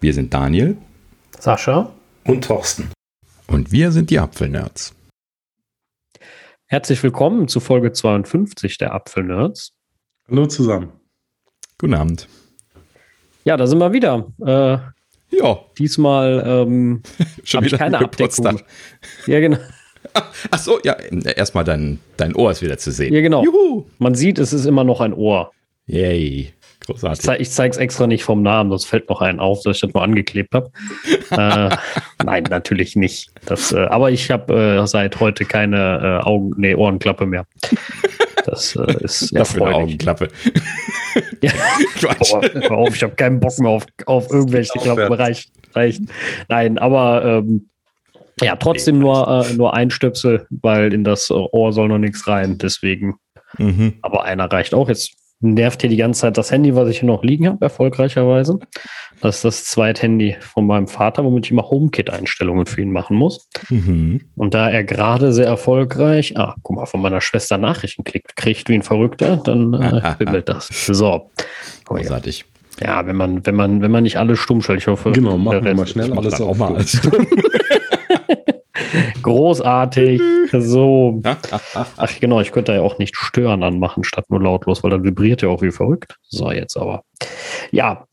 Wir sind Daniel, Sascha und Thorsten. Und wir sind die Apfelnerds. Herzlich willkommen zu Folge 52 der Apfelnerds. Hallo zusammen. Guten Abend. Ja, da sind wir wieder. Äh, ja. Diesmal ähm, habe ich keine Abdeckung. Ja, genau. Ach so, ja, erstmal dein, dein Ohr ist wieder zu sehen. Ja, genau. Juhu. Man sieht, es ist immer noch ein Ohr. Yay. Großartig. Ich, zeig, ich zeige es extra nicht vom Namen, sonst fällt noch einen auf, dass ich das nur angeklebt habe. äh, nein, natürlich nicht. Das, äh, aber ich habe äh, seit heute keine äh, Augen, nee, Ohrenklappe mehr. Das äh, ist erfreulich. Augenklappe. ja. Quatsch. auf, ich habe keinen Bock mehr auf, auf irgendwelche Klappen. Reicht, reicht. Nein, aber ähm, ja, trotzdem nur, äh, nur ein Stöpsel, weil in das Ohr soll noch nichts rein. Deswegen. Mhm. Aber einer reicht auch. Jetzt nervt hier die ganze Zeit das Handy, was ich hier noch liegen habe, erfolgreicherweise. Das ist das zweite Handy von meinem Vater, womit ich immer HomeKit-Einstellungen für ihn machen muss. Mhm. Und da er gerade sehr erfolgreich, ah, guck mal, von meiner Schwester Nachrichten kriegt, kriegt wie ein Verrückter, dann äh, bimmelt das. So. Großartig. Ja, wenn man, wenn man, wenn man nicht alles stumm stellt, ich hoffe. Genau, machen wir mal schnell alles auch mal alles stumm. Großartig. So. Ach genau, ich könnte ja auch nicht stören anmachen, statt nur lautlos, weil dann vibriert ja auch wie verrückt. So, jetzt aber. Ja.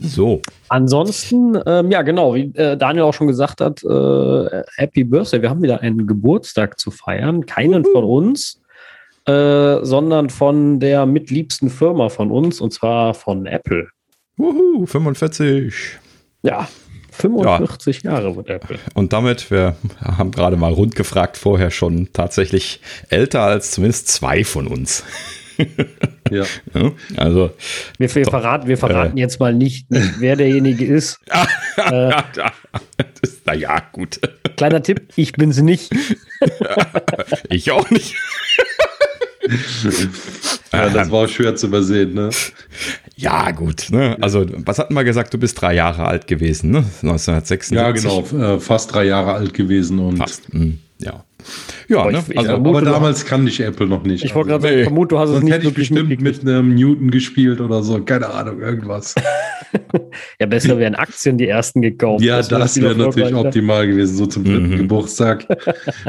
So. Ansonsten, ähm, ja, genau, wie äh, Daniel auch schon gesagt hat, äh, Happy Birthday. Wir haben wieder einen Geburtstag zu feiern. Keinen von uns, äh, sondern von der mitliebsten Firma von uns, und zwar von Apple. Wuhu, 45. Ja, 45 ja. Jahre wird Apple. Und damit, wir haben gerade mal rund gefragt, vorher schon tatsächlich älter als zumindest zwei von uns. ja. Also. Wir, wir verraten, wir verraten äh, jetzt mal nicht, wer derjenige ist. äh, naja, gut. Kleiner Tipp, ich bin es nicht. ich auch nicht. Ja, das war schwer zu übersehen, ne? Ja, gut. Ne? Also, was hatten wir gesagt? Du bist drei Jahre alt gewesen, ne? 1976. Ja, genau. Äh, fast drei Jahre alt gewesen und. Fast. Hm, ja. Ja, aber, ne? ich, also, vermute, aber damals kannte ich Apple noch nicht. Ich wollte gerade sagen, vermute, du hast es nicht hätte ich bestimmt mit einem Newton gespielt oder so. Keine Ahnung, irgendwas. ja, besser wären Aktien die ersten gekauft. Ja, das, das wäre natürlich optimal gewesen, so zum dritten mhm. Geburtstag.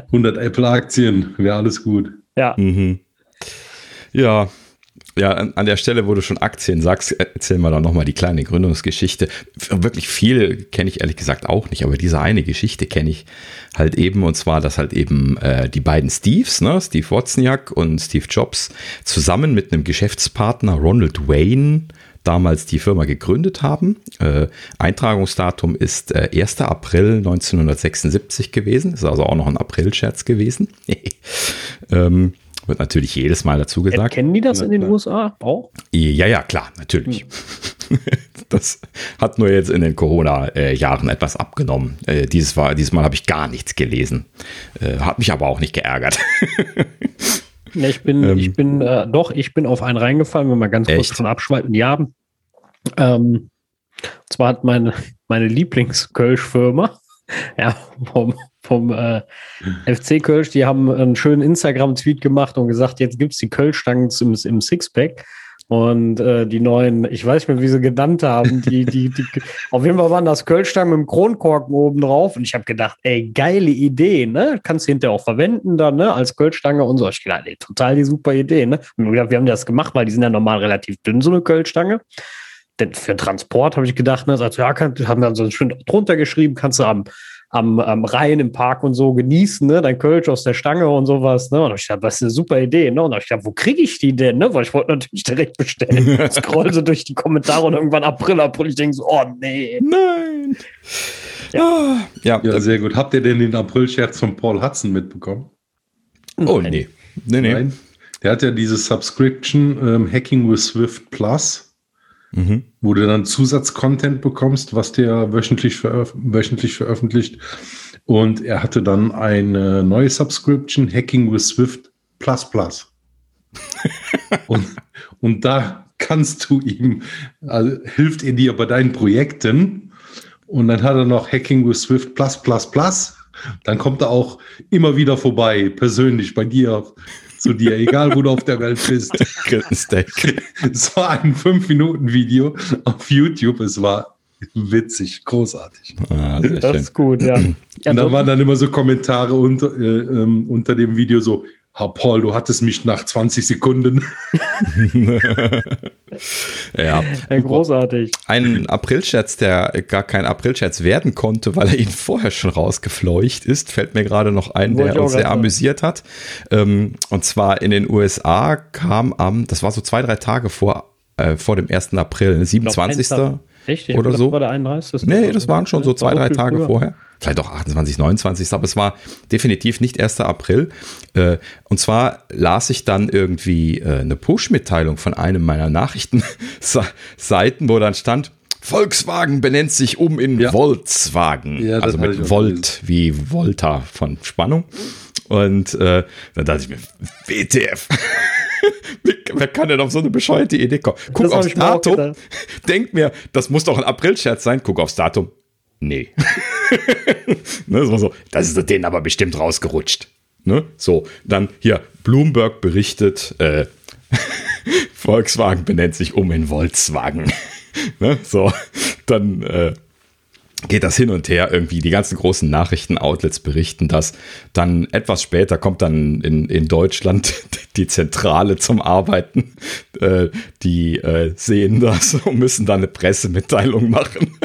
100 Apple-Aktien, wäre alles gut. Ja. Mhm. Ja, ja, an, der Stelle, wo du schon Aktien sagst, erzähl mal doch nochmal die kleine Gründungsgeschichte. Wirklich viel kenne ich ehrlich gesagt auch nicht, aber diese eine Geschichte kenne ich halt eben, und zwar, dass halt eben äh, die beiden Steves, ne, Steve Wozniak und Steve Jobs, zusammen mit einem Geschäftspartner Ronald Wayne damals die Firma gegründet haben. Äh, Eintragungsdatum ist äh, 1. April 1976 gewesen, ist also auch noch ein April-Scherz gewesen. ähm, wird natürlich jedes Mal dazu gesagt. Kennen die das in den USA auch? Ja, ja, klar, natürlich. Hm. Das hat nur jetzt in den Corona-Jahren etwas abgenommen. Äh, dieses, war, dieses Mal habe ich gar nichts gelesen. Äh, hat mich aber auch nicht geärgert. Ja, ich bin, ähm, ich bin, äh, doch, ich bin auf einen reingefallen, wenn wir ganz kurz echt? von abschweifen. Ja, ähm, zwar hat meine, meine Lieblings-Kölsch-Firma, ja, vom, vom äh, FC Kölsch, die haben einen schönen Instagram-Tweet gemacht und gesagt, jetzt gibt es die Kölschstangen im, im Sixpack. Und äh, die neuen, ich weiß nicht mehr, wie sie genannt haben, die, die, die, auf jeden Fall waren das Kölschstangen mit dem Kronkorken oben drauf. Und ich habe gedacht, ey, geile Idee, ne? Kannst du hinterher auch verwenden dann, ne? Als Kölschstange und so. Ich gedacht, ey, total die super Idee, ne? Und wir haben das gemacht, weil die sind ja normal relativ dünn, so eine Kölschstange. Denn für Transport habe ich gedacht, ne? Also, ja, kann, haben dann so schön drunter geschrieben, kannst du am am, am Rhein im Park und so genießen, ne? Dein Kölsch aus der Stange und sowas, ne? Und ich dachte, das ist eine super Idee, ne? Und ich dachte, wo kriege ich die denn, ne? Weil ich wollte natürlich direkt bestellen. Ich scroll so durch die Kommentare und irgendwann April, April, ich denke so, oh nee. Nein. Ja. Ah, ja. ja, sehr gut. Habt ihr denn den April-Scherz von Paul Hudson mitbekommen? Oh, nee. Nee, nee. Nein. Der hat ja diese Subscription ähm, Hacking with Swift Plus mhm. wo du dann Zusatzcontent bekommst, was der wöchentlich, veröf wöchentlich veröffentlicht. Und er hatte dann eine neue Subscription, Hacking with Swift Plus Plus. und, und da kannst du ihm, also hilft er dir bei deinen Projekten. Und dann hat er noch Hacking with Swift Plus Plus Plus. Dann kommt er auch immer wieder vorbei, persönlich bei dir zu dir, egal wo du auf der Welt bist. Es war ein 5-Minuten-Video auf YouTube. Es war Witzig, großartig. Ah, das ist gut, ja. Und da waren dann immer so Kommentare unter, äh, ähm, unter dem Video so, Herr Paul, du hattest mich nach 20 Sekunden. ja. Großartig. Ein Aprilscherz, der gar kein Aprilscherz werden konnte, weil er ihn vorher schon rausgefleucht ist, fällt mir gerade noch ein, der uns sehr amüsiert hat. Ähm, und zwar in den USA kam am, das war so zwei, drei Tage vor, äh, vor dem 1. April, 27. Glaub, Echt? oder so. War der 31. Nee, das waren schon so zwei, drei Tage früher. vorher. Vielleicht auch 28, 29, aber es war definitiv nicht 1. April. Äh, und zwar las ich dann irgendwie äh, eine Push-Mitteilung von einem meiner Nachrichtenseiten, wo dann stand, Volkswagen benennt sich um in ja. Volkswagen. Ja, also mit Volt wie Volta von Spannung. Und äh, dann dachte ich mir, WTF. Wer kann denn auf so eine bescheuerte Idee kommen? Guck aufs Datum, denk mir, das muss doch ein Aprilscherz sein. Guck aufs Datum. Nee. ne, das, war so, das ist denen aber bestimmt rausgerutscht. Ne? So, dann hier, Bloomberg berichtet, äh, Volkswagen benennt sich um in Volkswagen. ne? So, dann äh, geht das hin und her irgendwie. Die ganzen großen Nachrichten-Outlets berichten das. Dann etwas später kommt dann in, in Deutschland die Zentrale zum Arbeiten. Äh, die äh, sehen das und müssen dann eine Pressemitteilung machen.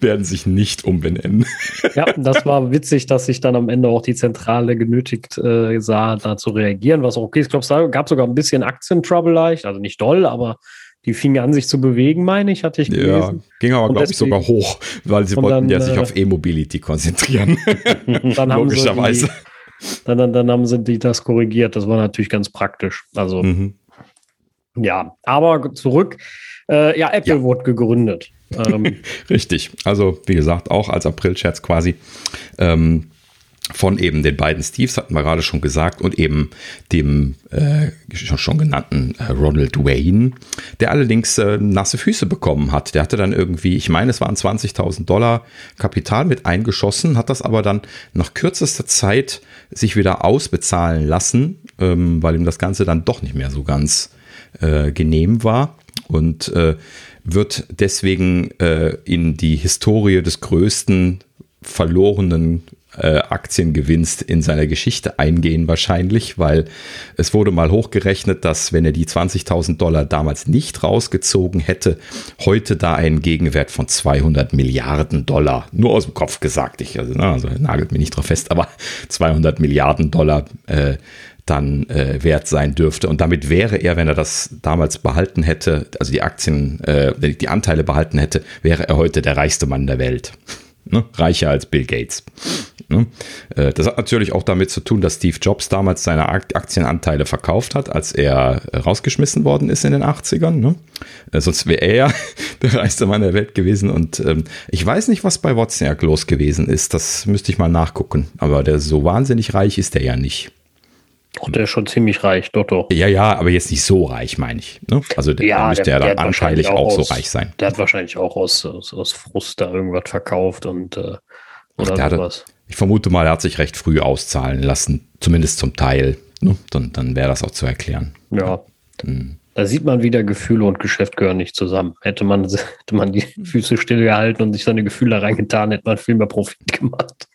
Werden sich nicht umbenennen. Ja, das war witzig, dass sich dann am Ende auch die Zentrale genötigt äh, sah, da zu reagieren, was auch okay ist. Ich glaube, es gab sogar ein bisschen Aktientrouble leicht, also nicht doll, aber die fingen an, sich zu bewegen, meine ich, hatte ich gelesen. Ja, ging aber, glaube ich, sogar hoch, weil sie wollten dann, ja sich äh, auf E-Mobility konzentrieren. dann haben Logischerweise. Die, dann, dann, dann haben sie die das korrigiert. Das war natürlich ganz praktisch. Also, mhm. ja, aber zurück. Äh, ja, Apple ja. wurde gegründet. Ähm, Richtig. Also, wie gesagt, auch als April-Scherz quasi. Ähm, von eben den beiden Steves, hatten wir gerade schon gesagt, und eben dem äh, schon, schon genannten äh, Ronald Wayne, der allerdings äh, nasse Füße bekommen hat. Der hatte dann irgendwie, ich meine, es waren 20.000 Dollar Kapital mit eingeschossen, hat das aber dann nach kürzester Zeit sich wieder ausbezahlen lassen, ähm, weil ihm das Ganze dann doch nicht mehr so ganz äh, genehm war und äh, wird deswegen äh, in die Historie des größten verlorenen äh, Aktiengewinst in seiner Geschichte eingehen wahrscheinlich, weil es wurde mal hochgerechnet, dass wenn er die 20.000 Dollar damals nicht rausgezogen hätte, heute da ein Gegenwert von 200 Milliarden Dollar, nur aus dem Kopf gesagt, ich, also, also nagelt mich nicht drauf fest, aber 200 Milliarden Dollar äh, dann äh, wert sein dürfte. Und damit wäre er, wenn er das damals behalten hätte, also die Aktien, äh, die Anteile behalten hätte, wäre er heute der reichste Mann der Welt. Ne? Reicher als Bill Gates. Ne? Äh, das hat natürlich auch damit zu tun, dass Steve Jobs damals seine Aktienanteile verkauft hat, als er rausgeschmissen worden ist in den 80ern. Ne? Äh, sonst wäre er der reichste Mann der Welt gewesen. Und ähm, ich weiß nicht, was bei Wozniak los gewesen ist. Das müsste ich mal nachgucken. Aber der so wahnsinnig reich ist er ja nicht. Doch, der ist schon ziemlich reich, doch, doch. Ja, ja, aber jetzt nicht so reich, meine ich. Ne? Also der, ja, müsste der, ja dann anteilig auch, auch so reich sein. Der hat wahrscheinlich auch aus, aus, aus Frust da irgendwas verkauft und äh, oder Ach, sowas. Hatte, ich vermute mal, er hat sich recht früh auszahlen lassen, zumindest zum Teil. Ne? Dann, dann wäre das auch zu erklären. Ja. Hm. Da sieht man wieder, Gefühle und Geschäft gehören nicht zusammen. Hätte man, hätte man die Füße stillgehalten und sich seine Gefühle reingetan, hätte man viel mehr Profit gemacht.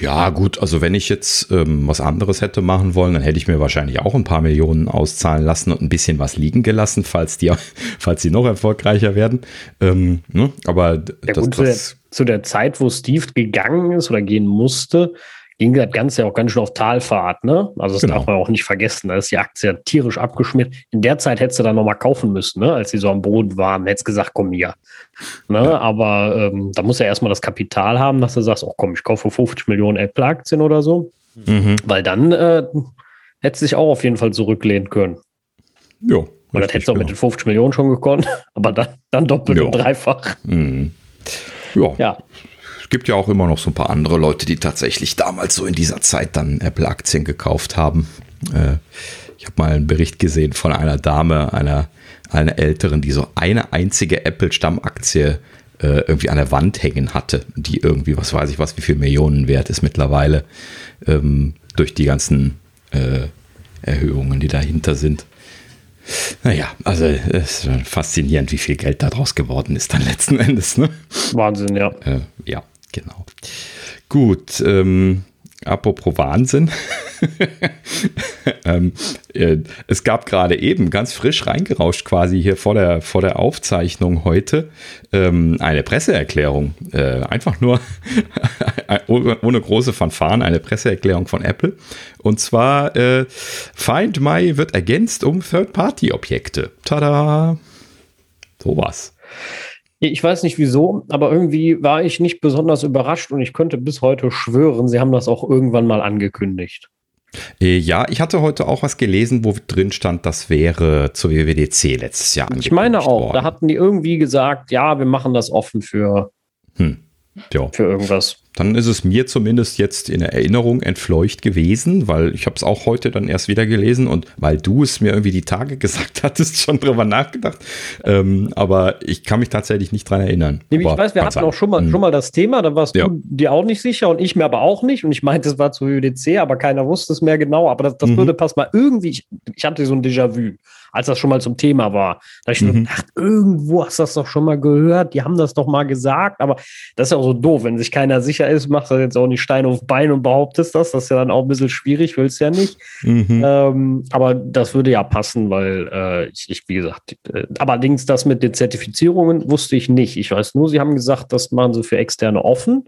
Ja, gut, also wenn ich jetzt ähm, was anderes hätte machen wollen, dann hätte ich mir wahrscheinlich auch ein paar Millionen auszahlen lassen und ein bisschen was liegen gelassen, falls die, falls die noch erfolgreicher werden. Ähm, ne? Aber ja, das, gut, zu, der, zu der Zeit, wo Steve gegangen ist oder gehen musste, ging das Ganze ja auch ganz schön auf Talfahrt, ne? Also das genau. darf man auch nicht vergessen. Da ist die Aktie tierisch abgeschmiert. In der Zeit hättest du dann nochmal kaufen müssen, ne? Als sie so am Boden waren, hättest gesagt, komm hier. Ne? Ja. Aber ähm, da muss ja erstmal das Kapital haben, dass du sagst, oh komm, ich kaufe 50 Millionen Apple-Aktien oder so. Mhm. Weil dann äh, hättest du dich auch auf jeden Fall zurücklehnen können. Ja. Weil das hättest du auch mit den 50 Millionen schon gekonnt, aber dann, dann doppelt ja. und dreifach. Mhm. Ja. ja gibt ja auch immer noch so ein paar andere Leute, die tatsächlich damals so in dieser Zeit dann Apple-Aktien gekauft haben. Äh, ich habe mal einen Bericht gesehen von einer Dame, einer, einer Älteren, die so eine einzige Apple-Stammaktie äh, irgendwie an der Wand hängen hatte, die irgendwie, was weiß ich was, wie viel Millionen wert ist mittlerweile, ähm, durch die ganzen äh, Erhöhungen, die dahinter sind. Naja, also es ist faszinierend, wie viel Geld daraus geworden ist dann letzten Endes. Ne? Wahnsinn, ja. Äh, ja, genau. Gut, ähm, apropos Wahnsinn. ähm, äh, es gab gerade eben ganz frisch reingerauscht quasi hier vor der, vor der Aufzeichnung heute ähm, eine Presseerklärung. Äh, einfach nur ohne große Fanfaren eine Presseerklärung von Apple. Und zwar äh, Find My wird ergänzt um Third-Party-Objekte. Tada! Sowas. Ich weiß nicht wieso, aber irgendwie war ich nicht besonders überrascht und ich könnte bis heute schwören, sie haben das auch irgendwann mal angekündigt. Äh, ja, ich hatte heute auch was gelesen, wo drin stand, das wäre zur WWDC letztes Jahr. Ich meine auch, worden. da hatten die irgendwie gesagt, ja, wir machen das offen für, hm. Für irgendwas dann ist es mir zumindest jetzt in der Erinnerung entfleucht gewesen, weil ich habe es auch heute dann erst wieder gelesen und weil du es mir irgendwie die Tage gesagt hattest, schon drüber nachgedacht. Ähm, aber ich kann mich tatsächlich nicht dran erinnern. Ich weiß, wir hatten sein. auch schon mal, hm. schon mal das Thema, da warst ja. du dir auch nicht sicher und ich mir aber auch nicht. Und ich meinte, es war zu UDC, aber keiner wusste es mehr genau. Aber das, das mhm. würde passen mal irgendwie, ich, ich hatte so ein Déjà-vu als das schon mal zum Thema war. Da ich mhm. gedacht, irgendwo hast du das doch schon mal gehört, die haben das doch mal gesagt, aber das ist ja auch so doof, wenn sich keiner sicher ist, machst du jetzt auch nicht Stein auf Bein und behauptest das, das ist ja dann auch ein bisschen schwierig, willst ja nicht. Mhm. Ähm, aber das würde ja passen, weil äh, ich, ich, wie gesagt, äh, allerdings das mit den Zertifizierungen wusste ich nicht. Ich weiß nur, sie haben gesagt, das machen sie für Externe offen.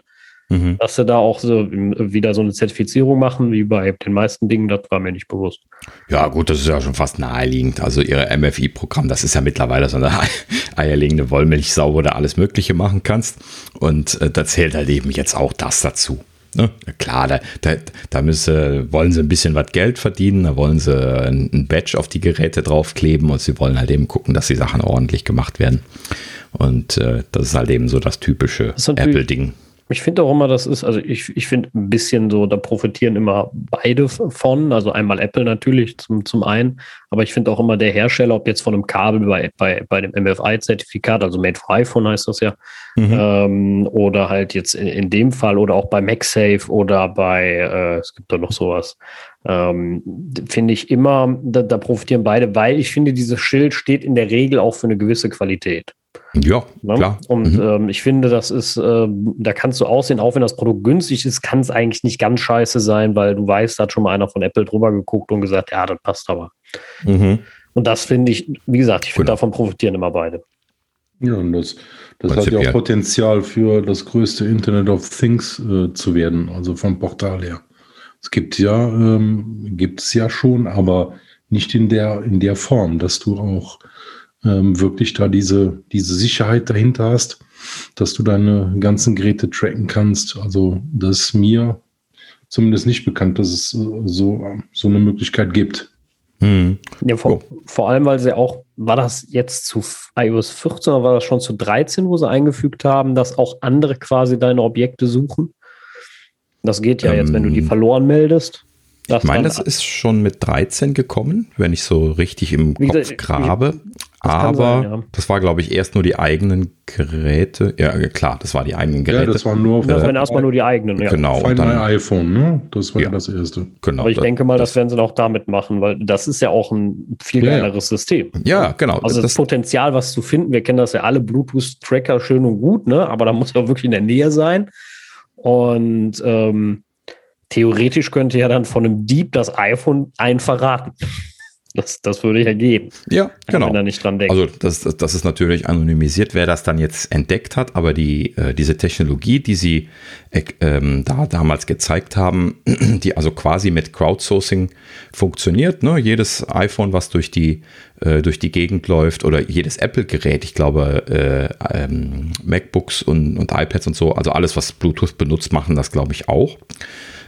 Mhm. Dass sie da auch so wieder so eine Zertifizierung machen, wie bei den meisten Dingen, das war mir nicht bewusst. Ja, gut, das ist ja schon fast naheliegend. Also ihre MFI-Programm, das ist ja mittlerweile so eine eierlegende Wollmilchsau, wo du alles Mögliche machen kannst. Und äh, da zählt halt eben jetzt auch das dazu. Ne? Klar, da, da, da müsse, wollen sie ein bisschen was Geld verdienen, da wollen sie ein Badge auf die Geräte draufkleben und sie wollen halt eben gucken, dass die Sachen ordentlich gemacht werden. Und äh, das ist halt eben so das typische Apple-Ding. Ich finde auch immer, das ist, also ich, ich finde ein bisschen so, da profitieren immer beide von. Also einmal Apple natürlich zum, zum einen, aber ich finde auch immer der Hersteller, ob jetzt von einem Kabel bei, bei, bei dem MFI-Zertifikat, also Made for iPhone heißt das ja, mhm. ähm, oder halt jetzt in, in dem Fall oder auch bei MagSafe oder bei, äh, es gibt da noch sowas, ähm, finde ich immer, da, da profitieren beide, weil ich finde, dieses Schild steht in der Regel auch für eine gewisse Qualität. Ja, ne? klar. Und mhm. ähm, ich finde, das ist, äh, da kannst du aussehen, auch wenn das Produkt günstig ist, kann es eigentlich nicht ganz scheiße sein, weil du weißt, da hat schon mal einer von Apple drüber geguckt und gesagt, ja, das passt aber. Mhm. Und das finde ich, wie gesagt, ich finde, genau. davon profitieren immer beide. Ja, und das, das hat ja auch Potenzial für das größte Internet of Things äh, zu werden, also vom Portal her. Es gibt ja, ähm, gibt es ja schon, aber nicht in der, in der Form, dass du auch ähm, wirklich da diese, diese Sicherheit dahinter hast, dass du deine ganzen Geräte tracken kannst. Also das ist mir zumindest nicht bekannt, dass es so, so eine Möglichkeit gibt. Mhm. Ja, vor, oh. vor, allem, weil sie auch, war das jetzt zu iOS 14 oder war das schon zu 13, wo sie eingefügt haben, dass auch andere quasi deine Objekte suchen? Das geht ja ähm, jetzt, wenn du die ähm, verloren meldest. Ich meine, das ist schon mit 13 gekommen, wenn ich so richtig im Kopf gesagt, grabe. Aber sein, ja. das war, glaube ich, erst nur die eigenen Geräte. Ja, klar, das war die eigenen Geräte. Ja, das waren nur. Das waren erstmal nur die eigenen. Ja. Genau. Auf dann, iPhone, ne? Das war ja. das erste. Genau. Aber ich das, denke mal, das, das werden sie auch damit machen, weil das ist ja auch ein viel geileres System. Ja, genau. Also das, das, Potenzial, was zu finden, wir kennen das ja alle Bluetooth-Tracker schön und gut, ne? Aber da muss ja wirklich in der Nähe sein. Und ähm, theoretisch könnte ja dann von einem Dieb das iPhone einen verraten. Das, das würde ja gehen. Ja, genau. Wenn er nicht dran denkt. Also das, das ist natürlich anonymisiert, wer das dann jetzt entdeckt hat, aber die, äh, diese Technologie, die sie äh, ähm, da damals gezeigt haben, die also quasi mit Crowdsourcing funktioniert, ne? jedes iPhone, was durch die, äh, durch die Gegend läuft oder jedes Apple-Gerät, ich glaube äh, ähm, MacBooks und, und iPads und so, also alles, was Bluetooth benutzt, machen das glaube ich auch.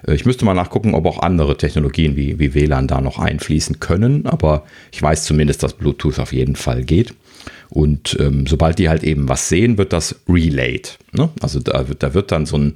Äh, ich müsste mal nachgucken, ob auch andere Technologien wie, wie WLAN da noch einfließen können, aber ich weiß zumindest, dass Bluetooth auf jeden Fall geht. Und ähm, sobald die halt eben was sehen, wird das relayed. Ne? Also da, wird, da wird dann so ein,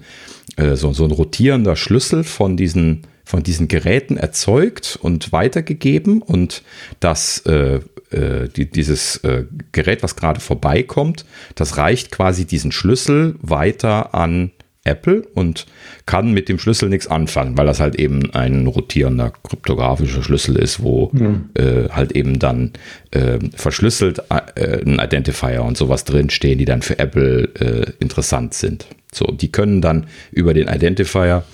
äh, so, so ein rotierender Schlüssel von diesen, von diesen Geräten erzeugt und weitergegeben. Und das, äh, äh, die, dieses äh, Gerät, was gerade vorbeikommt, das reicht quasi diesen Schlüssel weiter an Apple und kann mit dem Schlüssel nichts anfangen, weil das halt eben ein rotierender kryptografischer Schlüssel ist, wo mhm. äh, halt eben dann äh, verschlüsselt äh, ein Identifier und sowas drinstehen, die dann für Apple äh, interessant sind. So, die können dann über den Identifier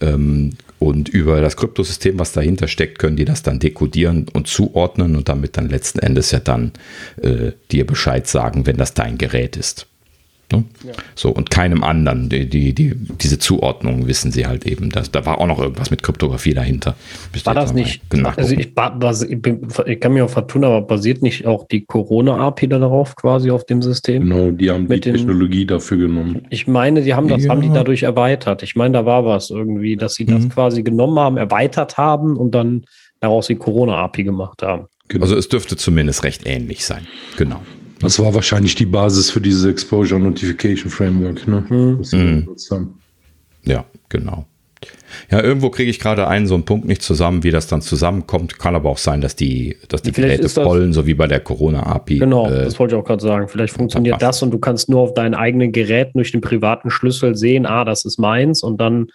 ähm, und über das Kryptosystem, was dahinter steckt, können die das dann dekodieren und zuordnen und damit dann letzten Endes ja dann äh, dir Bescheid sagen, wenn das dein Gerät ist. Ne? Ja. So, und keinem anderen. Die, die, die, diese Zuordnung wissen sie halt eben. Dass, da war auch noch irgendwas mit Kryptographie dahinter. War das nicht? Also ich, ich, bin, ich, kann mir auch vertun, aber basiert nicht auch die Corona-API darauf, quasi auf dem System? Genau, die haben mit die Technologie den, dafür genommen. Ich meine, die haben das ja. haben die dadurch erweitert. Ich meine, da war was irgendwie, dass sie das mhm. quasi genommen haben, erweitert haben und dann daraus die Corona-API gemacht haben. Genau. Also es dürfte zumindest recht ähnlich sein. Genau. Das war wahrscheinlich die Basis für dieses Exposure Notification Framework, ne? Mhm. Ja, genau. Ja, irgendwo kriege ich gerade einen so einen Punkt nicht zusammen, wie das dann zusammenkommt. Kann aber auch sein, dass die, dass die Geräte pollen, so wie bei der Corona-API. Genau, äh, das wollte ich auch gerade sagen. Vielleicht funktioniert das und du kannst nur auf deinen eigenen Geräten durch den privaten Schlüssel sehen, ah, das ist meins und dann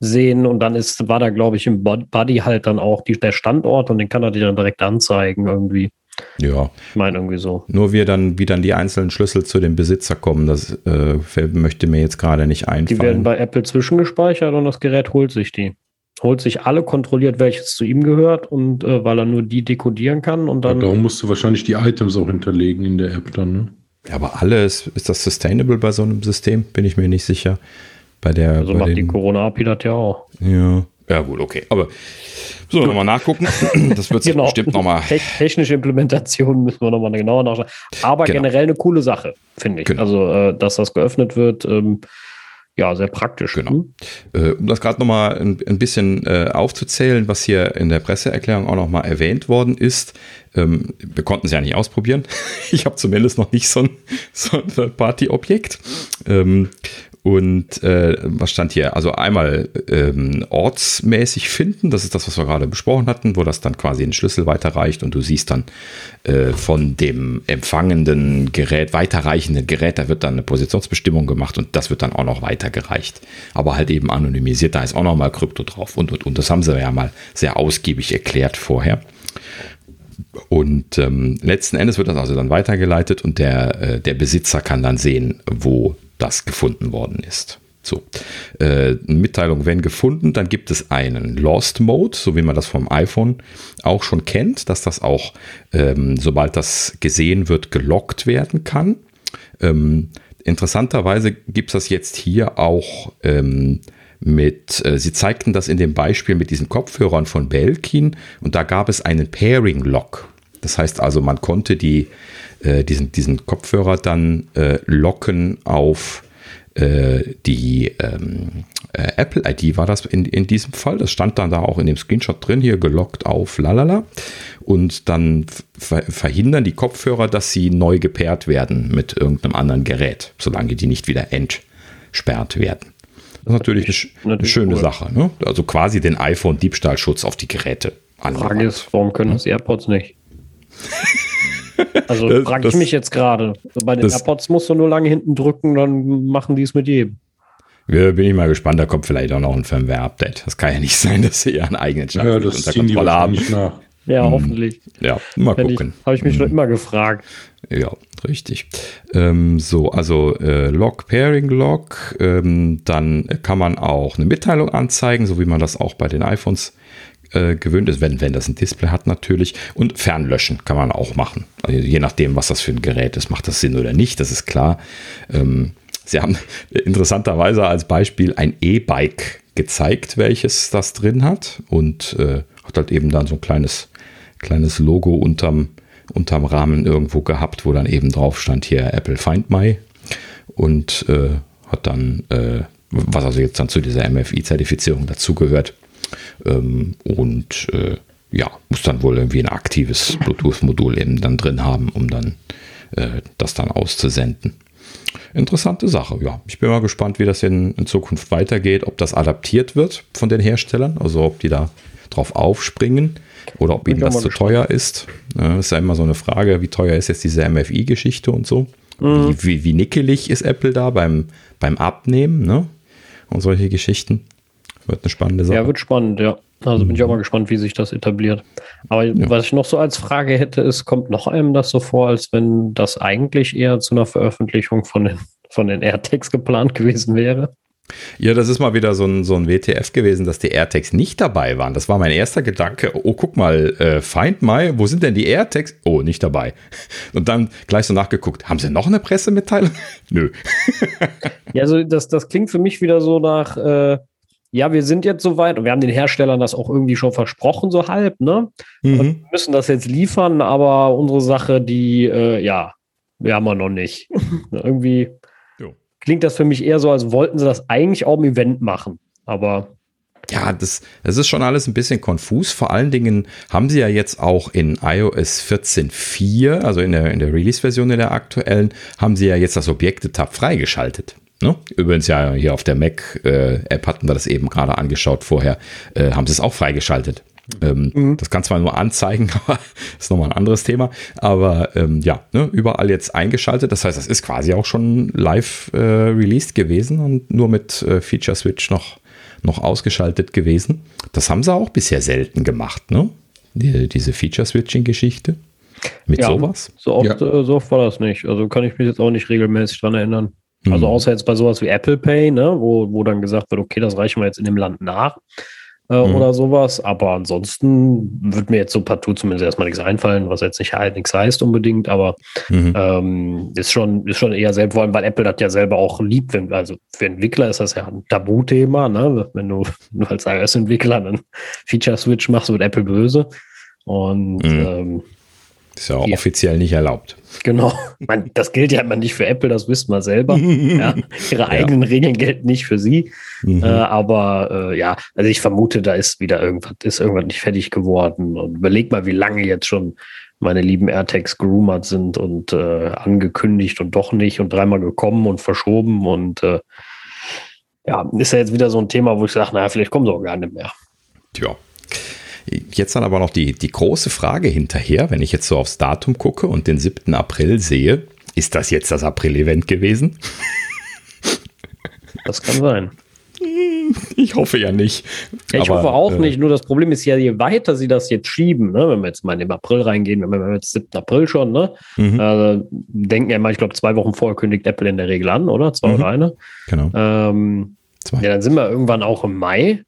sehen und dann ist, war da, glaube ich, im Buddy halt dann auch die, der Standort und den kann er dir dann direkt anzeigen irgendwie. Ja. Ich meine irgendwie so. Nur wie dann, wie dann die einzelnen Schlüssel zu dem Besitzer kommen, das äh, möchte mir jetzt gerade nicht einfallen. Die werden bei Apple zwischengespeichert und das Gerät holt sich die. Holt sich alle, kontrolliert, welches zu ihm gehört und äh, weil er nur die dekodieren kann und dann. Ja, darum musst du wahrscheinlich die Items auch hinterlegen in der App dann, ne? Ja, aber alles, ist das sustainable bei so einem System? Bin ich mir nicht sicher. Bei der. Also bei macht die Corona-API das ja auch. Ja. Ja, gut, okay. Aber so, nochmal nachgucken. Das wird sich genau. bestimmt nochmal. Technische Implementation müssen wir nochmal genauer nachschauen. Aber genau. generell eine coole Sache, finde ich. Genau. Also, äh, dass das geöffnet wird, ähm, ja, sehr praktisch. Genau. Hm? Äh, um das gerade nochmal ein, ein bisschen äh, aufzuzählen, was hier in der Presseerklärung auch nochmal erwähnt worden ist. Ähm, wir konnten es ja nicht ausprobieren. ich habe zumindest noch nicht so ein, so ein Party-Objekt. Und äh, was stand hier? Also einmal ähm, ortsmäßig finden, das ist das, was wir gerade besprochen hatten, wo das dann quasi den Schlüssel weiterreicht und du siehst dann äh, von dem empfangenden Gerät, weiterreichenden Gerät, da wird dann eine Positionsbestimmung gemacht und das wird dann auch noch weitergereicht. Aber halt eben anonymisiert, da ist auch noch mal Krypto drauf und, und, und das haben sie ja mal sehr ausgiebig erklärt vorher. Und ähm, letzten Endes wird das also dann weitergeleitet und der, äh, der Besitzer kann dann sehen, wo das gefunden worden ist. So, äh, Mitteilung, wenn gefunden, dann gibt es einen Lost Mode, so wie man das vom iPhone auch schon kennt, dass das auch, ähm, sobald das gesehen wird, gelockt werden kann. Ähm, interessanterweise gibt es das jetzt hier auch ähm, mit, äh, sie zeigten das in dem Beispiel mit diesen Kopfhörern von Belkin und da gab es einen Pairing Lock. Das heißt also, man konnte die äh, diesen, diesen Kopfhörer dann äh, locken auf äh, die ähm, äh, Apple ID war das in, in diesem Fall. Das stand dann da auch in dem Screenshot drin, hier gelockt auf lalala. Und dann ver verhindern die Kopfhörer, dass sie neu gepaart werden mit irgendeinem anderen Gerät, solange die nicht wieder entsperrt werden. Das ist natürlich eine, eine schöne cool. Sache. Ne? Also quasi den iPhone-Diebstahlschutz auf die Geräte. Die Frage ist, warum können das die AirPods nicht? Also frage ich mich jetzt gerade. Bei den AirPods musst du nur lange hinten drücken, dann machen die es mit jedem. Ja, bin ich mal gespannt, da kommt vielleicht auch noch ein Firmware-Update. Das kann ja nicht sein, dass sie ihren eigenen Schlag ja, das unter Kontrolle haben. Ja, hm. hoffentlich. Ja, mal Wenn gucken. Habe ich mich hm. schon immer gefragt. Ja, richtig. Ähm, so, also äh, Log, Pairing Log. Ähm, dann kann man auch eine Mitteilung anzeigen, so wie man das auch bei den iPhones äh, gewöhnt ist, wenn, wenn das ein Display hat natürlich. Und Fernlöschen kann man auch machen. Also je nachdem, was das für ein Gerät ist, macht das Sinn oder nicht, das ist klar. Ähm, Sie haben interessanterweise als Beispiel ein E-Bike gezeigt, welches das drin hat und äh, hat halt eben dann so ein kleines, kleines Logo unterm, unterm Rahmen irgendwo gehabt, wo dann eben drauf stand hier Apple Find My und äh, hat dann, äh, was also jetzt dann zu dieser MFI-Zertifizierung dazugehört, ähm, und äh, ja, muss dann wohl irgendwie ein aktives Bluetooth-Modul eben dann drin haben, um dann äh, das dann auszusenden. Interessante Sache, ja. Ich bin mal gespannt, wie das in, in Zukunft weitergeht, ob das adaptiert wird von den Herstellern, also ob die da drauf aufspringen oder ob ihnen das zu teuer ist. Das ist ja immer so eine Frage, wie teuer ist jetzt diese MFI-Geschichte und so. Mhm. Wie, wie, wie, nickelig ist Apple da beim, beim Abnehmen, ne? und solche Geschichten. Wird eine spannende Sache. Ja, wird spannend, ja. Also bin ich auch mhm. mal gespannt, wie sich das etabliert. Aber ja. was ich noch so als Frage hätte, ist, kommt noch einem das so vor, als wenn das eigentlich eher zu einer Veröffentlichung von den, von den AirTags geplant gewesen wäre? Ja, das ist mal wieder so ein, so ein WTF gewesen, dass die AirTags nicht dabei waren. Das war mein erster Gedanke. Oh, guck mal, äh, Find My, wo sind denn die AirTags? Oh, nicht dabei. Und dann gleich so nachgeguckt, haben sie noch eine Pressemitteilung? Nö. ja, also das, das klingt für mich wieder so nach, äh, ja, wir sind jetzt soweit und wir haben den Herstellern das auch irgendwie schon versprochen, so halb, ne? Mhm. Und müssen das jetzt liefern, aber unsere Sache, die, äh, ja, wir haben wir noch nicht. irgendwie klingt das für mich eher so, als wollten sie das eigentlich auch im Event machen. Aber ja, das, das ist schon alles ein bisschen konfus. Vor allen Dingen haben sie ja jetzt auch in iOS 14.4, also in der, in der Release-Version in der aktuellen, haben sie ja jetzt das Objekte-Tab freigeschaltet. Ne? Übrigens ja hier auf der Mac-App äh, hatten wir das eben gerade angeschaut vorher, äh, haben sie es auch freigeschaltet. Ähm, mhm. Das kann zwar nur anzeigen, aber ist nochmal ein anderes Thema. Aber ähm, ja, ne, überall jetzt eingeschaltet. Das heißt, das ist quasi auch schon live äh, released gewesen und nur mit äh, Feature Switch noch, noch ausgeschaltet gewesen. Das haben sie auch bisher selten gemacht, ne? Die, diese Feature Switching-Geschichte. Mit ja, sowas? So oft, ja. äh, so oft war das nicht. Also kann ich mich jetzt auch nicht regelmäßig dran erinnern. Also mhm. außer jetzt bei sowas wie Apple Pay, ne, wo, wo dann gesagt wird, okay, das reichen wir jetzt in dem Land nach äh, mhm. oder sowas. Aber ansonsten wird mir jetzt so partout zumindest erstmal nichts einfallen, was jetzt nicht halt nichts heißt unbedingt, aber mhm. ähm, ist, schon, ist schon eher selbst, weil Apple das ja selber auch liebt. Wenn, also für Entwickler ist das ja ein Tabuthema, ne? Wenn du, du als iOS-Entwickler einen Feature-Switch machst, wird Apple böse. Und mhm. ähm, ist ja auch offiziell nicht erlaubt. Genau. Man, das gilt ja immer nicht für Apple, das wisst man selber. ja. Ihre ja. eigenen Regeln gelten nicht für sie. Mhm. Äh, aber äh, ja, also ich vermute, da ist wieder irgendwas, ist irgendwas nicht fertig geworden. Und überleg mal, wie lange jetzt schon meine lieben AirTags gerumert sind und äh, angekündigt und doch nicht und dreimal gekommen und verschoben. Und äh, ja, ist ja jetzt wieder so ein Thema, wo ich sage, naja, vielleicht kommen sie auch gar nicht mehr. Ja, Jetzt dann aber noch die, die große Frage hinterher, wenn ich jetzt so aufs Datum gucke und den 7. April sehe, ist das jetzt das April-Event gewesen? Das kann sein. Ich hoffe ja nicht. Ja, ich aber, hoffe auch äh, nicht. Nur das Problem ist ja, je weiter sie das jetzt schieben, ne, wenn wir jetzt mal in den April reingehen, wenn wir jetzt 7. April schon, ne, mhm. äh, denken ja immer, ich glaube, zwei Wochen vorher kündigt Apple in der Regel an, oder? Zwei mhm. oder eine. Genau. Ähm, Zwei. Ja, dann sind wir irgendwann auch im Mai.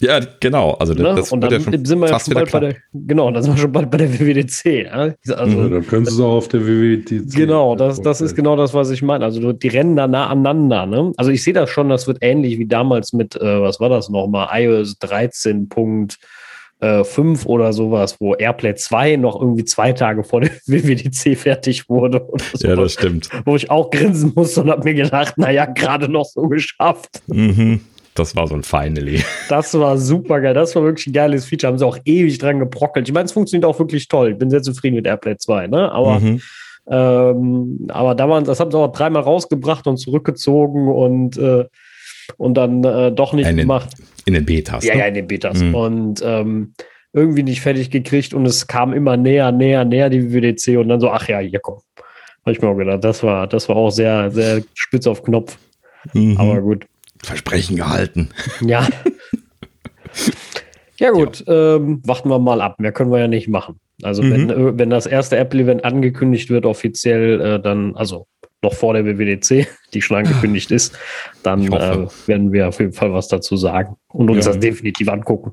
Ja, genau. Also ne? das und dann ja sind wir ja schon bald bei der, genau, dann sind wir schon bald bei der WWDC. Ja? Also, ja, dann können Sie es auch auf der WWDC. Genau, das, das ist genau das, was ich meine. Also die rennen da nah aneinander. Ne? Also ich sehe das schon, das wird ähnlich wie damals mit, äh, was war das nochmal, iOS 13.5 äh, oder sowas, wo Airplay 2 noch irgendwie zwei Tage vor der WWDC fertig wurde. So, ja, das stimmt. Wo ich auch grinsen musste und habe mir gedacht, naja, gerade noch so geschafft. Mhm. Das war so ein Finally. Das war super geil. Das war wirklich ein geiles Feature. Haben sie auch ewig dran gebrockelt. Ich meine, es funktioniert auch wirklich toll. Ich bin sehr zufrieden mit Airplay 2, ne? Aber, mhm. ähm, aber da waren, das haben sie auch dreimal rausgebracht und zurückgezogen und, äh, und dann äh, doch nicht in gemacht. in den Betas. Ja, ne? ja, in den Betas. Mhm. Und ähm, irgendwie nicht fertig gekriegt und es kam immer näher, näher, näher die WWDC und dann so, ach ja, hier komm. Habe ich mir auch gedacht, das war, das war auch sehr, sehr spitz auf Knopf. Mhm. Aber gut. Versprechen gehalten. Ja. ja, gut. Ja. Ähm, warten wir mal ab. Mehr können wir ja nicht machen. Also, mhm. wenn, äh, wenn das erste Apple-Event angekündigt wird, offiziell, äh, dann, also noch vor der WWDC, die schon angekündigt ist, dann äh, werden wir auf jeden Fall was dazu sagen und uns ja. das definitiv angucken.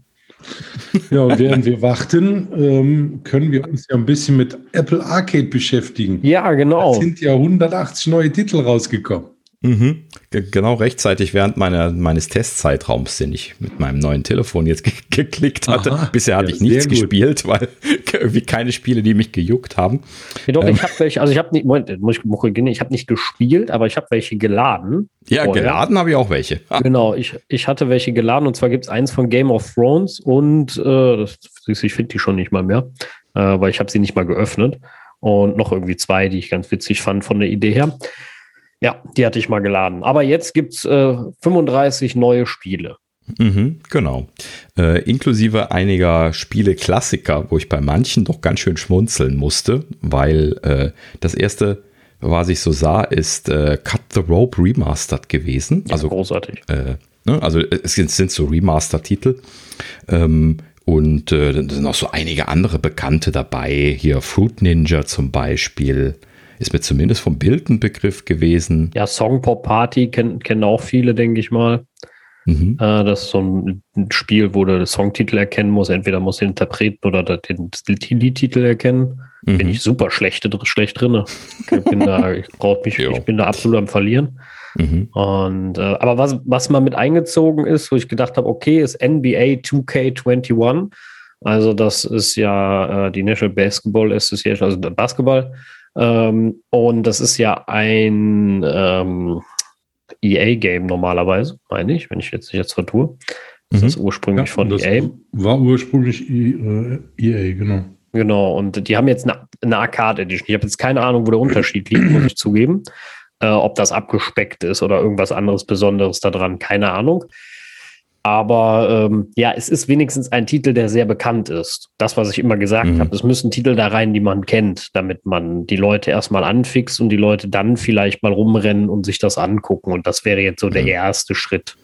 Ja, und während wir warten, ähm, können wir uns ja ein bisschen mit Apple Arcade beschäftigen. Ja, genau. Es sind ja 180 neue Titel rausgekommen. Mhm. Genau rechtzeitig während meiner, meines Testzeitraums, den ich mit meinem neuen Telefon jetzt ge geklickt hatte. Aha, Bisher hatte ja, ich nichts gespielt, weil irgendwie keine Spiele, die mich gejuckt haben. Ja, doch, ähm, ich habe welche, also ich habe nicht, Moment, muss ich, muss ich, ich habe nicht gespielt, aber ich habe welche geladen. Ja, vorher. geladen habe ich auch welche. Ah. Genau, ich, ich hatte welche geladen und zwar gibt es eins von Game of Thrones und äh, das, ich finde die schon nicht mal mehr, äh, weil ich habe sie nicht mal geöffnet. Und noch irgendwie zwei, die ich ganz witzig fand von der Idee her. Ja, die hatte ich mal geladen. Aber jetzt gibt es äh, 35 neue Spiele. Mhm, genau. Äh, inklusive einiger Spiele-Klassiker, wo ich bei manchen doch ganz schön schmunzeln musste, weil äh, das erste was ich so sah, ist äh, Cut the Rope Remastered gewesen. Ja, also großartig. Äh, ne? Also es sind, sind so Remaster-Titel. Ähm, und äh, da sind auch so einige andere Bekannte dabei. Hier Fruit Ninja zum Beispiel. Ist mir zumindest vom Bild ein Begriff gewesen. Ja, Song Pop Party kennen, kennen auch viele, denke ich mal. Mhm. Äh, das ist so ein, Spiel, wo du den Songtitel erkennen musst. Entweder musst du den Interpreten oder den Liedtitel erkennen. Mhm. Bin ich super schlecht, schlecht drin. Ich bin da, ich, mich, ich bin da absolut am Verlieren. Mhm. Und, äh, aber was, was mal mit eingezogen ist, wo ich gedacht habe, okay, ist NBA 2K21. Also das ist ja äh, die National Basketball Association, also der Basketball. Ähm, und das ist ja ein ähm, EA-Game normalerweise, meine ich, wenn ich jetzt nicht jetzt vertue. Das mhm. ist ursprünglich ja, von EA. War ursprünglich EA, äh, e genau. Genau, und die haben jetzt eine, eine Arcade Edition. Ich habe jetzt keine Ahnung, wo der Unterschied liegt, muss ich zugeben. Äh, ob das abgespeckt ist oder irgendwas anderes Besonderes daran, keine Ahnung. Aber ähm, ja, es ist wenigstens ein Titel, der sehr bekannt ist. Das, was ich immer gesagt mhm. habe, es müssen Titel da rein, die man kennt, damit man die Leute erstmal anfixt und die Leute dann vielleicht mal rumrennen und sich das angucken. Und das wäre jetzt so mhm. der erste Schritt.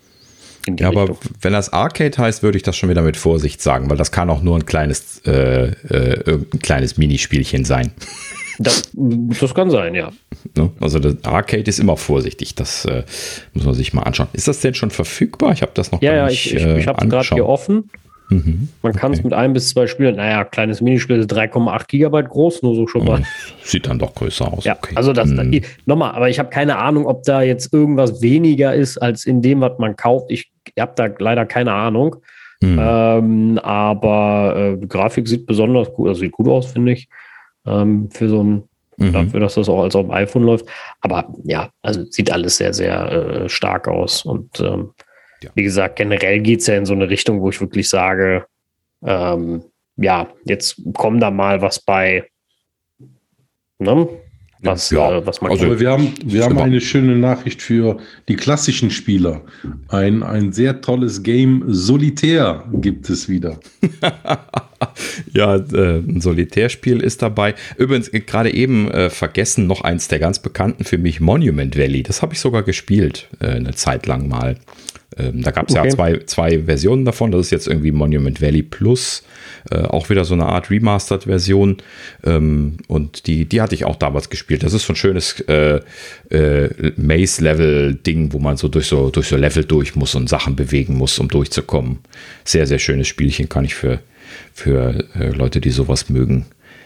Ja, Richtung. aber wenn das Arcade heißt, würde ich das schon wieder mit Vorsicht sagen, weil das kann auch nur ein kleines, äh, äh, ein kleines Minispielchen sein. Das, das kann sein, ja. Ne? Also das Arcade ist immer vorsichtig, das äh, muss man sich mal anschauen. Ist das denn schon verfügbar? Ich habe das noch ja, gar ja, nicht Ja, ich, ich, ich habe es gerade hier offen. Mhm, man kann es okay. mit ein bis zwei Spielen, naja, kleines Minispiel ist 3,8 Gigabyte groß, nur so schon mal. Sieht dann doch größer aus. Ja, okay. also das, mhm. nochmal, aber ich habe keine Ahnung, ob da jetzt irgendwas weniger ist als in dem, was man kauft. Ich habe da leider keine Ahnung. Mhm. Ähm, aber äh, Grafik sieht besonders gut, also sieht gut aus, finde ich ähm, für so ein, mhm. dafür, dass das auch als auf dem iPhone läuft. Aber ja, also sieht alles sehr, sehr äh, stark aus. Und ähm, ja. wie gesagt, generell geht es ja in so eine Richtung, wo ich wirklich sage, ähm, ja, jetzt kommt da mal was bei. Ne? Was, ja. äh, was man also, wir haben, wir haben eine schöne Nachricht für die klassischen Spieler. Ein, ein sehr tolles Game Solitär gibt es wieder. ja, äh, ein Solitärspiel ist dabei. Übrigens, äh, gerade eben äh, vergessen noch eins der ganz bekannten für mich, Monument Valley. Das habe ich sogar gespielt, äh, eine Zeit lang mal. Ähm, da gab es okay. ja zwei, zwei Versionen davon. Das ist jetzt irgendwie Monument Valley Plus. Äh, auch wieder so eine Art Remastered-Version. Ähm, und die, die hatte ich auch damals gespielt. Das ist so ein schönes äh, äh, Maze-Level-Ding, wo man so durch, so durch so Level durch muss und Sachen bewegen muss, um durchzukommen. Sehr, sehr schönes Spielchen kann ich für, für äh, Leute, die sowas mögen,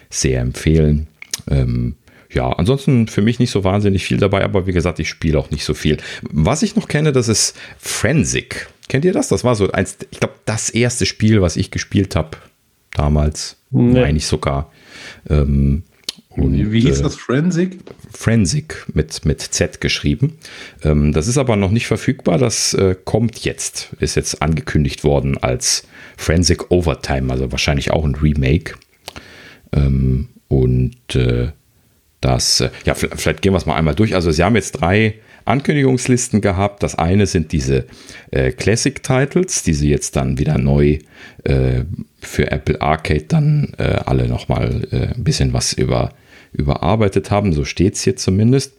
sehr empfehlen. Ähm, ja, ansonsten für mich nicht so wahnsinnig viel dabei, aber wie gesagt, ich spiele auch nicht so viel. Was ich noch kenne, das ist Forensic. Kennt ihr das? Das war so eins, ich glaube, das erste Spiel, was ich gespielt habe damals. Nee. Meine ich sogar. Ähm, und, Wie hieß äh, das? Forensic? Forensic mit, mit Z geschrieben. Ähm, das ist aber noch nicht verfügbar. Das äh, kommt jetzt. Ist jetzt angekündigt worden als Forensic Overtime, also wahrscheinlich auch ein Remake. Ähm, und äh, das, äh, ja, vielleicht gehen wir es mal einmal durch. Also, sie haben jetzt drei Ankündigungslisten gehabt. Das eine sind diese äh, Classic Titles, die sie jetzt dann wieder neu äh, für Apple Arcade dann äh, alle nochmal äh, ein bisschen was über, überarbeitet haben. So steht es hier zumindest.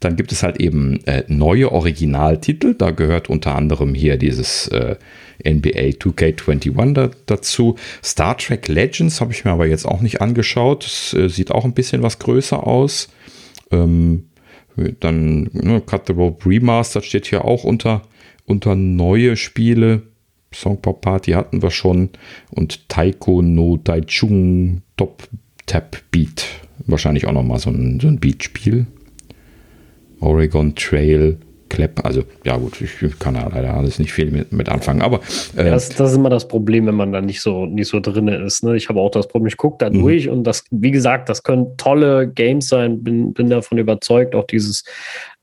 Dann gibt es halt eben äh, neue Originaltitel. Da gehört unter anderem hier dieses äh, NBA 2K21 da, dazu. Star Trek Legends habe ich mir aber jetzt auch nicht angeschaut. Das äh, sieht auch ein bisschen was größer aus. Ähm, dann ne, Cut the Rope Remastered steht hier auch unter, unter neue Spiele. Songpop Party hatten wir schon. Und Taiko no Daichung Top Tap Beat. Wahrscheinlich auch nochmal so ein, so ein Beat-Spiel. Oregon Trail Klepp. Also, ja, gut, ich kann da leider alles nicht viel mit, mit anfangen. Aber äh, das, das, ist immer das Problem, wenn man da nicht so, nicht so drin ist. Ne? Ich habe auch das Problem, ich gucke da mhm. durch und das, wie gesagt, das können tolle Games sein, bin, bin davon überzeugt. Auch dieses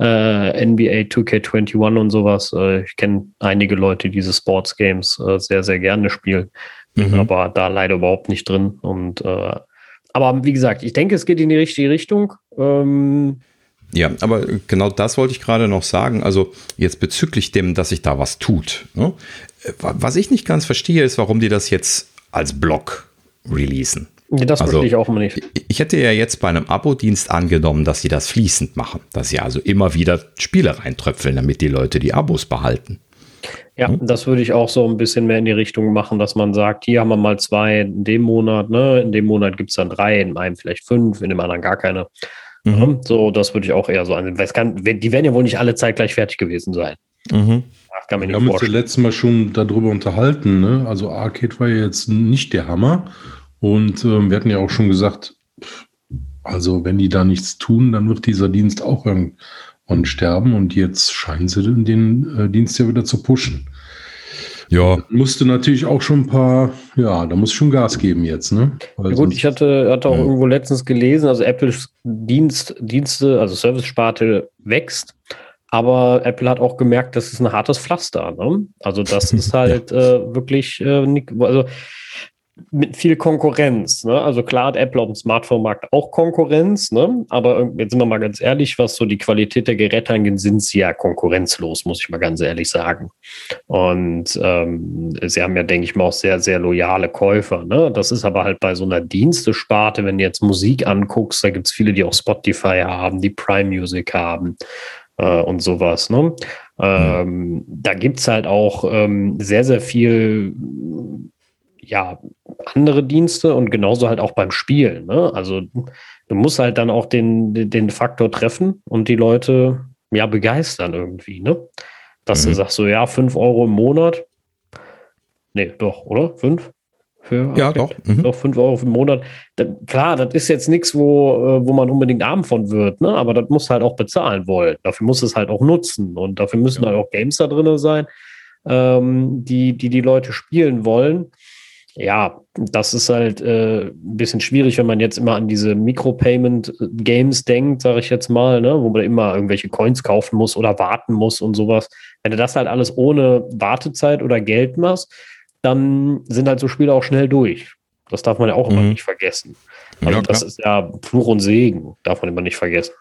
äh, NBA 2K21 und sowas. Äh, ich kenne einige Leute, die diese Sports Games äh, sehr, sehr gerne spielen. Mhm. Aber da leider überhaupt nicht drin. Und äh, aber wie gesagt, ich denke, es geht in die richtige Richtung. Ähm, ja, aber genau das wollte ich gerade noch sagen. Also jetzt bezüglich dem, dass sich da was tut. Ne? Was ich nicht ganz verstehe, ist, warum die das jetzt als Block releasen. Das also, verstehe ich auch immer nicht. Ich hätte ja jetzt bei einem Abo-Dienst angenommen, dass sie das fließend machen, dass sie also immer wieder Spiele reintröpfeln, damit die Leute die Abos behalten. Ja, hm? das würde ich auch so ein bisschen mehr in die Richtung machen, dass man sagt, hier haben wir mal zwei in dem Monat, ne? In dem Monat gibt es dann drei, in einem vielleicht fünf, in dem anderen gar keine. Mhm. So, das würde ich auch eher so ansehen. Weil es kann, die werden ja wohl nicht alle Zeit gleich fertig gewesen sein. Mhm. Ach, kann wir haben uns ja letztes Mal schon darüber unterhalten. Ne? Also Arcade war ja jetzt nicht der Hammer. Und ähm, wir hatten ja auch schon gesagt, also wenn die da nichts tun, dann wird dieser Dienst auch irgendwann sterben. Und jetzt scheinen sie den äh, Dienst ja wieder zu pushen. Ja. Musste natürlich auch schon ein paar, ja, da muss schon Gas geben jetzt, ne? Ja, gut, ich hatte, hatte auch ja. irgendwo letztens gelesen, also Apples Dienst, Dienste, also Service-Sparte wächst, aber Apple hat auch gemerkt, das ist ein hartes Pflaster, ne? Also das ist halt ja. äh, wirklich, äh, also mit viel Konkurrenz. Ne? Also klar hat Apple auf dem Smartphone-Markt auch Konkurrenz, ne? aber jetzt sind wir mal ganz ehrlich, was so die Qualität der Geräte angeht, sind sie ja konkurrenzlos, muss ich mal ganz ehrlich sagen. Und ähm, sie haben ja, denke ich mal, auch sehr, sehr loyale Käufer. Ne? Das ist aber halt bei so einer Dienstesparte, wenn du jetzt Musik anguckst, da gibt es viele, die auch Spotify haben, die Prime Music haben äh, und sowas. Ne? Ähm, da gibt es halt auch ähm, sehr, sehr viel ja, andere Dienste und genauso halt auch beim Spielen. Ne? Also du musst halt dann auch den, den Faktor treffen und die Leute ja begeistern irgendwie, ne? Dass mhm. du sagst so, ja, 5 Euro im Monat. Nee, doch, oder? 5? Für, ja, doch. Mhm. Doch 5 Euro im Monat. Da, klar, das ist jetzt nichts, wo, äh, wo man unbedingt arm von wird, ne? aber das muss halt auch bezahlen wollen. Dafür muss es halt auch nutzen und dafür müssen ja. halt auch Games da drin sein, ähm, die, die die Leute spielen wollen ja, das ist halt äh, ein bisschen schwierig, wenn man jetzt immer an diese Micropayment-Games denkt, sage ich jetzt mal, ne, wo man immer irgendwelche Coins kaufen muss oder warten muss und sowas. Wenn du das halt alles ohne Wartezeit oder Geld machst, dann sind halt so Spiele auch schnell durch. Das darf man ja auch mhm. immer nicht vergessen. Also ja, das ist ja Fluch und Segen, darf man immer nicht vergessen.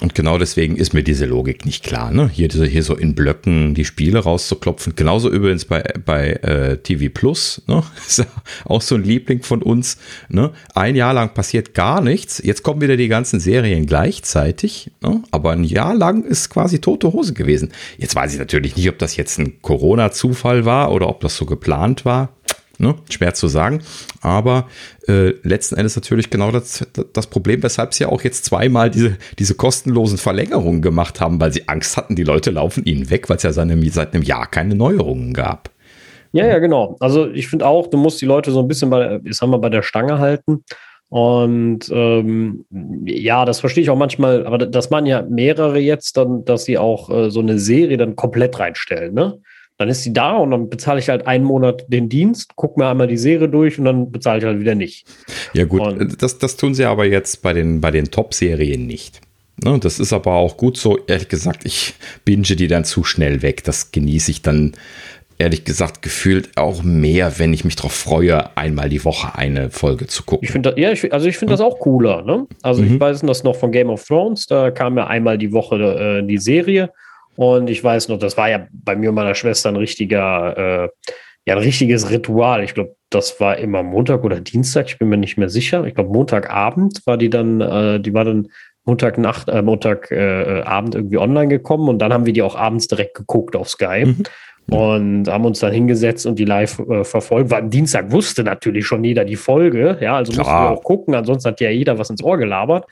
Und genau deswegen ist mir diese Logik nicht klar. Ne? Hier, hier so in Blöcken die Spiele rauszuklopfen. Genauso übrigens bei, bei äh, TV Plus. Ne? Ist ja auch so ein Liebling von uns. Ne? Ein Jahr lang passiert gar nichts. Jetzt kommen wieder die ganzen Serien gleichzeitig. Ne? Aber ein Jahr lang ist quasi tote Hose gewesen. Jetzt weiß ich natürlich nicht, ob das jetzt ein Corona-Zufall war oder ob das so geplant war. Ne? Schwer zu sagen. Aber äh, letzten Endes natürlich genau das, das Problem, weshalb sie ja auch jetzt zweimal diese, diese kostenlosen Verlängerungen gemacht haben, weil sie Angst hatten, die Leute laufen ihnen weg, weil es ja seit einem, seit einem Jahr keine Neuerungen gab. Ja, ja, genau. Also ich finde auch, du musst die Leute so ein bisschen bei, ich sag mal, bei der Stange halten. Und ähm, ja, das verstehe ich auch manchmal, aber das machen ja mehrere jetzt, dann, dass sie auch äh, so eine Serie dann komplett reinstellen, ne? Dann ist sie da und dann bezahle ich halt einen Monat den Dienst, gucke mir einmal die Serie durch und dann bezahle ich halt wieder nicht. Ja gut, und das, das tun sie aber jetzt bei den, bei den Top-Serien nicht. Ne, das ist aber auch gut so. Ehrlich gesagt, ich binge die dann zu schnell weg. Das genieße ich dann ehrlich gesagt gefühlt auch mehr, wenn ich mich darauf freue, einmal die Woche eine Folge zu gucken. Ich finde, ja, ich, also ich finde hm? das auch cooler. Ne? Also mhm. ich weiß das noch von Game of Thrones. Da kam ja einmal die Woche äh, die Serie und ich weiß noch, das war ja bei mir und meiner Schwester ein richtiger, äh, ja, ein richtiges Ritual. Ich glaube, das war immer Montag oder Dienstag, ich bin mir nicht mehr sicher. Ich glaube, Montagabend war die dann, äh, die war dann Montagnacht, äh, Montagabend äh, irgendwie online gekommen und dann haben wir die auch abends direkt geguckt auf Sky. Mhm. Und haben uns dann hingesetzt und die live äh, verfolgt. Weil am Dienstag wusste natürlich schon jeder die Folge. Ja, also Klar. mussten wir auch gucken. Ansonsten hat ja jeder was ins Ohr gelabert.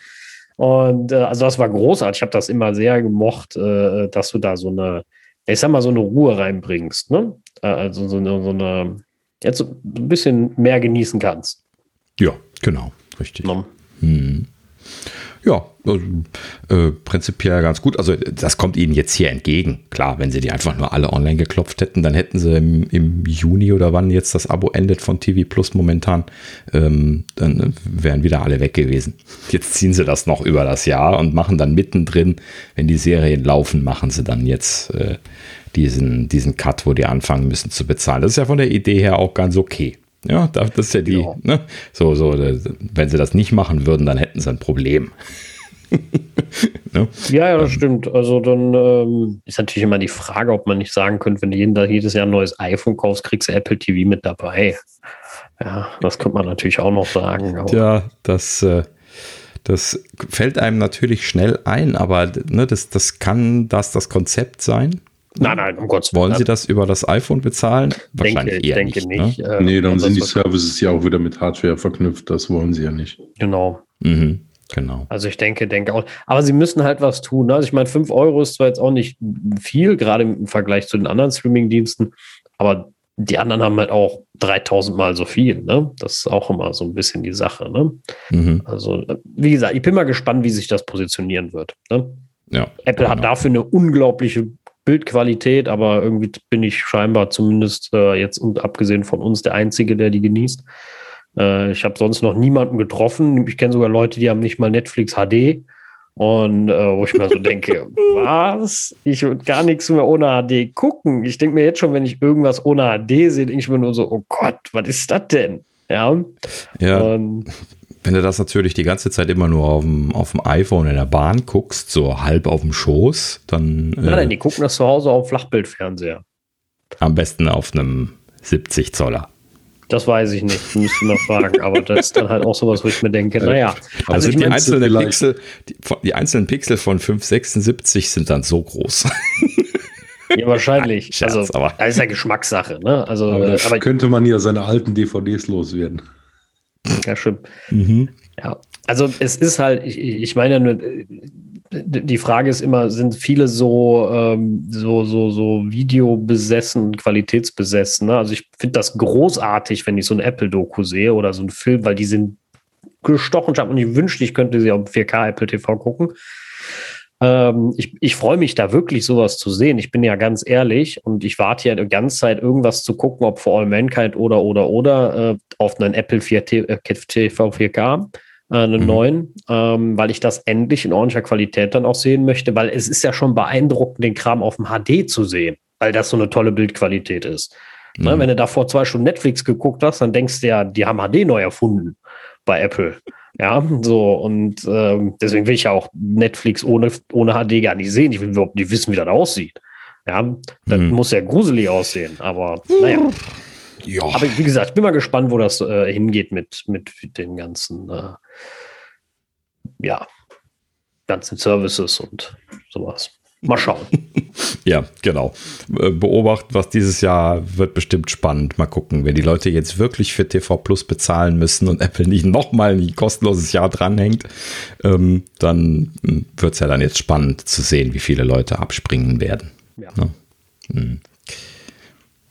Und äh, also das war großartig. Ich habe das immer sehr gemocht, äh, dass du da so eine, ich sag mal, so eine Ruhe reinbringst, ne? Äh, also so eine, so eine, jetzt so ein bisschen mehr genießen kannst. Ja, genau, richtig. Ja. Hm. Ja, also, äh, prinzipiell ganz gut. Also das kommt Ihnen jetzt hier entgegen. Klar, wenn Sie die einfach nur alle online geklopft hätten, dann hätten Sie im, im Juni oder wann jetzt das Abo endet von TV Plus momentan, ähm, dann wären wieder alle weg gewesen. Jetzt ziehen Sie das noch über das Jahr und machen dann mittendrin, wenn die Serien laufen, machen Sie dann jetzt äh, diesen, diesen Cut, wo die anfangen müssen zu bezahlen. Das ist ja von der Idee her auch ganz okay. Ja, das ist ja die, ja. Ne? so, so, wenn sie das nicht machen würden, dann hätten sie ein Problem. ne? Ja, ja, das ähm. stimmt. Also dann ähm, ist natürlich immer die Frage, ob man nicht sagen könnte, wenn du jeden, jedes Jahr ein neues iPhone kaufst, kriegst du Apple TV mit dabei. Ja, das könnte man natürlich auch noch sagen. ja, das, äh, das fällt einem natürlich schnell ein, aber ne, das, das kann das das Konzept sein? Nein, nein, um Gottes Willen. Wollen Sie das über das iPhone bezahlen? Wahrscheinlich denke, eher denke nicht. nicht ne? äh, nee, dann sind die Services ja auch wieder mit Hardware verknüpft. Das wollen Sie ja nicht. Genau. Mhm. Genau. Also ich denke, denke auch. Aber sie müssen halt was tun. Ne? Also ich meine, 5 Euro ist zwar jetzt auch nicht viel, gerade im Vergleich zu den anderen Streaming-Diensten, aber die anderen haben halt auch 3000 Mal so viel. Ne? Das ist auch immer so ein bisschen die Sache. Ne? Mhm. Also, wie gesagt, ich bin mal gespannt, wie sich das positionieren wird. Ne? Ja, Apple genau. hat dafür eine unglaubliche Bildqualität, aber irgendwie bin ich scheinbar zumindest äh, jetzt und abgesehen von uns der Einzige, der die genießt. Äh, ich habe sonst noch niemanden getroffen. Ich kenne sogar Leute, die haben nicht mal Netflix HD. Und äh, wo ich mir so denke, was? Ich würde gar nichts mehr ohne HD gucken. Ich denke mir jetzt schon, wenn ich irgendwas ohne HD sehe, denke ich mir nur so, oh Gott, was ist das denn? Ja. Ja. Und, wenn du das natürlich die ganze Zeit immer nur auf dem, auf dem iPhone in der Bahn guckst, so halb auf dem Schoß, dann. Nein, äh, nein, die gucken das zu Hause auf Flachbildfernseher. Am besten auf einem 70 Zoller. Das weiß ich nicht, müsste man fragen. Aber das ist dann halt auch sowas, wo ich mir denke, naja. Aber also sind die einzelnen, Pixel, die, die, einzelnen Pixel von 576 sind dann so groß. Ja, wahrscheinlich. Scherz, also, aber. Das ist ja Geschmackssache. Ne? Also, aber, äh, aber könnte man ja seine alten DVDs loswerden. Ja, stimmt. Mhm. Ja, also es ist halt, ich, ich meine nur, die Frage ist immer, sind viele so, ähm, so, so, so Videobesessen, Qualitätsbesessen? Ne? Also ich finde das großartig, wenn ich so ein Apple-Doku sehe oder so einen Film, weil die sind gestochen scharf und ich wünschte, ich könnte sie auf 4K Apple TV gucken. Ähm, ich, ich freue mich da wirklich, sowas zu sehen. Ich bin ja ganz ehrlich und ich warte ja die ganze Zeit, irgendwas zu gucken, ob For All Mankind oder, oder, oder äh, auf einen Apple 4 TV 4K äh, einen mhm. neuen, ähm, weil ich das endlich in ordentlicher Qualität dann auch sehen möchte, weil es ist ja schon beeindruckend, den Kram auf dem HD zu sehen, weil das so eine tolle Bildqualität ist. Ne, mhm. Ne, wenn du da vor zwei Stunden Netflix geguckt hast, dann denkst du ja, die haben HD neu erfunden bei Apple. Ja, so und ähm, deswegen will ich ja auch Netflix ohne, ohne HD gar nicht sehen. Ich will überhaupt nicht wissen, wie das aussieht. Ja, das mhm. muss ja gruselig aussehen, aber naja. Ja. Aber wie gesagt, ich bin mal gespannt, wo das äh, hingeht mit, mit den ganzen, äh, ja, ganzen Services und sowas. Mal schauen. ja, genau. Äh, beobachten, was dieses Jahr wird bestimmt spannend. Mal gucken, wenn die Leute jetzt wirklich für TV Plus bezahlen müssen und Apple nicht nochmal ein kostenloses Jahr dranhängt, ähm, dann hm, wird es ja dann jetzt spannend zu sehen, wie viele Leute abspringen werden. Ja. Ne? Hm.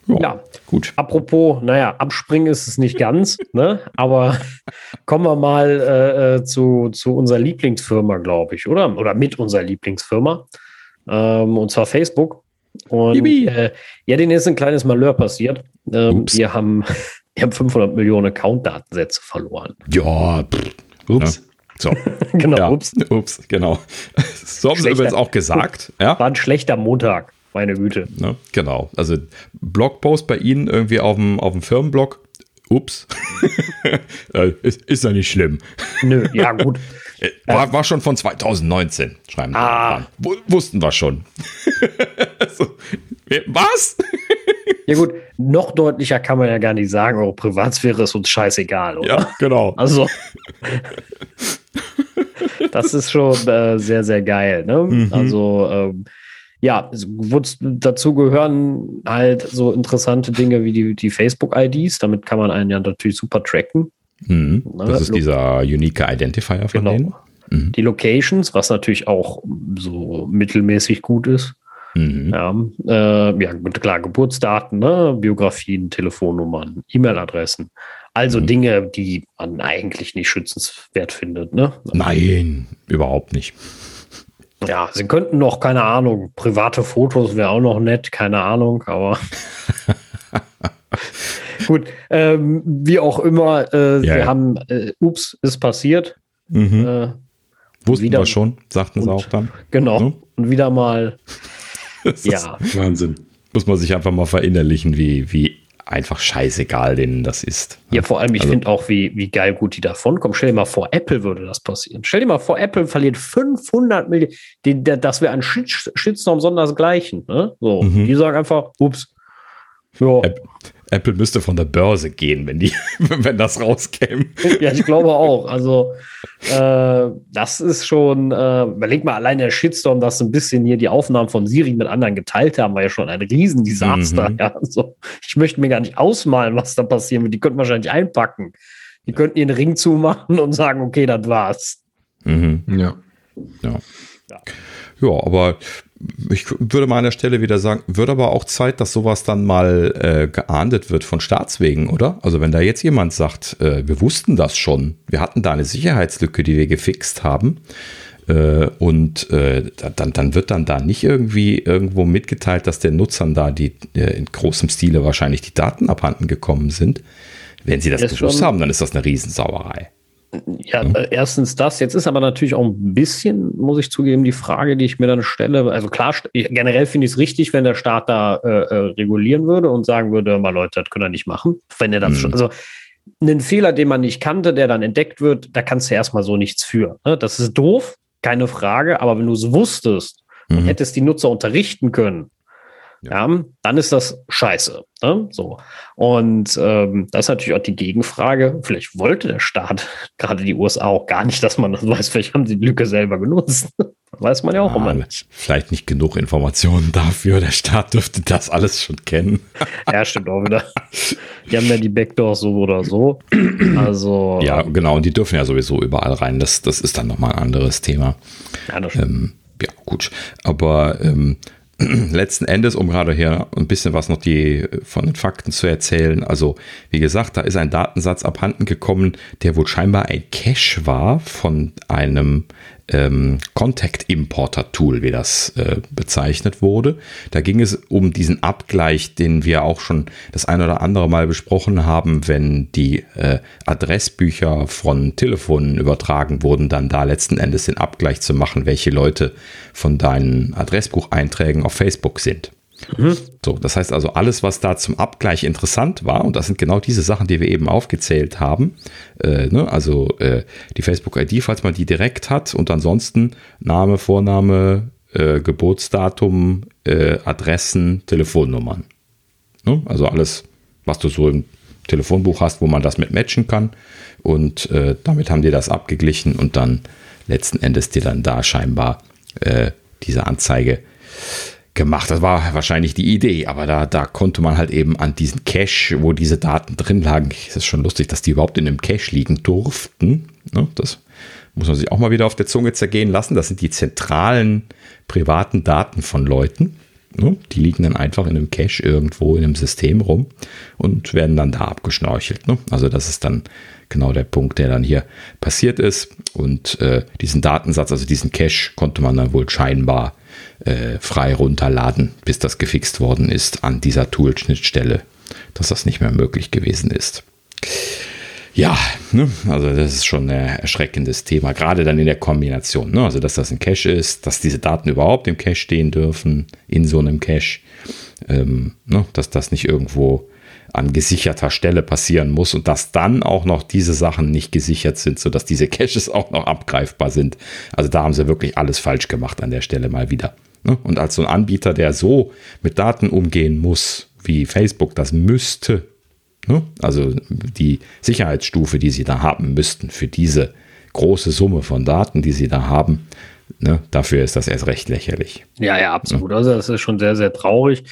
Ja, ja, gut. Apropos, naja, abspringen ist es nicht ganz, ne? aber kommen wir mal äh, äh, zu, zu unserer Lieblingsfirma, glaube ich, oder? Oder mit unserer Lieblingsfirma. Ähm, und zwar Facebook. Und äh, ja, denen ist ein kleines Malheur passiert. Ähm, wir, haben, wir haben 500 Millionen Account-Datensätze verloren. Ja, pff, ups. Ja. So. genau, ja. ups. Ups, genau. So haben sie übrigens auch gesagt. Ja? War ein schlechter Montag. Meine Güte. Ne? Genau. Also Blogpost bei Ihnen irgendwie auf dem, auf dem Firmenblog. Ups. Äh, ist, ist ja nicht schlimm. Nö, ja, gut. Äh, war, war schon von 2019, schreiben ah. Wussten wir schon. so, was? ja gut, noch deutlicher kann man ja gar nicht sagen, eure Privatsphäre ist uns scheißegal, oder? Ja, genau. Also, das ist schon äh, sehr, sehr geil. Ne? Mhm. Also, ähm, ja, dazu gehören halt so interessante Dinge wie die, die Facebook-IDs. Damit kann man einen ja natürlich super tracken. Mhm. Das ist dieser unique Identifier von genau. denen. Mhm. Die Locations, was natürlich auch so mittelmäßig gut ist. Mhm. Ja, äh, ja, klar, Geburtsdaten, ne? Biografien, Telefonnummern, E-Mail-Adressen. Also mhm. Dinge, die man eigentlich nicht schützenswert findet. Ne? Nein, überhaupt nicht. Ja, sie könnten noch, keine Ahnung, private Fotos wäre auch noch nett, keine Ahnung, aber. Gut, ähm, wie auch immer, äh, ja, wir ja. haben, äh, ups, ist passiert. Mhm. Äh, Wussten wieder, wir schon, sagten sie auch dann. Genau. So? Und wieder mal. ja. Wahnsinn. Muss man sich einfach mal verinnerlichen, wie, wie einfach scheißegal, denen das ist. Ja, vor allem, ich also, finde auch, wie, wie geil gut die davon kommen. Stell dir mal vor, Apple würde das passieren. Stell dir mal vor, Apple verliert 500 Millionen. Das wäre ein Shitstorm sondersgleichen. Ne? So, mhm. Die sagen einfach, ups. Ja. Apple müsste von der Börse gehen, wenn die, wenn das rauskäme. Ja, ich glaube auch. Also äh, das ist schon, äh, überleg mal allein der Shitstorm, dass ein bisschen hier die Aufnahmen von Siri mit anderen geteilt haben, war ja schon ein Riesendesaster. Mhm. Ja, also, ich möchte mir gar nicht ausmalen, was da passieren wird. Die könnten wahrscheinlich einpacken. Die könnten ihren Ring zumachen und sagen, okay, das war's. Mhm. Ja. ja. Ja. Ja, aber ich würde mal an der Stelle wieder sagen, wird aber auch Zeit, dass sowas dann mal äh, geahndet wird von Staatswegen, oder? Also wenn da jetzt jemand sagt, äh, wir wussten das schon, wir hatten da eine Sicherheitslücke, die wir gefixt haben, äh, und äh, dann, dann wird dann da nicht irgendwie irgendwo mitgeteilt, dass den Nutzern da die äh, in großem Stile wahrscheinlich die Daten abhanden gekommen sind. Wenn sie das, das gewusst haben, dann ist das eine Riesensauerei. Ja, äh, erstens das. Jetzt ist aber natürlich auch ein bisschen, muss ich zugeben, die Frage, die ich mir dann stelle. Also klar, generell finde ich es richtig, wenn der Staat da äh, äh, regulieren würde und sagen würde, mal Leute, das können wir nicht machen. Wenn er das mhm. schon, also einen Fehler, den man nicht kannte, der dann entdeckt wird, da kannst du erstmal so nichts für. Ne? Das ist doof, keine Frage, aber wenn du es wusstest mhm. und hättest die Nutzer unterrichten können, ja. dann ist das scheiße. Ne? So. Und ähm, das ist natürlich auch die Gegenfrage. Vielleicht wollte der Staat, gerade die USA, auch gar nicht, dass man das weiß. Vielleicht haben sie die Lücke selber genutzt. weiß man ja auch ja, immer nicht. Vielleicht nicht genug Informationen dafür. Der Staat dürfte das alles schon kennen. ja, stimmt auch wieder. Die haben ja die Backdoors so oder so. Also. Ja, genau. Und die dürfen ja sowieso überall rein. Das, das ist dann nochmal ein anderes Thema. Ja, das stimmt. Ähm, ja, gut. Aber ähm, letzten Endes, um gerade hier ein bisschen was noch die, von den Fakten zu erzählen, also wie gesagt, da ist ein Datensatz abhanden gekommen, der wohl scheinbar ein Cache war von einem ähm, Contact Importer Tool, wie das äh, bezeichnet wurde. Da ging es um diesen Abgleich, den wir auch schon das ein oder andere Mal besprochen haben, wenn die äh, Adressbücher von Telefonen übertragen wurden, dann da letzten Endes den Abgleich zu machen, welche Leute von deinen Adressbucheinträgen auf Facebook sind. Mhm. So, das heißt also, alles, was da zum Abgleich interessant war, und das sind genau diese Sachen, die wir eben aufgezählt haben, äh, ne, also äh, die Facebook-ID, falls man die direkt hat, und ansonsten Name, Vorname, äh, Geburtsdatum, äh, Adressen, Telefonnummern. Ne? Also alles, was du so im Telefonbuch hast, wo man das mit matchen kann. Und äh, damit haben die das abgeglichen und dann letzten Endes dir dann da scheinbar äh, diese Anzeige gemacht. Das war wahrscheinlich die Idee, aber da, da konnte man halt eben an diesen Cache, wo diese Daten drin lagen, es ist schon lustig, dass die überhaupt in einem Cache liegen durften. Ne? Das muss man sich auch mal wieder auf der Zunge zergehen lassen. Das sind die zentralen privaten Daten von Leuten. Ne? Die liegen dann einfach in einem Cache irgendwo in einem System rum und werden dann da abgeschnorchelt. Ne? Also das ist dann genau der Punkt, der dann hier passiert ist. Und äh, diesen Datensatz, also diesen Cache, konnte man dann wohl scheinbar äh, frei runterladen, bis das gefixt worden ist an dieser Tool-Schnittstelle, dass das nicht mehr möglich gewesen ist. Ja, ne, also das ist schon ein erschreckendes Thema, gerade dann in der Kombination. Ne, also, dass das ein Cache ist, dass diese Daten überhaupt im Cache stehen dürfen, in so einem Cache, ähm, ne, dass das nicht irgendwo an gesicherter Stelle passieren muss und dass dann auch noch diese Sachen nicht gesichert sind, sodass diese Caches auch noch abgreifbar sind. Also da haben sie wirklich alles falsch gemacht an der Stelle mal wieder. Ne? Und als so ein Anbieter, der so mit Daten umgehen muss, wie Facebook das müsste, ne? also die Sicherheitsstufe, die sie da haben müssten für diese große Summe von Daten, die sie da haben, ne? dafür ist das erst recht lächerlich. Ja, ja, absolut. Also das ist schon sehr, sehr traurig.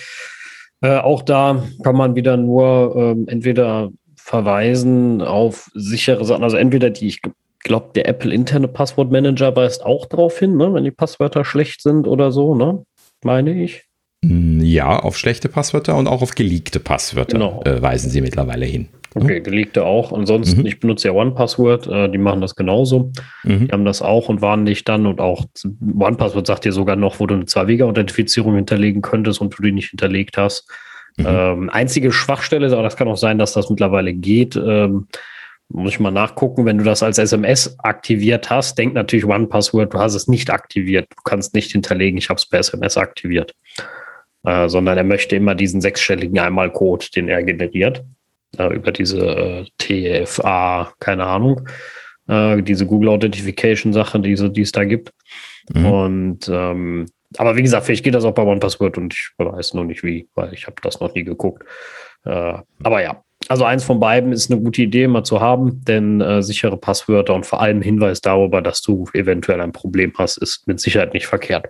Äh, auch da kann man wieder nur ähm, entweder verweisen auf sichere Sachen, also entweder die, ich glaube, der Apple interne Passwortmanager weist auch darauf hin, ne, wenn die Passwörter schlecht sind oder so, ne? Meine ich. Mm, ja, auf schlechte Passwörter und auch auf geleakte Passwörter genau. äh, weisen sie mittlerweile hin. Okay, geleakte auch. Ansonsten, mhm. ich benutze ja OnePassword, äh, die machen das genauso. Mhm. Die haben das auch und warnen dich dann und auch OnePassword sagt dir sogar noch, wo du eine Zwei-Wege-Authentifizierung hinterlegen könntest und du die nicht hinterlegt hast. Mhm. Ähm, einzige Schwachstelle ist, aber das kann auch sein, dass das mittlerweile geht. Ähm, muss ich mal nachgucken, wenn du das als SMS aktiviert hast, denkt natürlich OnePassword, du hast es nicht aktiviert. Du kannst nicht hinterlegen, ich habe es per SMS aktiviert. Äh, sondern er möchte immer diesen sechsstelligen Einmalcode, den er generiert äh, über diese äh, TFA, keine Ahnung, äh, diese Google Authentification Sache, die, die es da gibt. Mhm. Und ähm, aber wie gesagt, vielleicht geht das auch bei OnePassword und ich weiß noch nicht wie, weil ich habe das noch nie geguckt. Äh, aber ja, also eins von beiden ist eine gute Idee immer zu haben, denn äh, sichere Passwörter und vor allem Hinweis darüber, dass du eventuell ein Problem hast, ist mit Sicherheit nicht verkehrt.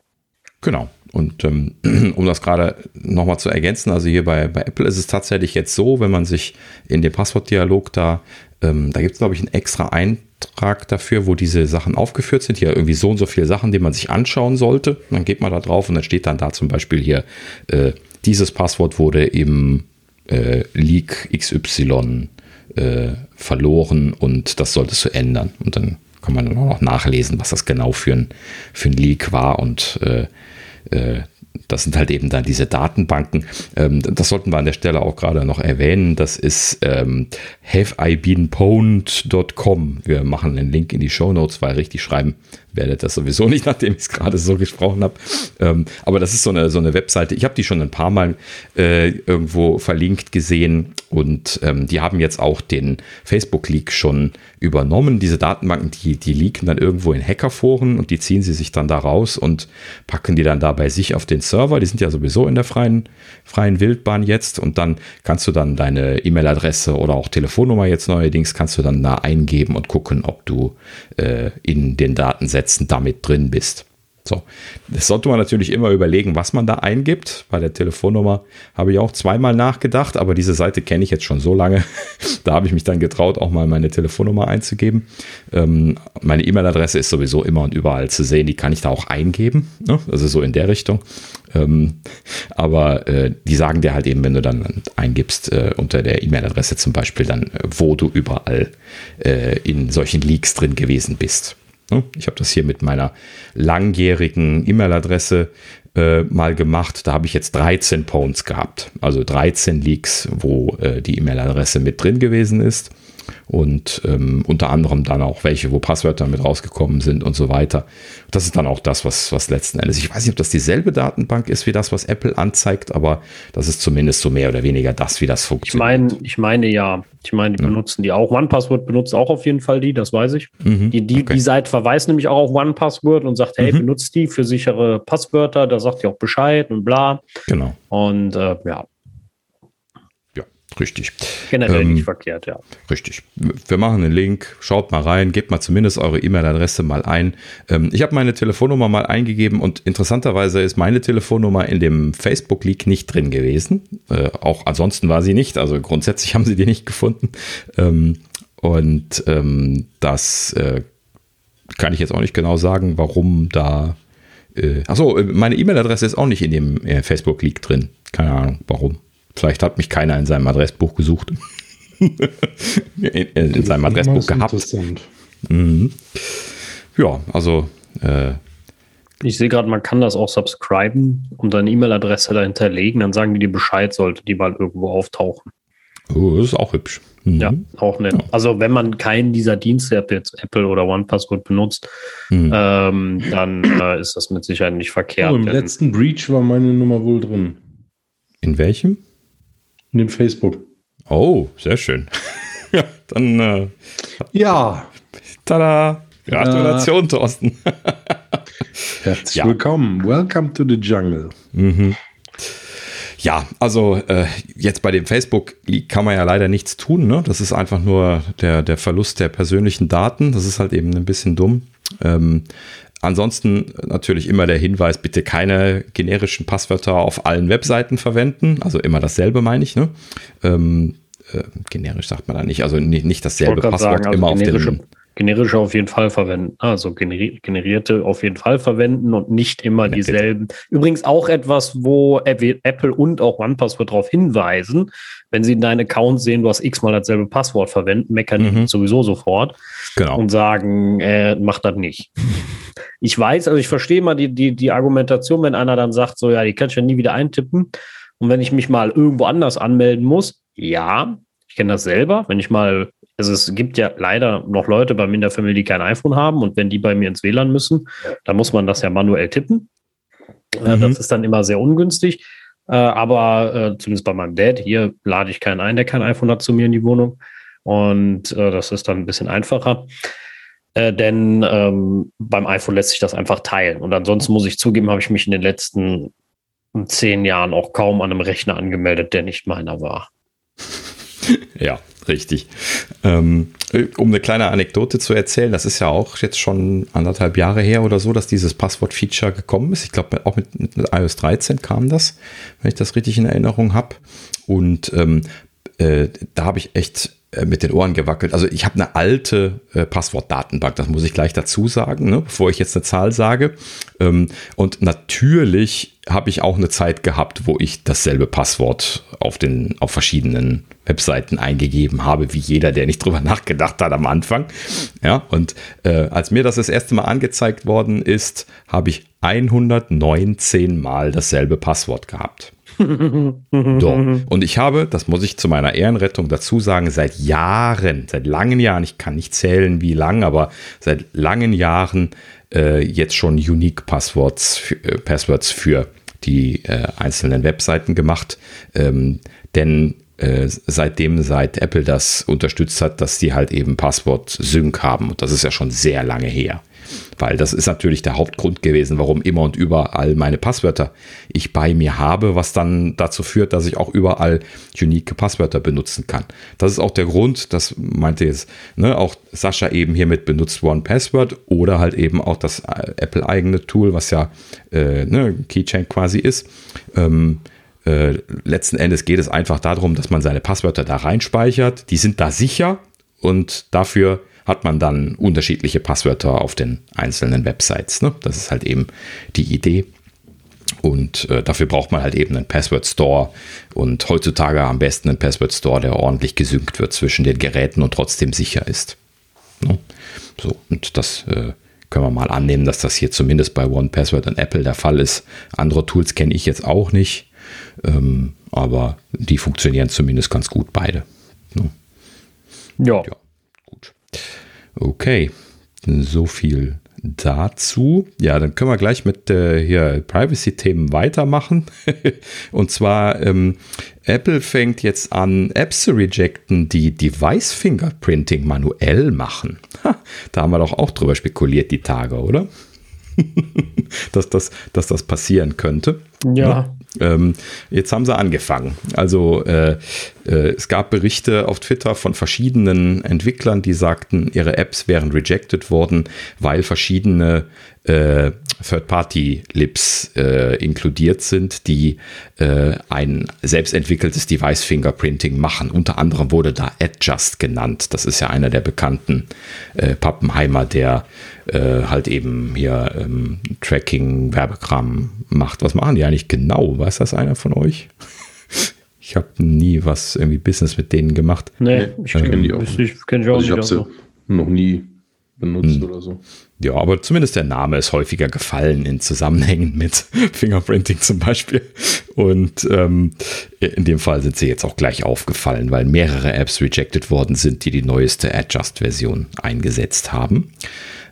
Genau. Und ähm, um das gerade nochmal zu ergänzen, also hier bei, bei Apple ist es tatsächlich jetzt so, wenn man sich in den Passwortdialog da, ähm, da gibt es, glaube ich, einen extra Eintrag dafür, wo diese Sachen aufgeführt sind. Hier irgendwie so und so viele Sachen, die man sich anschauen sollte. dann geht man da drauf und dann steht dann da zum Beispiel hier, äh, dieses Passwort wurde im äh, Leak XY äh, verloren und das solltest du ändern. Und dann kann man dann auch noch nachlesen, was das genau für ein, für ein Leak war und äh, äh, das sind halt eben dann diese Datenbanken. Ähm, das sollten wir an der Stelle auch gerade noch erwähnen. Das ist ähm, haveibeenpwned.com. Wir machen einen Link in die Show Notes, weil richtig schreiben werdet das sowieso nicht, nachdem ich es gerade so gesprochen habe. Ähm, aber das ist so eine, so eine Webseite. Ich habe die schon ein paar Mal äh, irgendwo verlinkt gesehen und ähm, die haben jetzt auch den Facebook-Leak schon übernommen. Diese Datenbanken, die, die liegen dann irgendwo in Hackerforen und die ziehen sie sich dann da raus und packen die dann da bei sich auf den Server. Die sind ja sowieso in der freien, freien Wildbahn jetzt und dann kannst du dann deine E-Mail-Adresse oder auch Telefonnummer jetzt neuerdings kannst du dann da eingeben und gucken, ob du äh, in den Datensätzen Sätzen damit drin bist. So, das sollte man natürlich immer überlegen, was man da eingibt. Bei der Telefonnummer habe ich auch zweimal nachgedacht, aber diese Seite kenne ich jetzt schon so lange. da habe ich mich dann getraut, auch mal meine Telefonnummer einzugeben. Ähm, meine E-Mail-Adresse ist sowieso immer und überall zu sehen. Die kann ich da auch eingeben. Ne? Also so in der Richtung. Ähm, aber äh, die sagen dir halt eben, wenn du dann eingibst äh, unter der E-Mail-Adresse zum Beispiel, dann, äh, wo du überall äh, in solchen Leaks drin gewesen bist. Ne? Ich habe das hier mit meiner langjährigen E-Mail-Adresse äh, mal gemacht. Da habe ich jetzt 13 Pawns gehabt. Also 13 Leaks, wo äh, die E-Mail-Adresse mit drin gewesen ist und ähm, unter anderem dann auch welche, wo Passwörter mit rausgekommen sind und so weiter. Das ist dann auch das, was, was letzten Endes, ich weiß nicht, ob das dieselbe Datenbank ist wie das, was Apple anzeigt, aber das ist zumindest so mehr oder weniger das, wie das funktioniert. Ich meine, ich meine ja, ich meine, die ja. benutzen die auch. OnePassword benutzt auch auf jeden Fall die, das weiß ich. Mhm, die, die, okay. die Seite verweist nämlich auch auf OnePassword und sagt, hey, mhm. benutzt die für sichere Passwörter, da sagt die auch Bescheid und bla. Genau. Und äh, ja, Richtig. Generell ähm, nicht verkehrt, ja. Richtig. Wir machen einen Link, schaut mal rein, gebt mal zumindest eure E-Mail-Adresse mal ein. Ähm, ich habe meine Telefonnummer mal eingegeben und interessanterweise ist meine Telefonnummer in dem Facebook-Leak nicht drin gewesen. Äh, auch ansonsten war sie nicht, also grundsätzlich haben sie die nicht gefunden. Ähm, und ähm, das äh, kann ich jetzt auch nicht genau sagen, warum da. Äh, achso, meine E-Mail-Adresse ist auch nicht in dem äh, Facebook-Leak drin. Keine Ahnung, warum. Vielleicht hat mich keiner in seinem Adressbuch gesucht. in, in seinem Adressbuch gehabt. Mhm. Ja, also. Äh, ich sehe gerade, man kann das auch subscriben und deine E-Mail-Adresse dahinter legen. Dann sagen die dir Bescheid, sollte die mal irgendwo auftauchen. Oh, das ist auch hübsch. Mhm. Ja, auch nett. Ja. Also wenn man keinen dieser Dienste, jetzt Apple oder OnePassword benutzt, mhm. ähm, dann äh, ist das mit Sicherheit nicht verkehrt. Oh, Im letzten Breach war meine Nummer wohl drin. In welchem? in dem Facebook. Oh, sehr schön. ja, dann. Äh, ja. Tada! Gratulation, äh, Thorsten. Herzlich ja. willkommen. Welcome to the jungle. Mhm. Ja, also äh, jetzt bei dem Facebook-Leak kann man ja leider nichts tun. Ne? Das ist einfach nur der, der Verlust der persönlichen Daten. Das ist halt eben ein bisschen dumm. Ähm, Ansonsten natürlich immer der Hinweis, bitte keine generischen Passwörter auf allen Webseiten verwenden. Also immer dasselbe, meine ich. Ne? Ähm, äh, generisch sagt man da nicht. Also nicht, nicht dasselbe Passwort sagen, also immer auf den. Generische auf jeden Fall verwenden. Also generierte auf jeden Fall verwenden und nicht immer dieselben. Übrigens auch etwas, wo Apple und auch OnePassword darauf hinweisen, wenn sie in deinen Account sehen, du hast x-mal dasselbe Passwort verwenden, meckern mhm. sowieso sofort genau. und sagen, äh, mach das nicht ich weiß, also ich verstehe mal die, die, die Argumentation, wenn einer dann sagt, so, ja, die kann ich ja nie wieder eintippen. Und wenn ich mich mal irgendwo anders anmelden muss, ja, ich kenne das selber. Wenn ich mal, also es gibt ja leider noch Leute bei mir in der Familie, die kein iPhone haben und wenn die bei mir ins WLAN müssen, dann muss man das ja manuell tippen. Äh, mhm. Das ist dann immer sehr ungünstig. Äh, aber äh, zumindest bei meinem Dad, hier lade ich keinen ein, der kein iPhone hat, zu mir in die Wohnung. Und das ist dann ein bisschen einfacher. Äh, denn ähm, beim iPhone lässt sich das einfach teilen. Und ansonsten muss ich zugeben, habe ich mich in den letzten zehn Jahren auch kaum an einem Rechner angemeldet, der nicht meiner war. ja, richtig. Ähm, um eine kleine Anekdote zu erzählen, das ist ja auch jetzt schon anderthalb Jahre her oder so, dass dieses Passwort-Feature gekommen ist. Ich glaube, auch mit, mit, iOS 13 kam das, wenn ich das richtig in Erinnerung habe. Und ähm, äh, da habe ich echt äh, mit den Ohren gewackelt. Also ich habe eine alte äh, Passwortdatenbank, das muss ich gleich dazu sagen, ne, bevor ich jetzt eine Zahl sage. Ähm, und natürlich habe ich auch eine Zeit gehabt, wo ich dasselbe Passwort auf den auf verschiedenen Webseiten eingegeben habe, wie jeder, der nicht drüber nachgedacht hat am Anfang. Ja, und äh, als mir das das erste Mal angezeigt worden ist, habe ich 119 Mal dasselbe Passwort gehabt. so. Und ich habe, das muss ich zu meiner Ehrenrettung dazu sagen, seit Jahren, seit langen Jahren, ich kann nicht zählen, wie lang, aber seit langen Jahren äh, jetzt schon Unique Passwords, für, äh, Passwords für die äh, einzelnen Webseiten gemacht. Ähm, denn äh, seitdem seit Apple das unterstützt hat, dass die halt eben Passwort-Sync haben. Und das ist ja schon sehr lange her. Weil das ist natürlich der Hauptgrund gewesen, warum immer und überall meine Passwörter ich bei mir habe, was dann dazu führt, dass ich auch überall unique Passwörter benutzen kann. Das ist auch der Grund, das meinte jetzt ne, auch Sascha eben hiermit benutzt One Password oder halt eben auch das äh, Apple-eigene Tool, was ja äh, ne, Keychain quasi ist. Ähm, äh, letzten Endes geht es einfach darum, dass man seine Passwörter da reinspeichert. Die sind da sicher und dafür hat man dann unterschiedliche Passwörter auf den einzelnen Websites. Ne? Das ist halt eben die Idee. Und äh, dafür braucht man halt eben einen Password Store und heutzutage am besten einen Password Store, der ordentlich gesynkt wird zwischen den Geräten und trotzdem sicher ist. Ne? So, und das äh, können wir mal annehmen, dass das hier zumindest bei One Password und Apple der Fall ist. Andere Tools kenne ich jetzt auch nicht, ähm, aber die funktionieren zumindest ganz gut beide. Ne? Ja. ja. Okay, so viel dazu. Ja, dann können wir gleich mit äh, hier Privacy-Themen weitermachen. Und zwar, ähm, Apple fängt jetzt an, Apps zu rejecten, die Device-Fingerprinting manuell machen. Ha, da haben wir doch auch drüber spekuliert die Tage, oder? dass, das, dass das passieren könnte. Ja. Ähm, jetzt haben sie angefangen. Also äh, äh, es gab Berichte auf Twitter von verschiedenen Entwicklern, die sagten, ihre Apps wären rejected worden, weil verschiedene äh, Third-Party-Lips äh, inkludiert sind, die äh, ein selbstentwickeltes Device-Fingerprinting machen. Unter anderem wurde da Adjust genannt. Das ist ja einer der bekannten äh, Pappenheimer, der äh, halt eben hier ähm, Tracking, Werbekram macht. Was machen die eigentlich genau? Weiß das einer von euch? Ich habe nie was irgendwie Business mit denen gemacht. Nee, ich kenne ähm, die auch. Ich, kenn ich auch also ich habe sie noch nie benutzt hm. oder so. Ja, aber zumindest der Name ist häufiger gefallen in Zusammenhängen mit Fingerprinting zum Beispiel. Und ähm, in dem Fall sind sie jetzt auch gleich aufgefallen, weil mehrere Apps rejected worden sind, die die neueste Adjust-Version eingesetzt haben.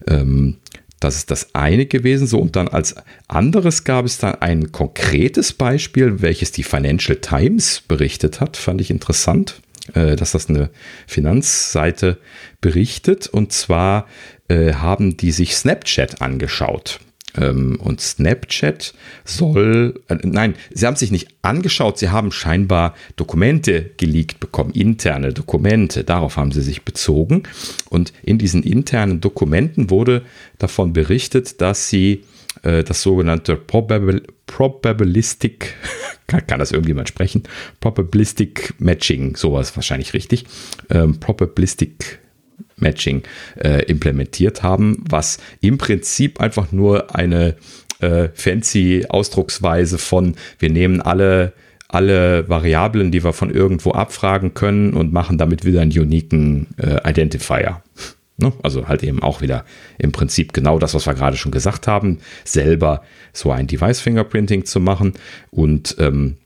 Ähm, das ist das eine gewesen. So, und dann als anderes gab es dann ein konkretes Beispiel, welches die Financial Times berichtet hat. Fand ich interessant, äh, dass das eine Finanzseite berichtet. Und zwar äh, haben die sich Snapchat angeschaut. Ähm, und Snapchat soll, äh, nein, sie haben sich nicht angeschaut, sie haben scheinbar Dokumente geleakt bekommen, interne Dokumente, darauf haben sie sich bezogen. Und in diesen internen Dokumenten wurde davon berichtet, dass sie äh, das sogenannte Probabil Probabilistic, kann, kann, das irgendjemand sprechen? Probabilistic Matching, sowas wahrscheinlich richtig. Ähm, Probabilistic Matching äh, implementiert haben, was im Prinzip einfach nur eine äh, fancy Ausdrucksweise von wir nehmen alle alle Variablen, die wir von irgendwo abfragen können und machen damit wieder einen uniken äh, Identifier. Ne? Also halt eben auch wieder im Prinzip genau das, was wir gerade schon gesagt haben, selber so ein Device Fingerprinting zu machen und ähm,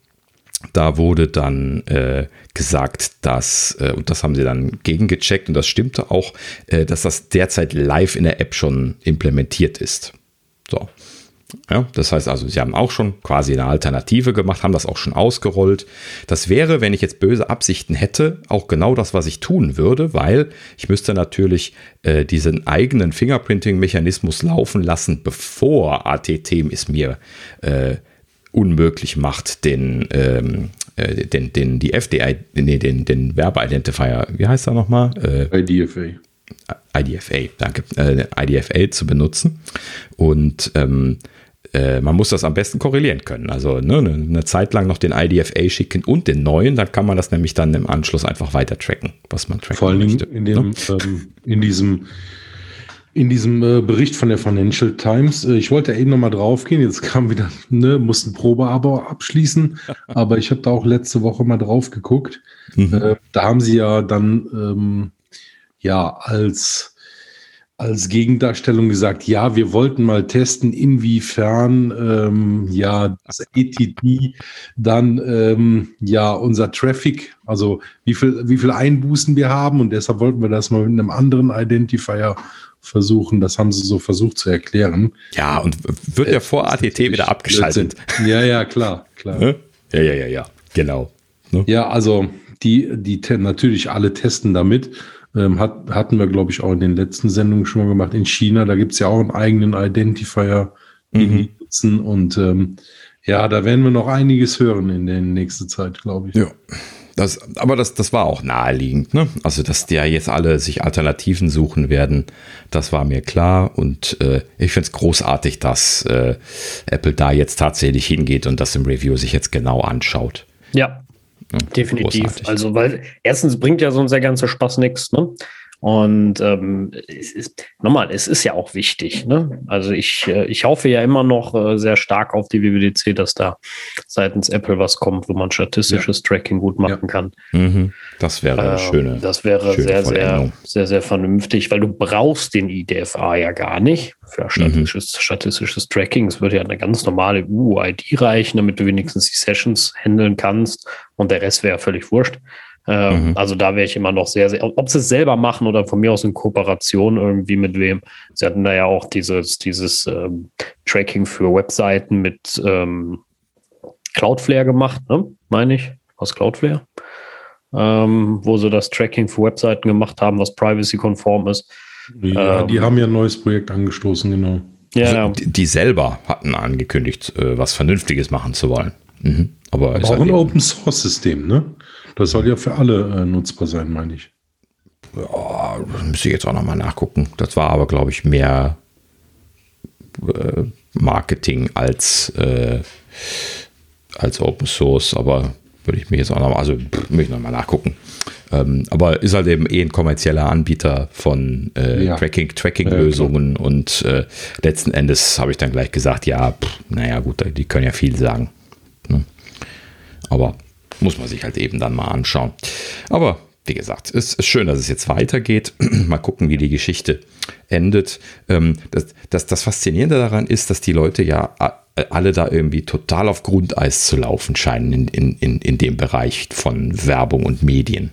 da wurde dann äh, gesagt, dass, äh, und das haben sie dann gegengecheckt und das stimmte auch, äh, dass das derzeit live in der App schon implementiert ist. So. Ja, das heißt also, sie haben auch schon quasi eine Alternative gemacht, haben das auch schon ausgerollt. Das wäre, wenn ich jetzt böse Absichten hätte, auch genau das, was ich tun würde, weil ich müsste natürlich äh, diesen eigenen Fingerprinting-Mechanismus laufen lassen, bevor ATT es mir äh, unmöglich macht, den, ähm, äh, den, den, die FDI, nee, den, den Werbeidentifier, wie heißt er nochmal? Äh, IDFA. IDFA, danke, äh, IDFA zu benutzen. Und ähm, äh, man muss das am besten korrelieren können. Also ne, ne eine Zeit lang noch den IDFA schicken und den neuen, dann kann man das nämlich dann im Anschluss einfach weiter tracken, was man tracken Vor allem möchte. In, dem, ne? ähm, in diesem, in diesem äh, Bericht von der Financial Times, äh, ich wollte eben nochmal drauf gehen, jetzt kam wieder, ne, mussten Probeabo abschließen, aber ich habe da auch letzte Woche mal drauf geguckt. Mhm. Äh, da haben sie ja dann ähm, ja als als Gegendarstellung gesagt, ja, wir wollten mal testen, inwiefern ähm, ja das ETD dann ähm, ja unser Traffic, also wie viel, wie viel Einbußen wir haben und deshalb wollten wir das mal mit einem anderen Identifier versuchen. Das haben sie so versucht zu erklären. Ja, und wird ja vor ATT wieder abgeschaltet. Ja, ja, klar, klar. Ne? Ja, ja, ja, ja, genau. Ne? Ja, also die, die natürlich alle testen damit ähm, hat, hatten wir, glaube ich, auch in den letzten Sendungen schon mal gemacht. In China, da gibt es ja auch einen eigenen Identifier, den mhm. die nutzen. Und ähm, ja, da werden wir noch einiges hören in der nächsten Zeit, glaube ich. Ja. Das, aber das, das war auch naheliegend, ne? Also, dass die ja jetzt alle sich Alternativen suchen werden, das war mir klar. Und äh, ich finde es großartig, dass äh, Apple da jetzt tatsächlich hingeht und das im Review sich jetzt genau anschaut. Ja, ja, Definitiv. Großartig. Also, weil erstens bringt ja sonst der ganze Spaß nichts, ne? Und ähm, es ist, nochmal, es ist ja auch wichtig. Ne? Also ich, äh, ich hoffe ja immer noch äh, sehr stark auf die WWDC, dass da seitens Apple was kommt, wo man statistisches ja. Tracking gut machen ja. kann. Mhm. Das wäre eine ähm, schöne. Das wäre schöne sehr, sehr, sehr, sehr vernünftig, weil du brauchst den IDFA ja gar nicht für statistisches, mhm. statistisches Tracking. Es würde ja eine ganz normale UID reichen, damit du wenigstens die Sessions handeln kannst und der Rest wäre völlig wurscht. Ähm, mhm. Also da wäre ich immer noch sehr, sehr, ob sie es selber machen oder von mir aus in Kooperation irgendwie mit wem. Sie hatten da ja auch dieses, dieses ähm, Tracking für Webseiten mit ähm, Cloudflare gemacht, ne? meine ich, aus Cloudflare. Ähm, wo sie das Tracking für Webseiten gemacht haben, was privacy-konform ist. Ja, die ähm, haben ja ein neues Projekt angestoßen, genau. Ja, also, die, die, selber hatten angekündigt, äh, was Vernünftiges machen zu wollen. Mhm. Aber, Aber auch halt ein Open-Source-System, ne? Das soll ja für alle äh, nutzbar sein, meine ich. Ja, müsste ich jetzt auch nochmal nachgucken. Das war aber, glaube ich, mehr äh, Marketing als, äh, als Open Source, aber würde ich mir jetzt auch nochmal, also möchte ich nochmal nachgucken. Ähm, aber ist halt eben eh ein kommerzieller Anbieter von äh, ja. Tracking, Tracking-Lösungen ja, und äh, letzten Endes habe ich dann gleich gesagt, ja, pff, naja, gut, die können ja viel sagen. Ne? Aber muss man sich halt eben dann mal anschauen. Aber wie gesagt, es ist schön, dass es jetzt weitergeht. mal gucken, wie die Geschichte endet. Ähm, das, das, das Faszinierende daran ist, dass die Leute ja alle da irgendwie total auf Grundeis zu laufen scheinen in, in, in, in dem Bereich von Werbung und Medien.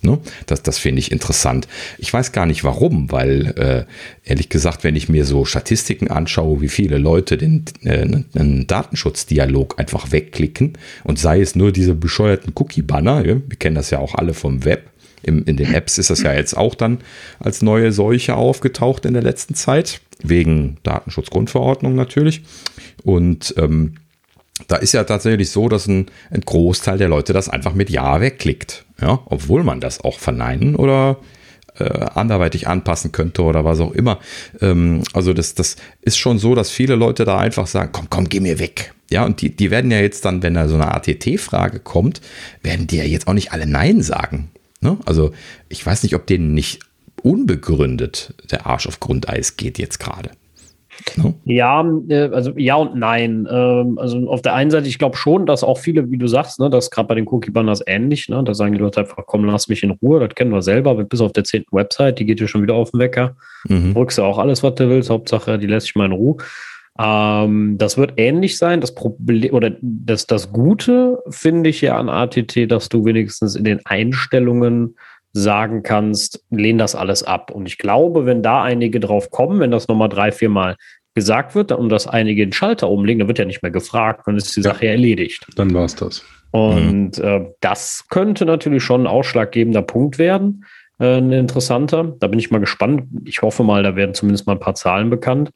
Ne? Das, das finde ich interessant. Ich weiß gar nicht warum, weil äh, ehrlich gesagt, wenn ich mir so Statistiken anschaue, wie viele Leute den äh, einen Datenschutzdialog einfach wegklicken und sei es nur diese bescheuerten Cookie-Banner, ja? wir kennen das ja auch alle vom Web. Im, in den Apps ist das ja jetzt auch dann als neue Seuche aufgetaucht in der letzten Zeit, wegen Datenschutzgrundverordnung natürlich. Und ähm, da ist ja tatsächlich so, dass ein, ein, Großteil der Leute das einfach mit Ja wegklickt. Ja, obwohl man das auch verneinen oder äh, anderweitig anpassen könnte oder was auch immer. Ähm, also das, das ist schon so, dass viele Leute da einfach sagen, komm, komm, geh mir weg. Ja, und die, die werden ja jetzt dann, wenn da so eine ATT-Frage kommt, werden die ja jetzt auch nicht alle Nein sagen. Ne? Also ich weiß nicht, ob denen nicht unbegründet der Arsch auf Grundeis geht jetzt gerade. No? Ja, äh, also ja und nein. Ähm, also auf der einen Seite, ich glaube schon, dass auch viele, wie du sagst, ne, das gerade bei den Cookie-Banners ähnlich, ne, da sagen die Leute einfach, komm, lass mich in Ruhe, das kennen wir selber, bis auf der zehnten Website, die geht dir schon wieder auf den Wecker. Mhm. Drückst du auch alles, was du willst, Hauptsache, die lässt sich mal in Ruhe. Ähm, das wird ähnlich sein. Das Problem oder das, das Gute finde ich ja an ATT, dass du wenigstens in den Einstellungen sagen kannst, lehn das alles ab. Und ich glaube, wenn da einige drauf kommen, wenn das nochmal drei, vier Mal gesagt wird und dass einige den Schalter umlegen, dann wird ja nicht mehr gefragt, dann ist die Sache ja erledigt. Dann war es das. Und mhm. äh, das könnte natürlich schon ein ausschlaggebender Punkt werden, äh, ein interessanter. Da bin ich mal gespannt. Ich hoffe mal, da werden zumindest mal ein paar Zahlen bekannt.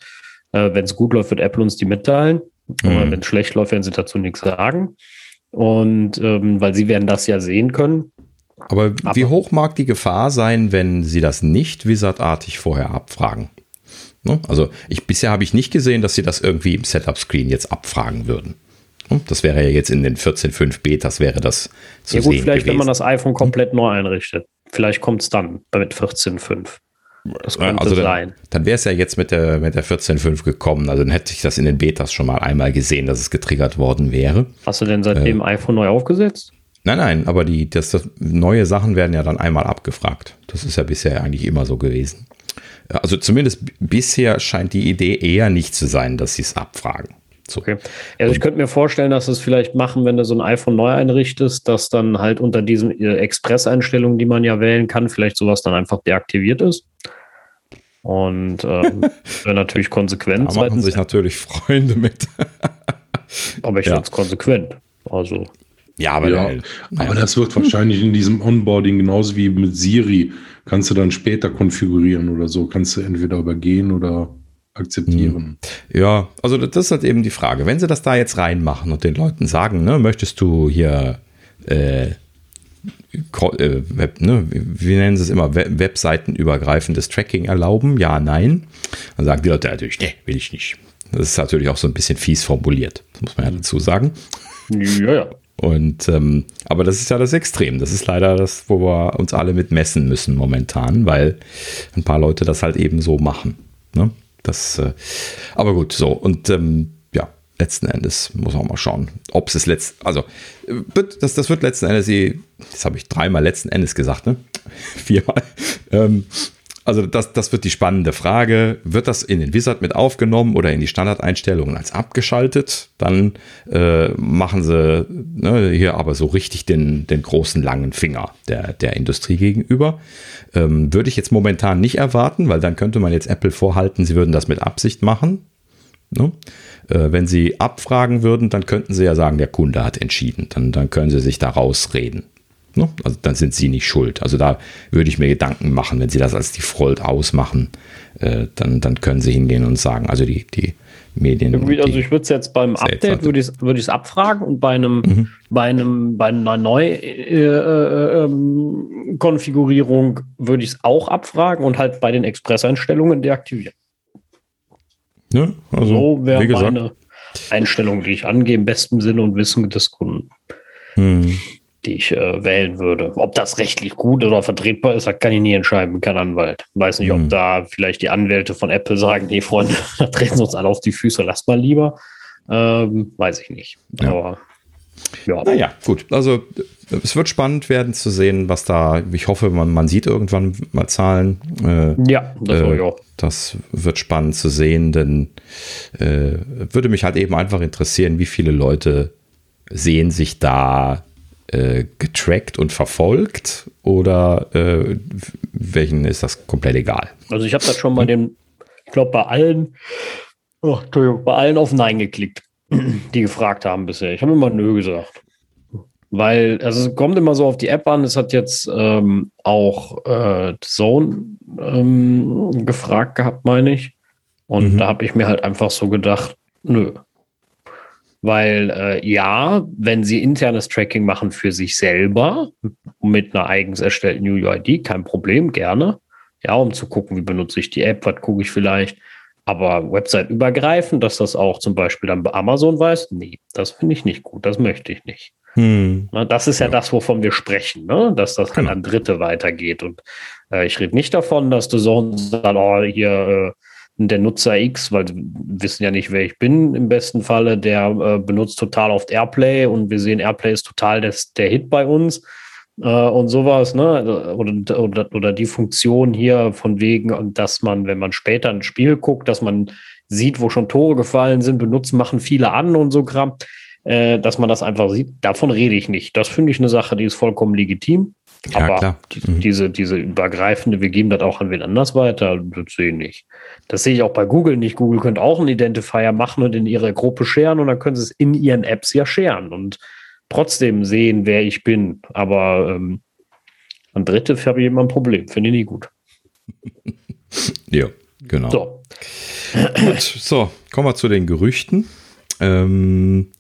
Äh, Wenn es gut läuft, wird Apple uns die mitteilen. Mhm. Wenn es schlecht läuft, werden sie dazu nichts sagen. Und ähm, weil sie werden das ja sehen können. Aber, Aber wie hoch mag die Gefahr sein, wenn sie das nicht wizardartig vorher abfragen? Ne? Also ich, bisher habe ich nicht gesehen, dass sie das irgendwie im Setup-Screen jetzt abfragen würden. Ne? Das wäre ja jetzt in den 14.5 Betas wäre das zu ja gut, sehen vielleicht gewesen. wenn man das iPhone komplett neu einrichtet. Vielleicht kommt es dann mit 14.5. Das könnte also dann, sein. Dann wäre es ja jetzt mit der, mit der 14.5 gekommen. Also dann hätte ich das in den Betas schon mal einmal gesehen, dass es getriggert worden wäre. Hast du denn seitdem äh, iPhone neu aufgesetzt? Nein, nein, aber die, das, das, neue Sachen werden ja dann einmal abgefragt. Das ist ja bisher eigentlich immer so gewesen. Also zumindest bisher scheint die Idee eher nicht zu sein, dass sie es abfragen. So. Okay. Also ich könnte mir vorstellen, dass es vielleicht machen, wenn du so ein iPhone neu einrichtest, dass dann halt unter diesen äh, Express-Einstellungen, die man ja wählen kann, vielleicht sowas dann einfach deaktiviert ist. Und ähm, wäre natürlich konsequent. Da machen sich natürlich Freunde mit. aber ich ja. finde es konsequent. Also. Ja, aber, ja, aber das wird wahrscheinlich in diesem Onboarding genauso wie mit Siri. Kannst du dann später konfigurieren oder so. Kannst du entweder übergehen oder akzeptieren. Hm. Ja, also das ist halt eben die Frage. Wenn sie das da jetzt reinmachen und den Leuten sagen, ne, möchtest du hier äh, äh, Web, ne, wie nennen sie es immer, Webseitenübergreifendes Tracking erlauben? Ja, nein. Dann sagen die Leute natürlich, nee, will ich nicht. Das ist natürlich auch so ein bisschen fies formuliert, muss man ja dazu sagen. Ja, ja. Und ähm, aber das ist ja das Extrem. Das ist leider das, wo wir uns alle mit messen müssen momentan, weil ein paar Leute das halt eben so machen. Ne? Das, äh, aber gut, so und ähm, ja, letzten Endes muss man mal schauen, ob es letzt, also das, das wird letzten Endes, das habe ich dreimal letzten Endes gesagt, ne? Viermal. Ähm, also das, das wird die spannende Frage. Wird das in den Wizard mit aufgenommen oder in die Standardeinstellungen als abgeschaltet? Dann äh, machen sie ne, hier aber so richtig den, den großen langen Finger der, der Industrie gegenüber. Ähm, würde ich jetzt momentan nicht erwarten, weil dann könnte man jetzt Apple vorhalten, sie würden das mit Absicht machen. Ne? Äh, wenn sie abfragen würden, dann könnten sie ja sagen, der Kunde hat entschieden. Dann, dann können sie sich da rausreden. Ne? Also dann sind sie nicht schuld. Also da würde ich mir Gedanken machen, wenn sie das als Default ausmachen, äh, dann, dann können sie hingehen und sagen, also die, die Medien. also ich würde es jetzt beim Update würde ich es würd abfragen und bei einem mhm. bei einem bei einer Neukonfigurierung äh, äh, würde ich es auch abfragen und halt bei den Express-Einstellungen deaktivieren. Ne? Also, so wäre meine Einstellung, die ich angehe, im besten Sinne und Wissen des Kunden. Mhm die ich äh, wählen würde. Ob das rechtlich gut oder vertretbar ist, das kann ich nie entscheiden, kein Anwalt. Weiß nicht, mhm. ob da vielleicht die Anwälte von Apple sagen, nee, Freunde, da treten sie uns alle auf die Füße, lass mal lieber. Ähm, weiß ich nicht. Ja. Aber ja. Naja, gut. Also es wird spannend werden zu sehen, was da, ich hoffe, man, man sieht irgendwann mal Zahlen. Äh, ja, das, äh, auch. das wird spannend zu sehen, denn äh, würde mich halt eben einfach interessieren, wie viele Leute sehen sich da äh, getrackt und verfolgt oder äh, welchen ist das komplett egal? Also ich habe das schon bei den, ich glaube bei allen, oh, Entschuldigung, bei allen auf Nein geklickt, die gefragt haben bisher. Ich habe immer Nö gesagt. Weil, also es kommt immer so auf die App an. Es hat jetzt ähm, auch äh, Zone ähm, gefragt gehabt, meine ich. Und mhm. da habe ich mir halt einfach so gedacht, nö, weil äh, ja, wenn sie internes Tracking machen für sich selber mit einer eigens erstellten UUID, kein Problem, gerne. Ja, um zu gucken, wie benutze ich die App, was gucke ich vielleicht. Aber Website-übergreifend, dass das auch zum Beispiel dann bei Amazon weiß, nee, das finde ich nicht gut, das möchte ich nicht. Hm. Na, das ist ja, ja, das, wovon wir sprechen, ne? dass das dann genau. an Dritte weitergeht. Und äh, ich rede nicht davon, dass du so dann, oh, hier äh, der Nutzer X, weil wir wissen ja nicht, wer ich bin im besten Falle, der äh, benutzt total oft Airplay und wir sehen, Airplay ist total des, der Hit bei uns äh, und sowas, ne? Oder, oder, oder die Funktion hier von wegen, dass man, wenn man später ein Spiel guckt, dass man sieht, wo schon Tore gefallen sind, benutzen, machen viele an und so Kram, äh, dass man das einfach sieht. Davon rede ich nicht. Das finde ich eine Sache, die ist vollkommen legitim. Ja, Aber klar. Mhm. diese, diese übergreifende, wir geben das auch an wen anders weiter, das sehe ich nicht. Das sehe ich auch bei Google nicht. Google könnte auch einen Identifier machen und in ihrer Gruppe scheren und dann können sie es in ihren Apps ja scheren und trotzdem sehen, wer ich bin. Aber ähm, an Dritte habe ich immer ein Problem. Finde ich nie gut. ja, genau. So. Gut, so, kommen wir zu den Gerüchten. Ähm,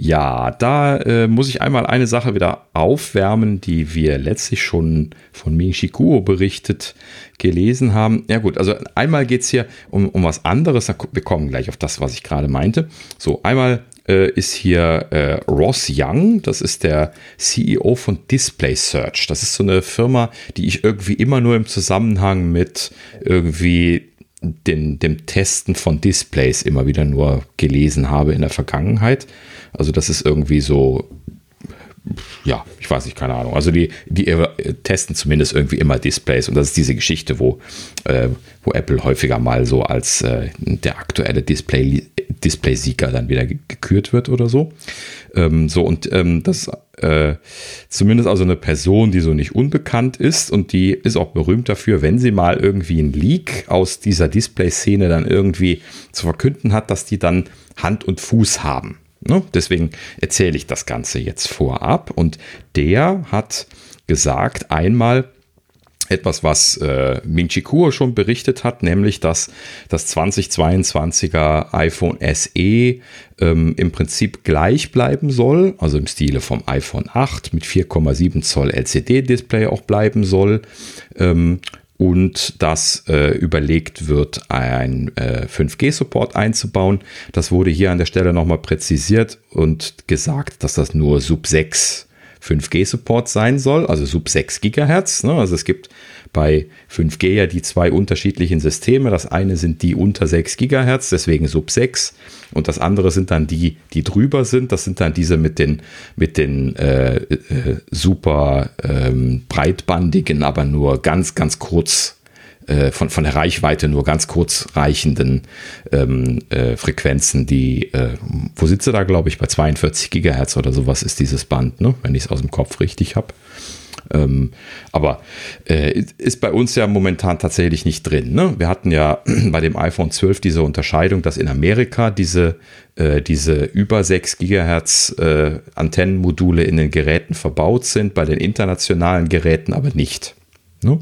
ja, da äh, muss ich einmal eine Sache wieder aufwärmen, die wir letztlich schon von Ming Shikuo berichtet gelesen haben. Ja gut, also einmal geht es hier um, um was anderes. Wir kommen gleich auf das, was ich gerade meinte. So, einmal äh, ist hier äh, Ross Young, das ist der CEO von Display Search. Das ist so eine Firma, die ich irgendwie immer nur im Zusammenhang mit irgendwie den, dem Testen von Displays immer wieder nur gelesen habe in der Vergangenheit. Also das ist irgendwie so, ja, ich weiß nicht, keine Ahnung. Also die, die testen zumindest irgendwie immer Displays und das ist diese Geschichte, wo, äh, wo Apple häufiger mal so als äh, der aktuelle Display, Display-Sieger dann wieder gekürt wird oder so. Ähm, so und ähm, das äh, zumindest also eine Person, die so nicht unbekannt ist und die ist auch berühmt dafür, wenn sie mal irgendwie ein Leak aus dieser Display-Szene dann irgendwie zu verkünden hat, dass die dann Hand und Fuß haben. Ne? Deswegen erzähle ich das Ganze jetzt vorab. Und der hat gesagt, einmal, etwas, was äh, Ming Chi Kuo schon berichtet hat, nämlich dass das 2022er iPhone SE ähm, im Prinzip gleich bleiben soll, also im Stile vom iPhone 8 mit 4,7 Zoll LCD-Display auch bleiben soll. Ähm, und dass äh, überlegt wird, ein äh, 5G-Support einzubauen. Das wurde hier an der Stelle nochmal präzisiert und gesagt, dass das nur Sub 6 5G-Support sein soll, also Sub 6 Gigahertz. Ne? Also es gibt bei 5G ja die zwei unterschiedlichen Systeme. Das eine sind die unter 6 Gigahertz, deswegen Sub 6. Und das andere sind dann die, die drüber sind. Das sind dann diese mit den, mit den äh, äh, super ähm, breitbandigen, aber nur ganz, ganz kurz äh, von, von der Reichweite nur ganz kurz reichenden ähm, äh, Frequenzen, die, äh, wo sitze da, glaube ich, bei 42 Gigahertz oder sowas ist dieses Band, ne? wenn ich es aus dem Kopf richtig habe. Ähm, aber äh, ist bei uns ja momentan tatsächlich nicht drin. Ne? Wir hatten ja bei dem iPhone 12 diese Unterscheidung, dass in Amerika diese, äh, diese über 6 Gigahertz äh, Antennenmodule in den Geräten verbaut sind, bei den internationalen Geräten aber nicht. Ne?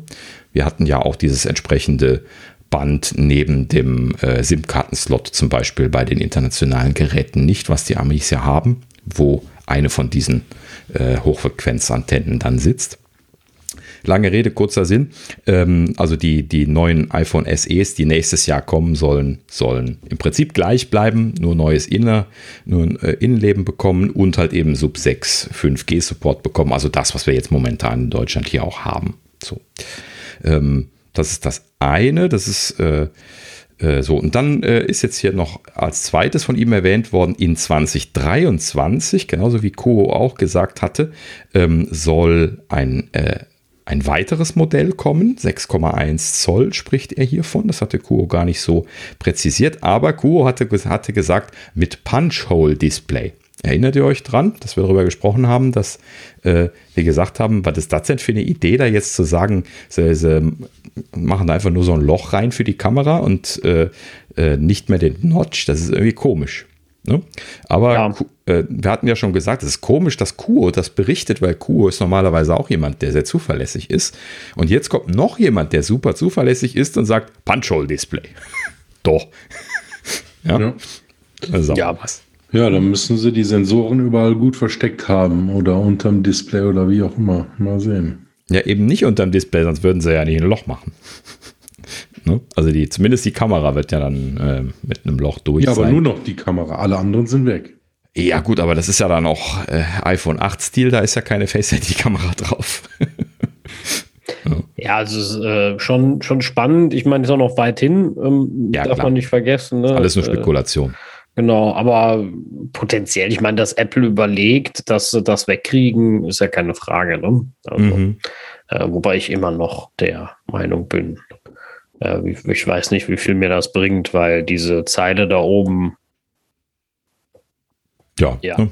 Wir hatten ja auch dieses entsprechende Band neben dem äh, SIM-Kartenslot zum Beispiel bei den internationalen Geräten nicht, was die Amis ja haben, wo eine von diesen äh, Hochfrequenzantennen dann sitzt. Lange Rede, kurzer Sinn. Ähm, also die, die neuen iPhone SEs, die nächstes Jahr kommen sollen, sollen im Prinzip gleich bleiben, nur neues Inner, nur ein äh, Innenleben bekommen und halt eben Sub 6 5G Support bekommen. Also das, was wir jetzt momentan in Deutschland hier auch haben. So. Ähm, das ist das eine. Das ist äh, so, und dann äh, ist jetzt hier noch als zweites von ihm erwähnt worden, in 2023, genauso wie Kuo auch gesagt hatte, ähm, soll ein, äh, ein weiteres Modell kommen. 6,1 Zoll spricht er hiervon. Das hatte Kuo gar nicht so präzisiert, aber Kuo hatte, hatte gesagt, mit Punch-Hole-Display. Erinnert ihr euch dran, dass wir darüber gesprochen haben, dass äh, wir gesagt haben, was ist das denn für eine Idee, da jetzt zu sagen, sie, sie machen da einfach nur so ein Loch rein für die Kamera und äh, äh, nicht mehr den Notch? Das ist irgendwie komisch. Ne? Aber ja. äh, wir hatten ja schon gesagt, es ist komisch, dass Kuo das berichtet, weil Kuo ist normalerweise auch jemand, der sehr zuverlässig ist. Und jetzt kommt noch jemand, der super zuverlässig ist und sagt, Punch-Hole-Display. Doch. ja. ja. Also ja, was. Ja, dann müssen sie die Sensoren überall gut versteckt haben oder unterm Display oder wie auch immer. Mal sehen. Ja, eben nicht unterm Display, sonst würden sie ja nicht ein Loch machen. ne? Also die, zumindest die Kamera wird ja dann äh, mit einem Loch durch. Ja, aber nur noch die Kamera, alle anderen sind weg. Ja, gut, aber das ist ja dann auch äh, iPhone 8-Stil, da ist ja keine Face-ID-Kamera drauf. ja. ja, also äh, schon, schon spannend. Ich meine, ist auch noch weit hin, ähm, ja, darf klar. man nicht vergessen. Ne? Alles nur äh, Spekulation. Genau, aber potenziell, ich meine, dass Apple überlegt, dass sie das wegkriegen, ist ja keine Frage. Ne? Also, mhm. äh, wobei ich immer noch der Meinung bin. Äh, ich weiß nicht, wie viel mir das bringt, weil diese Zeile da oben. Ja, ja. Ne?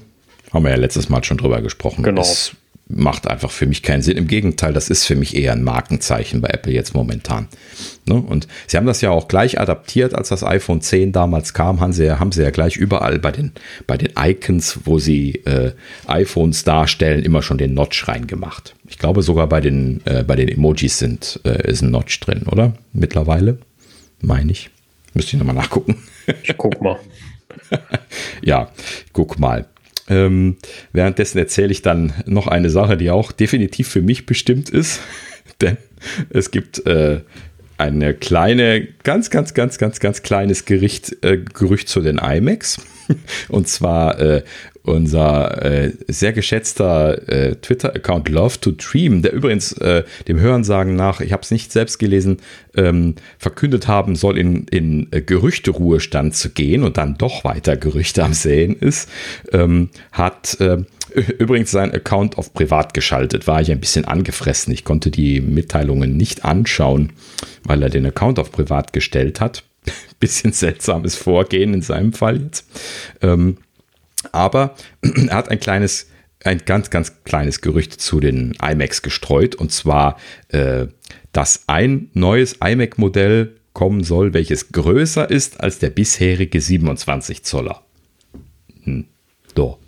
haben wir ja letztes Mal schon drüber gesprochen. Genau. Ist macht einfach für mich keinen Sinn. Im Gegenteil, das ist für mich eher ein Markenzeichen bei Apple jetzt momentan. Ne? Und sie haben das ja auch gleich adaptiert, als das iPhone 10 damals kam, haben sie, haben sie ja gleich überall bei den, bei den Icons, wo sie äh, iPhones darstellen, immer schon den Notch reingemacht. Ich glaube sogar bei den, äh, bei den Emojis sind, äh, ist ein Notch drin, oder? Mittlerweile, meine ich. Müsste ich nochmal nachgucken. Ich guck mal. ja, guck mal. Ähm, währenddessen erzähle ich dann noch eine Sache, die auch definitiv für mich bestimmt ist. Denn es gibt äh, eine kleine, ganz, ganz, ganz, ganz, ganz kleines Gericht, äh, Gerücht zu den IMAX. Und zwar äh, unser äh, sehr geschätzter äh, Twitter-Account Love to Dream, der übrigens äh, dem Hörensagen nach, ich habe es nicht selbst gelesen, ähm, verkündet haben soll, in, in äh, Gerüchteruhestand zu gehen und dann doch weiter Gerüchte am Säen ist, ähm, hat äh, übrigens seinen Account auf privat geschaltet. War ich ein bisschen angefressen. Ich konnte die Mitteilungen nicht anschauen, weil er den Account auf privat gestellt hat. bisschen seltsames Vorgehen in seinem Fall jetzt. Ähm, aber er hat ein kleines, ein ganz, ganz kleines Gerücht zu den iMacs gestreut. Und zwar, äh, dass ein neues iMac-Modell kommen soll, welches größer ist als der bisherige 27 Zoller. Hm. So.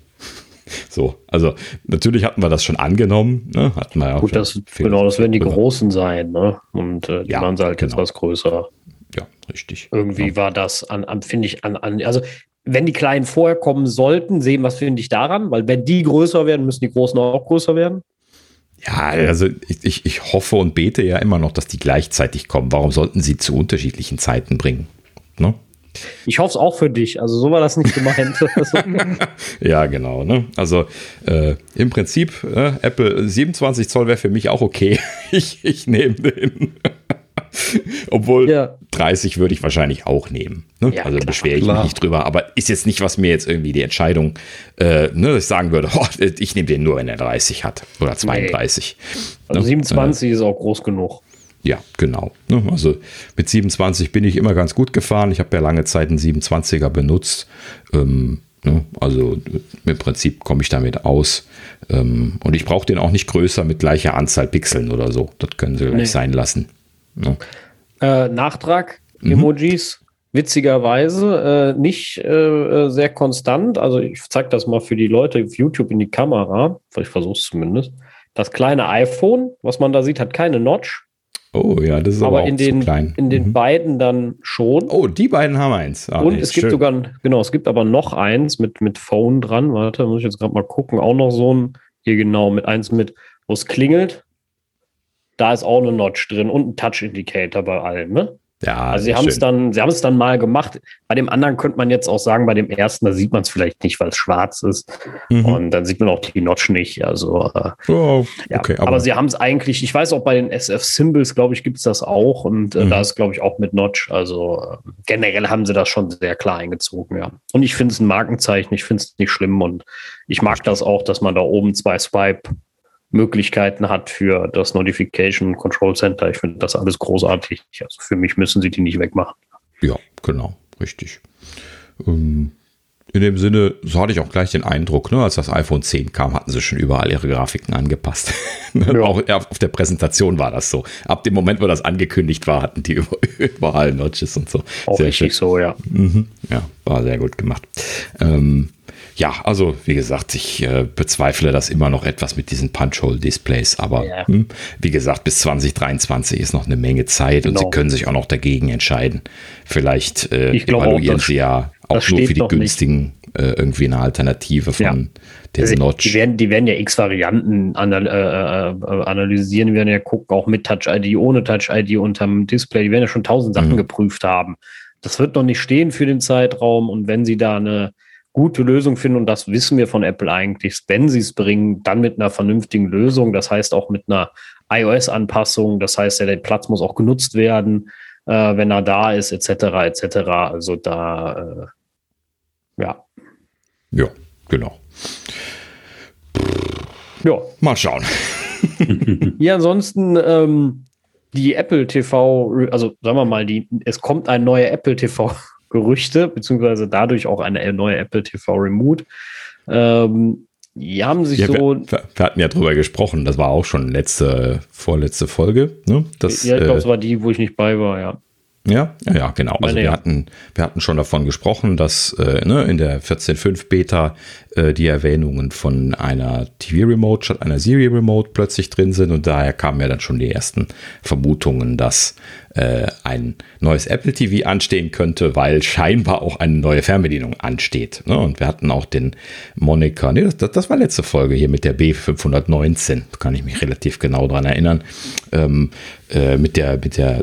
So, also natürlich hatten wir das schon angenommen. Ne? Hatten wir ja Gut, das, genau, das werden die großen sein. Ne? Und äh, die ja, waren halt genau. etwas größer. Ja, richtig. Irgendwie ja. war das an, an finde ich, an, an, also wenn die Kleinen vorher kommen sollten, sehen, was finde ich daran, weil wenn die größer werden, müssen die Großen auch größer werden. Ja, also ich, ich, ich hoffe und bete ja immer noch, dass die gleichzeitig kommen. Warum sollten sie zu unterschiedlichen Zeiten bringen? Ne? Ich hoffe es auch für dich. Also so war das nicht gemeint. ja, genau. Ne? Also äh, im Prinzip, äh, Apple 27 Zoll wäre für mich auch okay. ich, ich nehme den. Obwohl ja. 30 würde ich wahrscheinlich auch nehmen. Ne? Ja, also beschwere ich klar. mich nicht drüber. Aber ist jetzt nicht, was mir jetzt irgendwie die Entscheidung, äh, ne, dass ich sagen würde, oh, ich nehme den nur, wenn er 30 hat oder 32. Nee. Also ne? 27 äh, ist auch groß genug. Ja, genau. Ne? Also mit 27 bin ich immer ganz gut gefahren. Ich habe ja lange Zeit einen 27er benutzt. Ähm, ne? Also im Prinzip komme ich damit aus. Ähm, und ich brauche den auch nicht größer mit gleicher Anzahl Pixeln oder so. Das können sie gleich nee. sein lassen. Ne? Äh, Nachtrag, mhm. Emojis, witzigerweise äh, nicht äh, äh, sehr konstant. Also ich zeige das mal für die Leute auf YouTube in die Kamera. Ich versuche es zumindest. Das kleine iPhone, was man da sieht, hat keine Notch. Oh ja, das ist aber, aber in den, klein. In den mhm. beiden dann schon. Oh, die beiden haben eins. Ah, Und nee, es gibt schön. sogar, genau, es gibt aber noch eins mit, mit Phone dran. Warte, muss ich jetzt gerade mal gucken. Auch noch so ein, hier genau, mit eins mit, wo es klingelt. Da ist auch eine Notch drin und ein Touch Indicator bei allem, ne? Ja, also sie haben es dann, sie haben es dann mal gemacht. Bei dem anderen könnte man jetzt auch sagen, bei dem ersten, da sieht man es vielleicht nicht, weil es schwarz ist. Mhm. Und dann sieht man auch die Notch nicht. Also äh, oh, ja, okay, aber, aber, sie haben es eigentlich, ich weiß auch bei den SF Symbols, glaube ich, gibt es das auch. Und äh, mhm. da ist, glaube ich, auch mit Notch. Also äh, generell haben sie das schon sehr klar eingezogen, ja. Und ich finde es ein Markenzeichen, ich finde es nicht schlimm und ich mag das auch, dass man da oben zwei Swipe Möglichkeiten hat für das Notification Control Center. Ich finde das alles großartig. Also für mich müssen sie die nicht wegmachen. Ja, genau, richtig. Ähm, in dem Sinne, so hatte ich auch gleich den Eindruck, ne, als das iPhone 10 kam, hatten sie schon überall ihre Grafiken angepasst. Ja. auch auf der Präsentation war das so. Ab dem Moment, wo das angekündigt war, hatten die überall Notches und so. Auch sehr richtig schön. so, ja. Mhm. Ja, war sehr gut gemacht. Ähm, ja, also wie gesagt, ich äh, bezweifle das immer noch etwas mit diesen Punch-Hole-Displays, aber ja. hm, wie gesagt, bis 2023 ist noch eine Menge Zeit genau. und sie können sich auch noch dagegen entscheiden. Vielleicht äh, evaluieren auch, sie ja auch nur für die günstigen äh, irgendwie eine Alternative von ja. der also, Notch. Die werden, die werden ja X-Varianten anal äh, äh, analysieren, die werden ja gucken, auch mit Touch-ID, ohne Touch-ID unterm Display, die werden ja schon tausend Sachen mhm. geprüft haben. Das wird noch nicht stehen für den Zeitraum und wenn sie da eine gute Lösung finden, und das wissen wir von Apple eigentlich, wenn sie es bringen, dann mit einer vernünftigen Lösung, das heißt auch mit einer iOS-Anpassung, das heißt ja, der Platz muss auch genutzt werden, äh, wenn er da ist, etc., etc. Also da, äh, ja. Ja, genau. Ja. Mal schauen. ja, ansonsten, ähm, die Apple TV, also sagen wir mal, die, es kommt ein neuer Apple TV Gerüchte, beziehungsweise dadurch auch eine neue Apple TV Remote. Ähm, die haben sich ja, so. Wir, wir, hatten ja drüber gesprochen, das war auch schon letzte, vorletzte Folge. Ne? Das, ja, ich glaube, äh, es war die, wo ich nicht bei war, ja. Ja, ja, ja, genau. Also wir hatten, wir hatten schon davon gesprochen, dass äh, ne, in der 14.5 Beta äh, die Erwähnungen von einer TV-Remote statt einer Siri-Remote plötzlich drin sind und daher kamen ja dann schon die ersten Vermutungen, dass äh, ein neues Apple TV anstehen könnte, weil scheinbar auch eine neue Fernbedienung ansteht. Ne? Und wir hatten auch den Monika, nee, das, das war letzte Folge hier mit der B519, kann ich mich relativ genau dran erinnern, ähm, äh, mit der, mit der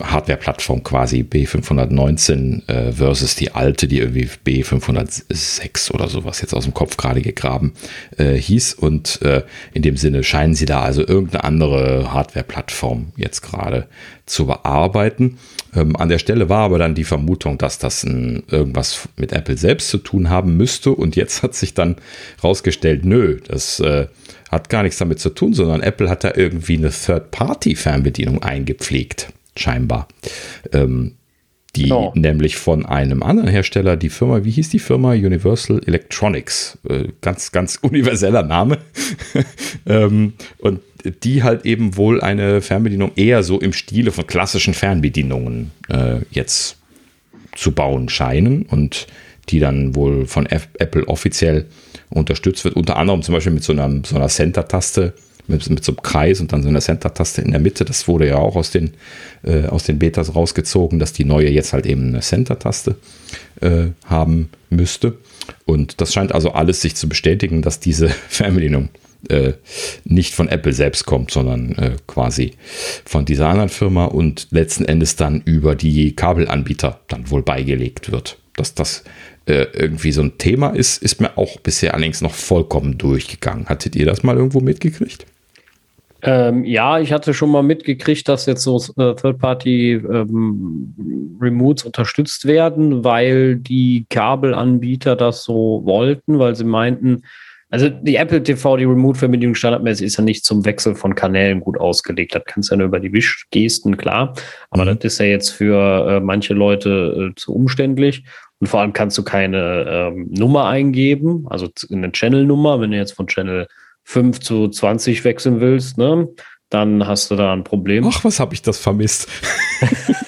Hardware-Plattform quasi B519 äh, versus die alte, die irgendwie B506 oder sowas jetzt aus dem Kopf gerade gegraben äh, hieß. Und äh, in dem Sinne scheinen sie da also irgendeine andere Hardware-Plattform jetzt gerade zu bearbeiten. Ähm, an der Stelle war aber dann die Vermutung, dass das ein, irgendwas mit Apple selbst zu tun haben müsste. Und jetzt hat sich dann rausgestellt, nö, das äh, hat gar nichts damit zu tun, sondern Apple hat da irgendwie eine Third-Party-Fernbedienung eingepflegt scheinbar. Ähm, die genau. nämlich von einem anderen Hersteller, die Firma, wie hieß die Firma? Universal Electronics. Äh, ganz, ganz universeller Name. ähm, und die halt eben wohl eine Fernbedienung eher so im Stile von klassischen Fernbedienungen äh, jetzt zu bauen scheinen und die dann wohl von Apple offiziell unterstützt wird, unter anderem zum Beispiel mit so einer, so einer Center-Taste, mit, mit so einem Kreis und dann so einer Center-Taste in der Mitte. Das wurde ja auch aus den, äh, aus den Betas rausgezogen, dass die neue jetzt halt eben eine Center-Taste äh, haben müsste. Und das scheint also alles sich zu bestätigen, dass diese Fernbedienung äh, nicht von Apple selbst kommt, sondern äh, quasi von dieser anderen Firma und letzten Endes dann über die Kabelanbieter dann wohl beigelegt wird. Dass das äh, irgendwie so ein Thema ist, ist mir auch bisher allerdings noch vollkommen durchgegangen. Hattet ihr das mal irgendwo mitgekriegt? Ähm, ja, ich hatte schon mal mitgekriegt, dass jetzt so äh, Third-Party-Remotes ähm, unterstützt werden, weil die Kabelanbieter das so wollten, weil sie meinten, also die Apple TV, die Remote-Verbindung standardmäßig ist ja nicht zum Wechsel von Kanälen gut ausgelegt. Das kannst du ja nur über die Wischgesten, klar. Aber mhm. das ist ja jetzt für äh, manche Leute äh, zu umständlich. Und vor allem kannst du keine ähm, Nummer eingeben, also eine Channel-Nummer, wenn du jetzt von Channel 5 zu 20 wechseln willst, ne, dann hast du da ein Problem. Ach, was habe ich das vermisst?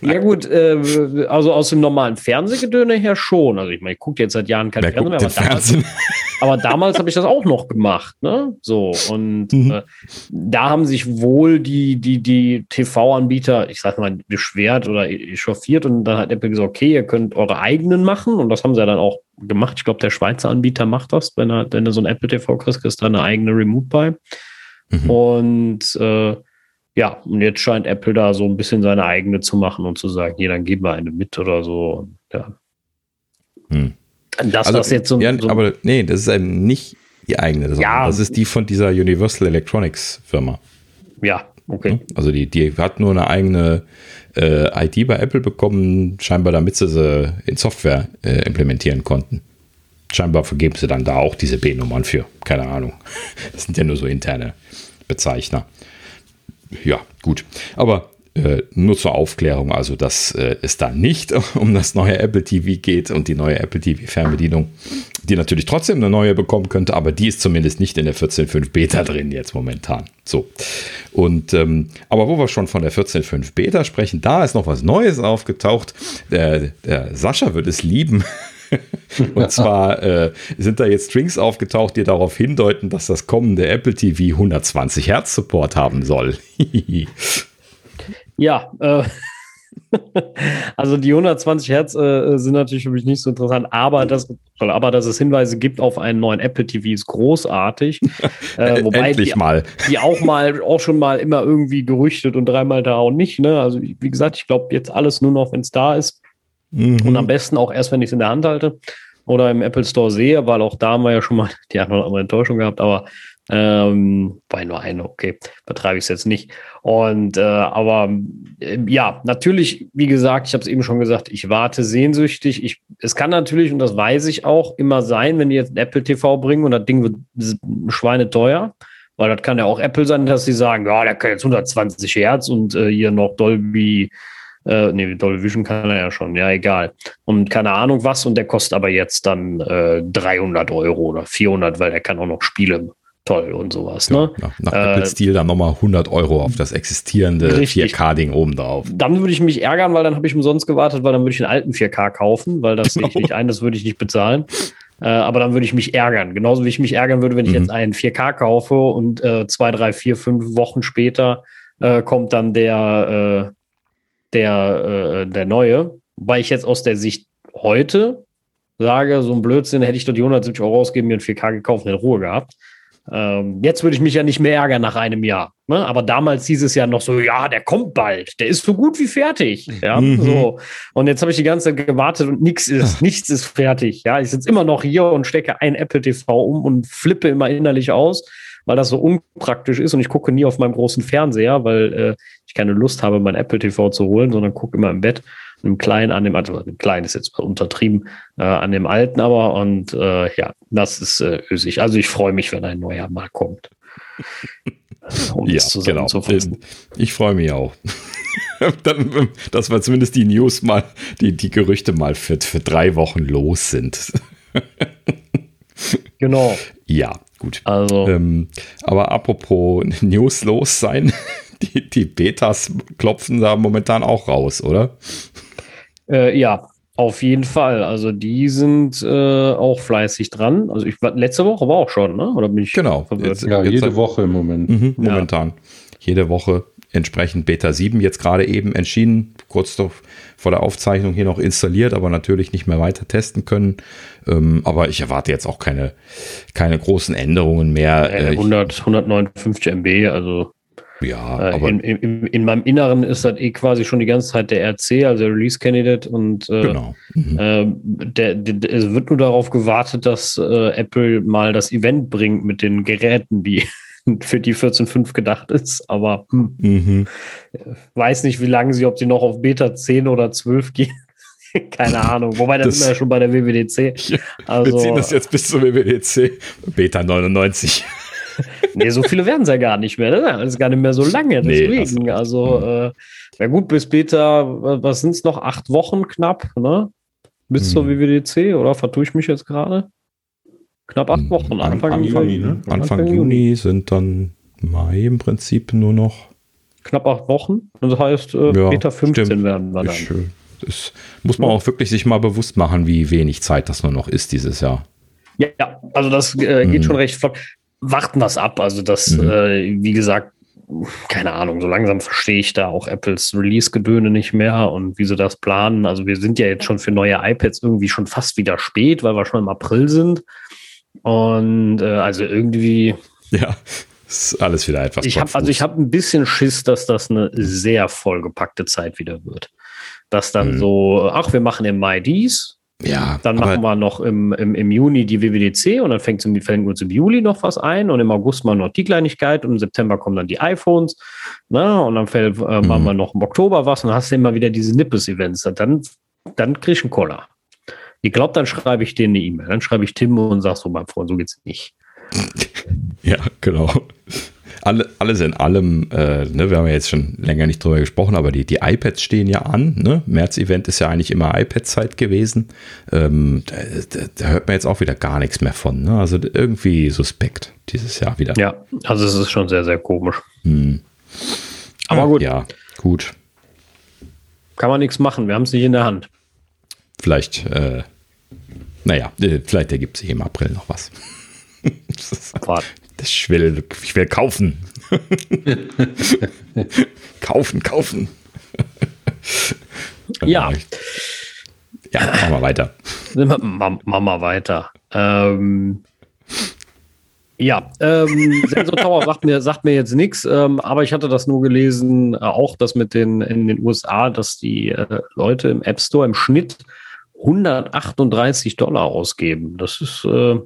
ja gut, äh, also aus dem normalen Fernsehgedöne her schon. Also ich meine, ich gucke jetzt seit Jahren kein Fernsehen mehr, aber damals, aber damals habe ich das auch noch gemacht, ne? So und mhm. äh, da haben sich wohl die die die TV-Anbieter, ich sag mal, beschwert oder echauffiert und dann hat Apple gesagt, okay, ihr könnt eure eigenen machen und das haben sie ja dann auch gemacht. Ich glaube, der Schweizer Anbieter macht das, wenn er, wenn du so ein Apple TV kriegst, ist da eine eigene Remote bei. Mhm. Und äh, ja, und jetzt scheint Apple da so ein bisschen seine eigene zu machen und zu sagen, hier, dann geben wir eine mit oder so. Ja. Hm. Das, also, was jetzt so, ja, so, Aber nee, das ist eben nicht die eigene. Ja. Das ist die von dieser Universal Electronics Firma. Ja, okay. Hm? Also die, die hat nur eine eigene äh, ID bei Apple bekommen, scheinbar damit sie sie in Software äh, implementieren konnten. Scheinbar vergeben sie dann da auch diese B-Nummern für. Keine Ahnung. Das sind ja nur so interne Bezeichner. Ja, gut. Aber äh, nur zur Aufklärung, also dass äh, es da nicht um das neue Apple TV geht und die neue Apple TV Fernbedienung, die natürlich trotzdem eine neue bekommen könnte, aber die ist zumindest nicht in der 14.5 Beta drin jetzt momentan. So. Und ähm, aber wo wir schon von der 14.5 Beta sprechen, da ist noch was Neues aufgetaucht. Der, der Sascha wird es lieben. Und zwar äh, sind da jetzt Strings aufgetaucht, die darauf hindeuten, dass das kommende Apple TV 120 Hertz Support haben soll. Ja, äh, also die 120 Hertz äh, sind natürlich für mich nicht so interessant, aber dass, aber dass es Hinweise gibt auf einen neuen Apple TV ist großartig. Äh, wobei Endlich die, mal. Die auch mal, auch schon mal immer irgendwie gerüchtet und dreimal da auch nicht. Ne? Also wie gesagt, ich glaube jetzt alles nur noch, wenn es da ist. Mhm. Und am besten auch erst, wenn ich es in der Hand halte oder im Apple Store sehe, weil auch da haben wir ja schon mal die eine oder andere Enttäuschung gehabt, aber ähm, bei nur eine, okay, betreibe ich es jetzt nicht. Und äh, aber äh, ja, natürlich, wie gesagt, ich habe es eben schon gesagt, ich warte sehnsüchtig. Ich, es kann natürlich, und das weiß ich auch, immer sein, wenn die jetzt ein Apple TV bringen und das Ding wird schweineteuer, weil das kann ja auch Apple sein, dass sie sagen, ja, der kann jetzt 120 Hertz und äh, hier noch Dolby Äh, nee, Dolby Vision kann er ja schon, ja, egal. Und keine Ahnung was, und der kostet aber jetzt dann äh, 300 Euro oder 400, weil er kann auch noch Spiele toll und sowas. Ja, ne? Nach, nach äh, Apple-Stil dann nochmal 100 Euro auf das existierende 4K-Ding oben drauf. Dann würde ich mich ärgern, weil dann habe ich umsonst gewartet, weil dann würde ich einen alten 4K kaufen, weil das sehe ich nicht ein, das würde ich nicht bezahlen. Äh, aber dann würde ich mich ärgern. Genauso wie ich mich ärgern würde, wenn ich mhm. jetzt einen 4K kaufe und äh, zwei, drei, vier, fünf Wochen später äh, kommt dann der, äh, der, äh, der neue. Weil ich jetzt aus der Sicht heute sage, so ein Blödsinn, hätte ich dort die 170 Euro ausgeben, mir ein 4K gekauft und in Ruhe gehabt. Ähm, jetzt würde ich mich ja nicht mehr ärgern nach einem Jahr. Ne? Aber damals hieß es ja noch so, ja, der kommt bald, der ist so gut wie fertig. Ja, mhm. so. Und jetzt habe ich die ganze Zeit gewartet und nichts ist, nichts ist fertig. Ja, ich sitze immer noch hier und stecke ein Apple TV um und flippe immer innerlich aus, weil das so unpraktisch ist und ich gucke nie auf meinem großen Fernseher, weil äh, ich keine Lust habe, mein Apple TV zu holen, sondern gucke immer im Bett einem kleinen an dem, also einem kleinen ist jetzt untertrieben, äh, an dem alten aber und äh, ja, das ist äh, ösig. Also ich freue mich, wenn ein neuer mal kommt. Um ja, genau. Ich freue mich auch. Dann, dass wir zumindest die News mal, die, die Gerüchte mal für, für drei Wochen los sind. genau. Ja, gut. Also. Ähm, aber apropos News los sein, die, die Betas klopfen da momentan auch raus, oder? Äh, ja, auf jeden Fall. Also die sind äh, auch fleißig dran. Also ich war letzte Woche war auch schon, ne? Oder bin ich genau. Jetzt, ja, jetzt jede Woche im Moment. Mhm, momentan. Ja. Jede Woche entsprechend Beta 7 jetzt gerade eben entschieden, kurz vor der Aufzeichnung hier noch installiert, aber natürlich nicht mehr weiter testen können. Ähm, aber ich erwarte jetzt auch keine, keine großen Änderungen mehr. Äh, 100, 159 MB, also ja, äh, aber in, in, in, meinem Inneren ist das eh quasi schon die ganze Zeit der RC, also der Release Candidate. Und äh, genau. Mhm. Äh, der, der, es wird nur darauf gewartet, dass äh, Apple mal das Event bringt mit den Geräten, die für die 14.5 gedacht ist. Aber hm, mhm. weiß nicht, wie lange sie, ob sie noch auf Beta 10 oder 12 gehen. Keine Ahnung. Wobei, das, das sind wir ja schon bei der WWDC. Also, wir ziehen das jetzt bis zur WWDC. Beta 99 nee, so viele werden es ja gar nicht mehr. Ne? Das ist gar nicht mehr so lange. Deswegen, nee, also, äh, ja gut, bis später, was sind es noch? Acht Wochen knapp, ne? Bis hm. zur WWDC, oder vertue ich mich jetzt gerade? Knapp acht hm, Wochen, Anfang, Anfang Juni. Ne? Anfang, Anfang Juni sind dann Mai im Prinzip nur noch. Knapp acht Wochen. Das heißt, äh, ja, Beta 15 stimmt. werden wir dann. Schön. Das muss man auch wirklich sich mal bewusst machen, wie wenig Zeit das nur noch ist dieses Jahr. Ja, also das äh, geht hm. schon recht flott warten wir es ab. Also das, mhm. äh, wie gesagt, keine Ahnung, so langsam verstehe ich da auch Apples Release-Gedöne nicht mehr und wie sie das planen. Also wir sind ja jetzt schon für neue iPads irgendwie schon fast wieder spät, weil wir schon im April sind. Und äh, also irgendwie. Ja, ist alles wieder etwas. Ich habe also ich habe ein bisschen Schiss, dass das eine sehr vollgepackte Zeit wieder wird. Dass dann mhm. so, ach, wir machen im Mai dies, ja, dann machen wir noch im, im, im Juni die WWDC und dann fängt, fängt uns im Juli noch was ein und im August mal noch die Kleinigkeit und im September kommen dann die iPhones ne? und dann fällt, äh, mhm. machen wir noch im Oktober was und dann hast du immer wieder diese Nippes-Events. Dann, dann krieg ich einen Koller. Ich glaube, dann schreibe ich denen eine E-Mail. Dann schreibe ich Tim und sag so, mein Freund, so geht's nicht. Ja, genau alle, alles in allem, äh, ne, wir haben ja jetzt schon länger nicht drüber gesprochen, aber die, die iPads stehen ja an. Ne? März-Event ist ja eigentlich immer iPad-Zeit gewesen. Ähm, da, da, da, hört man jetzt auch wieder gar nichts mehr von. Ne? Also irgendwie suspekt dieses Jahr wieder. Ja, also es ist schon sehr, sehr komisch. Hm. Aber gut. Ja, gut. Kann man nichts machen, wir haben es nicht in der Hand. Vielleicht, äh, naja, äh, vielleicht ergibt sich im April noch was. Ich will, ich will kaufen. kaufen, kaufen. ja. Ja, machen wir weiter. Machen wir weiter. Ähm, ja, ähm, Sensor Tower sagt mir, sagt mir jetzt nichts, ähm, aber ich hatte das nur gelesen, äh, auch das mit den in den USA, dass die äh, Leute im App Store im Schnitt 138 Dollar ausgeben. Das ist äh,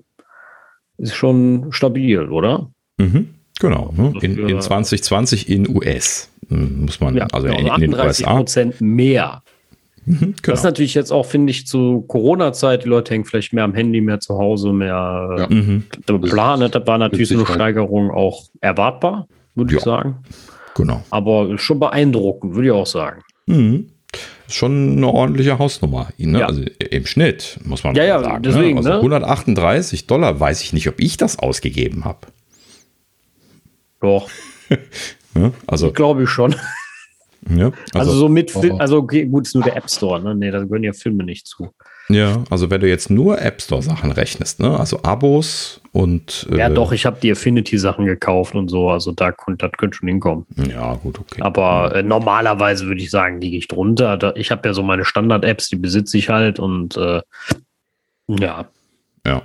ist schon stabil, oder? Mhm, genau. Ne? In, in 2020 in US hm, muss man, ja, also genau, in, in den USA. Prozent mehr. Mhm, genau. Das ist natürlich jetzt auch, finde ich, zu Corona-Zeit, die Leute hängen vielleicht mehr am Handy, mehr zu Hause, mehr ja. mhm. planen. Da war natürlich so eine Steigerung auch erwartbar, würde ja. ich sagen. Genau. Aber schon beeindruckend, würde ich auch sagen. Mhm. Schon eine ordentliche Hausnummer. Ne? Ja. Also im Schnitt, muss man ja, ja, sagen. Ne? Deswegen, ne? also 138 Dollar, weiß ich nicht, ob ich das ausgegeben habe. Doch. ja, also, Glaube ich schon. Ja, also, also, so mit, oh. also okay, gut, ist nur der App Store, ne? Nee, da gehören ja Filme nicht zu. Ja, also wenn du jetzt nur App Store Sachen rechnest, ne? Also Abos und. Äh, ja, doch, ich habe die Affinity Sachen gekauft und so, also da das könnte schon hinkommen. Ja, gut, okay. Aber äh, normalerweise würde ich sagen, liege ich drunter. Ich habe ja so meine Standard-Apps, die besitze ich halt und äh, ja. Ja.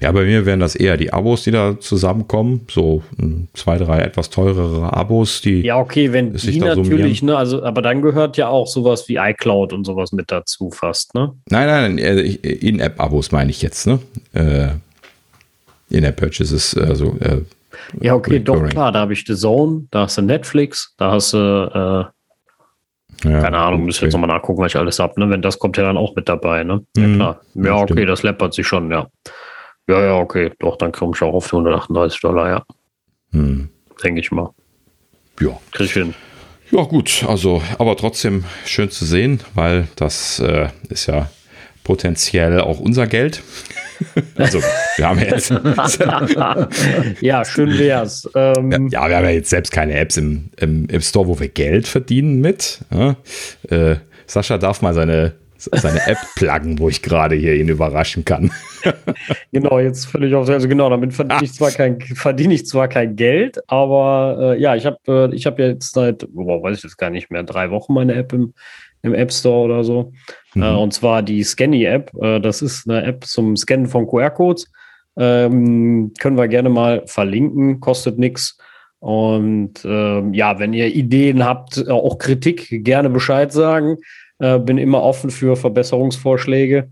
Ja, bei mir wären das eher die Abos, die da zusammenkommen. So hm, zwei, drei etwas teurere Abos, die. Ja, okay, wenn die natürlich, ne, also, aber dann gehört ja auch sowas wie iCloud und sowas mit dazu fast, ne? Nein, nein, äh, In-App-Abos meine ich jetzt, ne? Äh, In-App-Purchases, also. Äh, ja, okay, recurring. doch klar, da habe ich The Zone, da hast du Netflix, da hast du. Äh, ja, Keine Ahnung, müssen wir jetzt nochmal nachgucken, was ich alles habe. Ne? Wenn das kommt ja dann auch mit dabei. Ne? Ja, mhm, klar. Ja, okay, das läppert sich schon, ja. Ja, ja, okay. Doch, dann komme ich auch auf die 138 Dollar, ja. Hm. Denke ich mal. Ja. Krieg ich hin. Ja, gut. Also, aber trotzdem schön zu sehen, weil das äh, ist ja potenziell auch unser Geld. also, wir haben jetzt. ja, schön wär's. Ähm, ja, wir haben ja jetzt selbst keine Apps im, im, im Store, wo wir Geld verdienen mit. Ja? Äh, Sascha darf mal seine seine App pluggen, wo ich gerade hier ihn überraschen kann. genau, jetzt völlig auf. Also genau, damit verdiene ich zwar kein, verdiene ich zwar kein Geld, aber äh, ja, ich habe äh, ich habe jetzt seit, boah, weiß ich jetzt gar nicht mehr, drei Wochen meine App im, im App Store oder so. Mhm. Äh, und zwar die Scanny-App. Äh, das ist eine App zum Scannen von QR-Codes. Ähm, können wir gerne mal verlinken, kostet nichts. Und ähm, ja, wenn ihr Ideen habt, auch Kritik, gerne Bescheid sagen. Äh, bin immer offen für Verbesserungsvorschläge.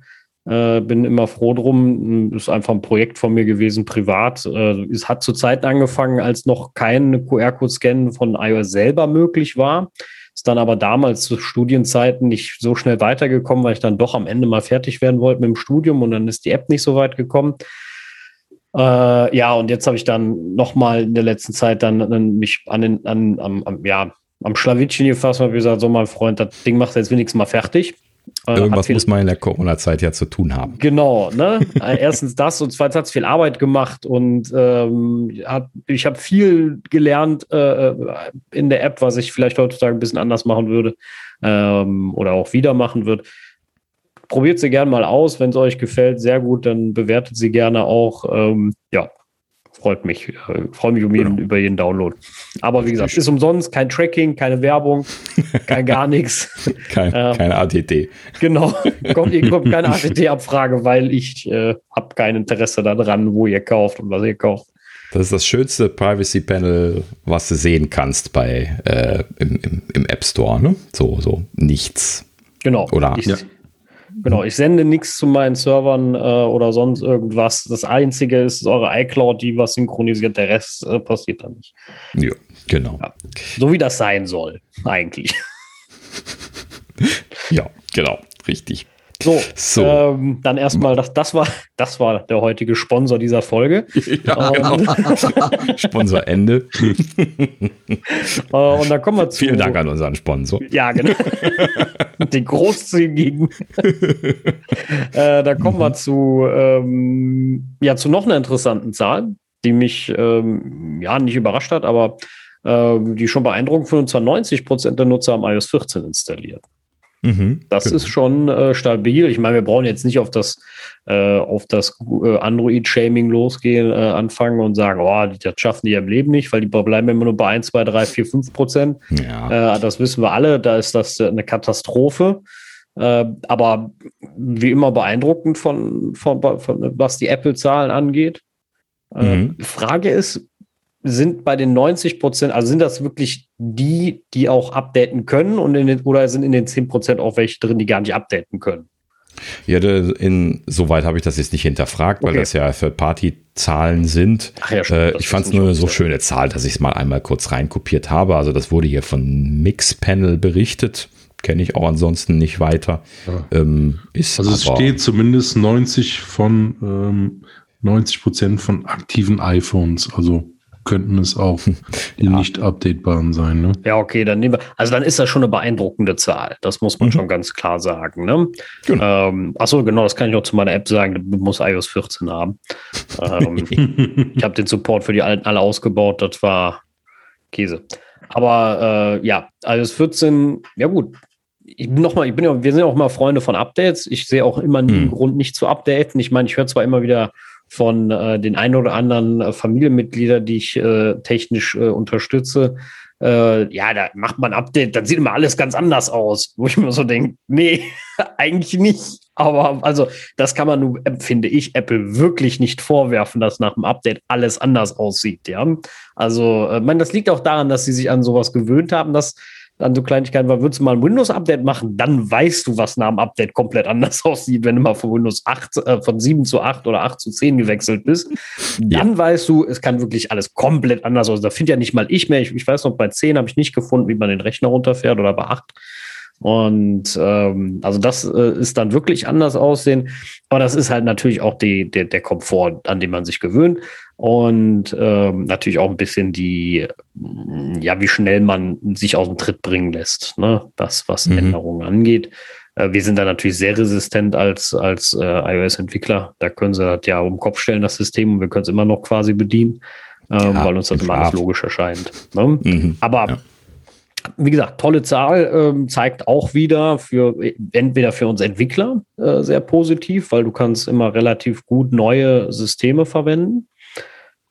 Äh, bin immer froh drum. Ist einfach ein Projekt von mir gewesen, privat. Äh, es hat zu Zeiten angefangen, als noch kein QR-Code-Scan von iOS selber möglich war. Ist dann aber damals zu Studienzeiten nicht so schnell weitergekommen, weil ich dann doch am Ende mal fertig werden wollte mit dem Studium und dann ist die App nicht so weit gekommen. Äh, ja, und jetzt habe ich dann nochmal in der letzten Zeit dann, dann mich an den, an, am, am, ja, am Schlawittchen gefasst und habe gesagt, so mein Freund, das Ding macht jetzt wenigstens mal fertig. Äh, Irgendwas viel, muss man in der Corona-Zeit ja zu tun haben. Genau, ne? Äh, erstens das und zweitens hat es viel Arbeit gemacht und ähm, hat, ich habe viel gelernt äh, in der App, was ich vielleicht heutzutage ein bisschen anders machen würde ähm, oder auch wieder machen würde. Probiert sie gerne mal aus, wenn es euch gefällt, sehr gut, dann bewertet sie gerne auch. Ähm, ja, freut mich. Äh, freue mich um jeden, genau. über jeden Download. Aber wie gesagt, ist umsonst, kein Tracking, keine Werbung, kein gar nichts. Kein, äh, keine ATT. Genau, kommt, ihr kommt keine ATT-Abfrage, weil ich äh, habe kein Interesse daran, wo ihr kauft und was ihr kauft. Das ist das schönste Privacy Panel, was du sehen kannst bei äh, im, im, im, App Store. Ne? So, so nichts. Genau. Oder ich, ja. Genau, ich sende nichts zu meinen Servern äh, oder sonst irgendwas. Das Einzige ist eure iCloud, die was synchronisiert. Der Rest äh, passiert dann nicht. Ja, genau. Ja. So wie das sein soll, eigentlich. ja, genau, richtig. So, so. Ähm, dann erstmal, das, das, war, das war der heutige Sponsor dieser Folge. Ja, genau. Sponsor Ende. äh, und dann kommen wir zu. Vielen Dank an unseren Sponsor. Ja, genau. Den großzügigen. äh, da kommen wir zu, ähm, ja, zu noch einer interessanten Zahl, die mich ähm, ja nicht überrascht hat, aber äh, die schon beeindruckend für uns zwar 90 Prozent der Nutzer am iOS 14 installiert. Mhm, das genau. ist schon äh, stabil. Ich meine, wir brauchen jetzt nicht auf das, äh, auf das äh, Android-Shaming losgehen, äh, anfangen und sagen, oh, das schaffen die im Leben nicht, weil die bleiben immer nur bei 1, 2, 3, 4, 5 Prozent. Ja. Äh, das wissen wir alle, da ist das eine Katastrophe. Äh, aber wie immer beeindruckend von, von, von was die Apple-Zahlen angeht. Mhm. Frage ist, sind bei den 90 Prozent, also sind das wirklich die, die auch updaten können und in den, oder sind in den 10 Prozent auch welche drin, die gar nicht updaten können? Ja, insoweit habe ich das jetzt nicht hinterfragt, weil okay. das ja für Party-Zahlen sind. Ach ja, stimmt, äh, ich fand es nur eine so schöne Zahl, dass ich es mal einmal kurz reinkopiert habe. Also das wurde hier von Mixpanel berichtet. Kenne ich auch ansonsten nicht weiter. Ja. Ähm, also es steht zumindest 90 von ähm, 90 Prozent von aktiven iPhones. Also könnten es auch die ja. nicht updatebaren sein. Ne? Ja, okay, dann nehmen wir. Also dann ist das schon eine beeindruckende Zahl. Das muss man mhm. schon ganz klar sagen. Ne? Genau. Ähm, achso, genau, das kann ich auch zu meiner App sagen. Du musst iOS 14 haben. ähm, ich habe den Support für die alten alle ausgebaut. Das war Käse. Aber äh, ja, iOS 14, ja gut, ich bin noch mal, ich bin ja, wir sind ja auch mal Freunde von Updates. Ich sehe auch immer nie einen hm. Grund, nicht zu updaten. Ich meine, ich höre zwar immer wieder von äh, den ein oder anderen äh, Familienmitgliedern, die ich äh, technisch äh, unterstütze, äh, ja, da macht man Update, dann sieht immer alles ganz anders aus, wo ich mir so denke, nee, eigentlich nicht. Aber also, das kann man nun, finde ich, Apple wirklich nicht vorwerfen, dass nach dem Update alles anders aussieht. Ja, also, äh, man, das liegt auch daran, dass sie sich an sowas gewöhnt haben, dass an so Kleinigkeiten war, würdest du mal ein Windows-Update machen, dann weißt du, was nach dem Update komplett anders aussieht, wenn du mal von Windows 8, äh, von 7 zu 8 oder 8 zu 10 gewechselt bist. Dann ja. weißt du, es kann wirklich alles komplett anders aussehen. Da finde ja nicht mal ich mehr. Ich, ich weiß noch, bei 10 habe ich nicht gefunden, wie man den Rechner runterfährt oder bei 8. Und ähm, also das äh, ist dann wirklich anders aussehen. Aber das ist halt natürlich auch die, der, der Komfort, an den man sich gewöhnt. Und ähm, natürlich auch ein bisschen die, ja, wie schnell man sich aus dem Tritt bringen lässt, ne? Das, was mhm. Änderungen angeht. Äh, wir sind da natürlich sehr resistent als, als äh, iOS-Entwickler. Da können sie das ja um den Kopf stellen, das System, und wir können es immer noch quasi bedienen, ähm, ja, weil uns das immer alles logisch erscheint. Ne? Mhm. Aber ja wie gesagt, tolle Zahl, ähm, zeigt auch wieder für entweder für uns Entwickler äh, sehr positiv, weil du kannst immer relativ gut neue Systeme verwenden,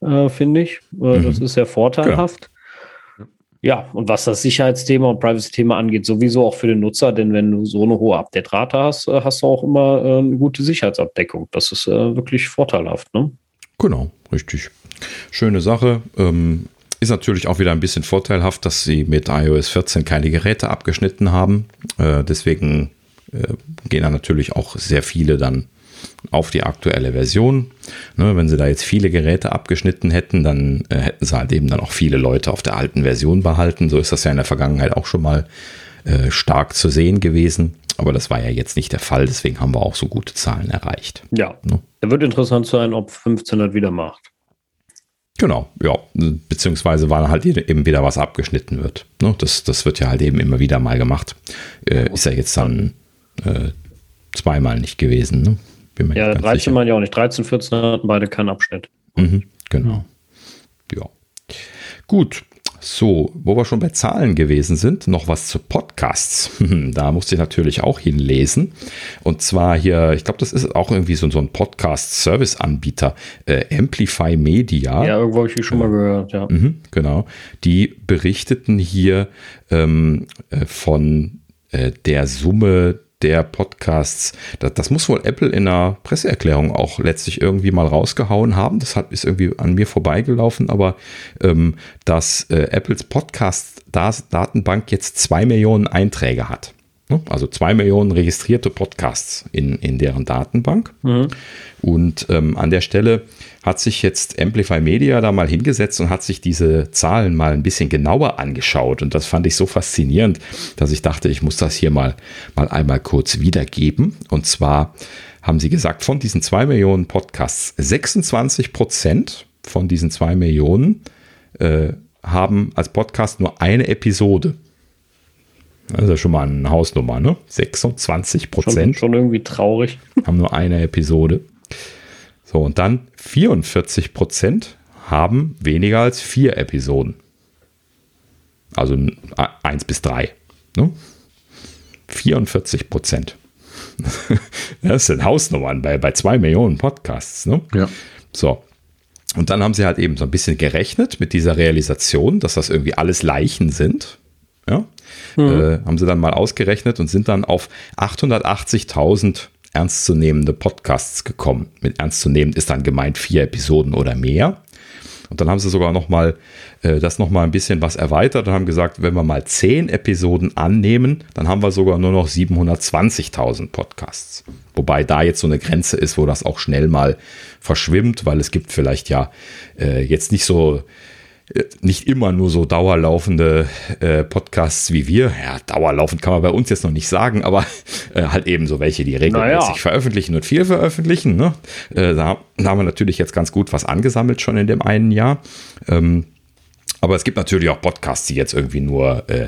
äh, finde ich. Äh, mhm. Das ist sehr vorteilhaft. Genau. Ja, und was das Sicherheitsthema und Privacy-Thema angeht, sowieso auch für den Nutzer, denn wenn du so eine hohe Update-Rate hast, äh, hast du auch immer äh, eine gute Sicherheitsabdeckung. Das ist äh, wirklich vorteilhaft. Ne? Genau, richtig. Schöne Sache. Ähm ist natürlich auch wieder ein bisschen vorteilhaft, dass sie mit iOS 14 keine Geräte abgeschnitten haben. Äh, deswegen äh, gehen da natürlich auch sehr viele dann auf die aktuelle Version. Ne, wenn sie da jetzt viele Geräte abgeschnitten hätten, dann äh, hätten sie halt eben dann auch viele Leute auf der alten Version behalten. So ist das ja in der Vergangenheit auch schon mal äh, stark zu sehen gewesen. Aber das war ja jetzt nicht der Fall, deswegen haben wir auch so gute Zahlen erreicht. Ja. Ne? Da wird interessant sein, ob 1500 wieder macht. Genau, ja, beziehungsweise weil halt eben wieder was abgeschnitten wird. Ne? Das, das wird ja halt eben immer wieder mal gemacht. Äh, ist ja jetzt dann äh, zweimal nicht gewesen. Ne? ja, 13 Mal ja auch nicht. 13, 14 hatten beide keinen Abschnitt. Mhm, genau. Ja. Gut, so, wo wir schon bei Zahlen gewesen sind, noch was zu Podcasts. da musste ich natürlich auch hinlesen. Und zwar hier, ich glaube, das ist auch irgendwie so, so ein Podcast-Service-Anbieter, äh, Amplify Media. Ja, irgendwo habe ich schon mal gehört, ja. Mhm, genau. Die berichteten hier ähm, äh, von äh, der Summe der Podcasts. Das, das, muss wohl Apple in einer Presseerklärung auch letztlich irgendwie mal rausgehauen haben. Das hat, ist irgendwie an mir vorbeigelaufen, aber ähm, dass äh, Apples Podcast-Datenbank jetzt zwei Millionen Einträge hat. Ne? Also zwei Millionen registrierte Podcasts in, in deren Datenbank. Mhm. Und ähm, an der Stelle hat sich jetzt Amplify Media da mal hingesetzt und hat sich diese Zahlen mal ein bisschen genauer angeschaut. Und das fand ich so faszinierend, dass ich dachte, ich muss das hier mal, mal einmal kurz wiedergeben. Und zwar haben sie gesagt, von diesen zwei Millionen Podcasts, 26 Prozent von diesen zwei Millionen äh, haben als Podcast nur eine Episode. Das ist ja schon mal eine Hausnummer, ne? 26 Prozent. Schon, schon irgendwie traurig. Haben nur eine Episode. So, und dann 44 Prozent haben weniger als vier Episoden. Also eins bis drei. Ne? 44 Prozent. das sind Hausnummern bei, bei zwei Millionen Podcasts. Ne? Ja. So. Und dann haben sie halt eben so ein bisschen gerechnet mit dieser Realisation, dass das irgendwie alles Leichen sind. Ja. Mhm. Äh, haben sie dann mal ausgerechnet und sind dann auf 880.000 ernstzunehmende Podcasts gekommen. Mit ernstzunehmend ist dann gemeint vier Episoden oder mehr. Und dann haben sie sogar noch mal äh, das noch mal ein bisschen was erweitert und haben gesagt, wenn wir mal zehn Episoden annehmen, dann haben wir sogar nur noch 720.000 Podcasts. Wobei da jetzt so eine Grenze ist, wo das auch schnell mal verschwimmt, weil es gibt vielleicht ja äh, jetzt nicht so nicht immer nur so dauerlaufende äh, Podcasts wie wir. Ja, dauerlaufend kann man bei uns jetzt noch nicht sagen, aber äh, halt eben so welche, die regelmäßig naja. veröffentlichen und viel veröffentlichen. Ne? Äh, da, da, haben wir natürlich jetzt ganz gut was angesammelt schon in dem einen Jahr. Ähm, aber es gibt natürlich auch Podcasts, die jetzt irgendwie nur äh,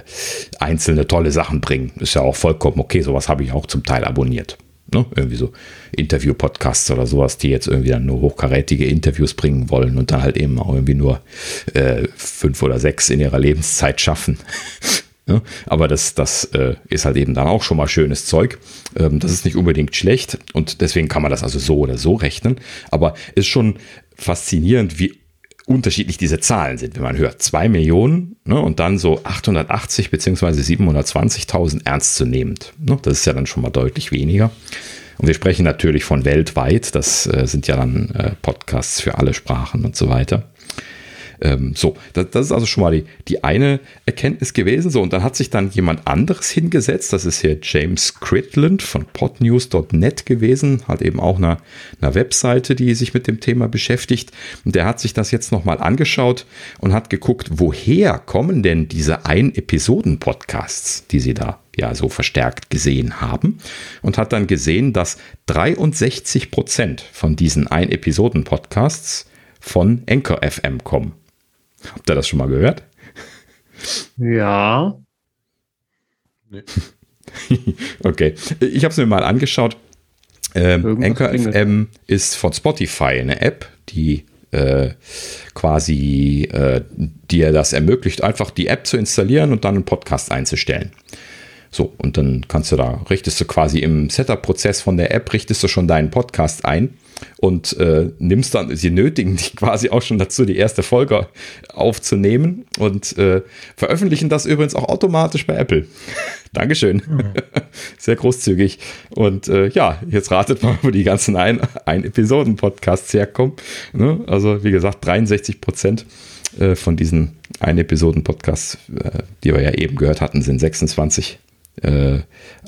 einzelne tolle Sachen bringen. Ist ja auch vollkommen okay. Sowas habe ich auch zum Teil abonniert. Ne? Irgendwie so Interview-Podcasts oder sowas, die jetzt irgendwie dann nur hochkarätige Interviews bringen wollen und dann halt eben auch irgendwie nur äh, fünf oder sechs in ihrer Lebenszeit schaffen. ja? Aber das, das äh, ist halt eben dann auch schon mal schönes Zeug. Ähm, das ist nicht unbedingt schlecht und deswegen kann man das also so oder so rechnen. Aber ist schon faszinierend, wie unterschiedlich diese Zahlen sind, wenn man hört. Zwei Millionen ne, und dann so 880 beziehungsweise 720.000 ernstzunehmend. Ne, das ist ja dann schon mal deutlich weniger. Und wir sprechen natürlich von weltweit. Das äh, sind ja dann äh, Podcasts für alle Sprachen und so weiter. Ähm, so, das, das, ist also schon mal die, die eine Erkenntnis gewesen. So, und dann hat sich dann jemand anderes hingesetzt. Das ist hier James Critland von podnews.net gewesen. Hat eben auch eine, eine Webseite, die sich mit dem Thema beschäftigt. Und der hat sich das jetzt nochmal angeschaut und hat geguckt, woher kommen denn diese Ein-Episoden-Podcasts, die sie da ja so verstärkt gesehen haben und hat dann gesehen, dass 63 Prozent von diesen Ein-Episoden-Podcasts von Anchor FM kommen. Habt ihr das schon mal gehört? Ja. Nee. okay, ich habe es mir mal angeschaut. Ähm, Anchor FM ist von Spotify eine App, die äh, quasi äh, dir das ermöglicht, einfach die App zu installieren und dann einen Podcast einzustellen. So, und dann kannst du da, richtest du quasi im Setup-Prozess von der App, richtest du schon deinen Podcast ein und äh, nimmst dann, sie nötigen dich quasi auch schon dazu, die erste Folge aufzunehmen und äh, veröffentlichen das übrigens auch automatisch bei Apple. Dankeschön. Mhm. Sehr großzügig. Und äh, ja, jetzt ratet mal, wo die ganzen Ein-Episoden-Podcasts herkommen. Ne? Also, wie gesagt, 63 Prozent äh, von diesen Ein-Episoden-Podcasts, äh, die wir ja eben gehört hatten, sind 26 äh,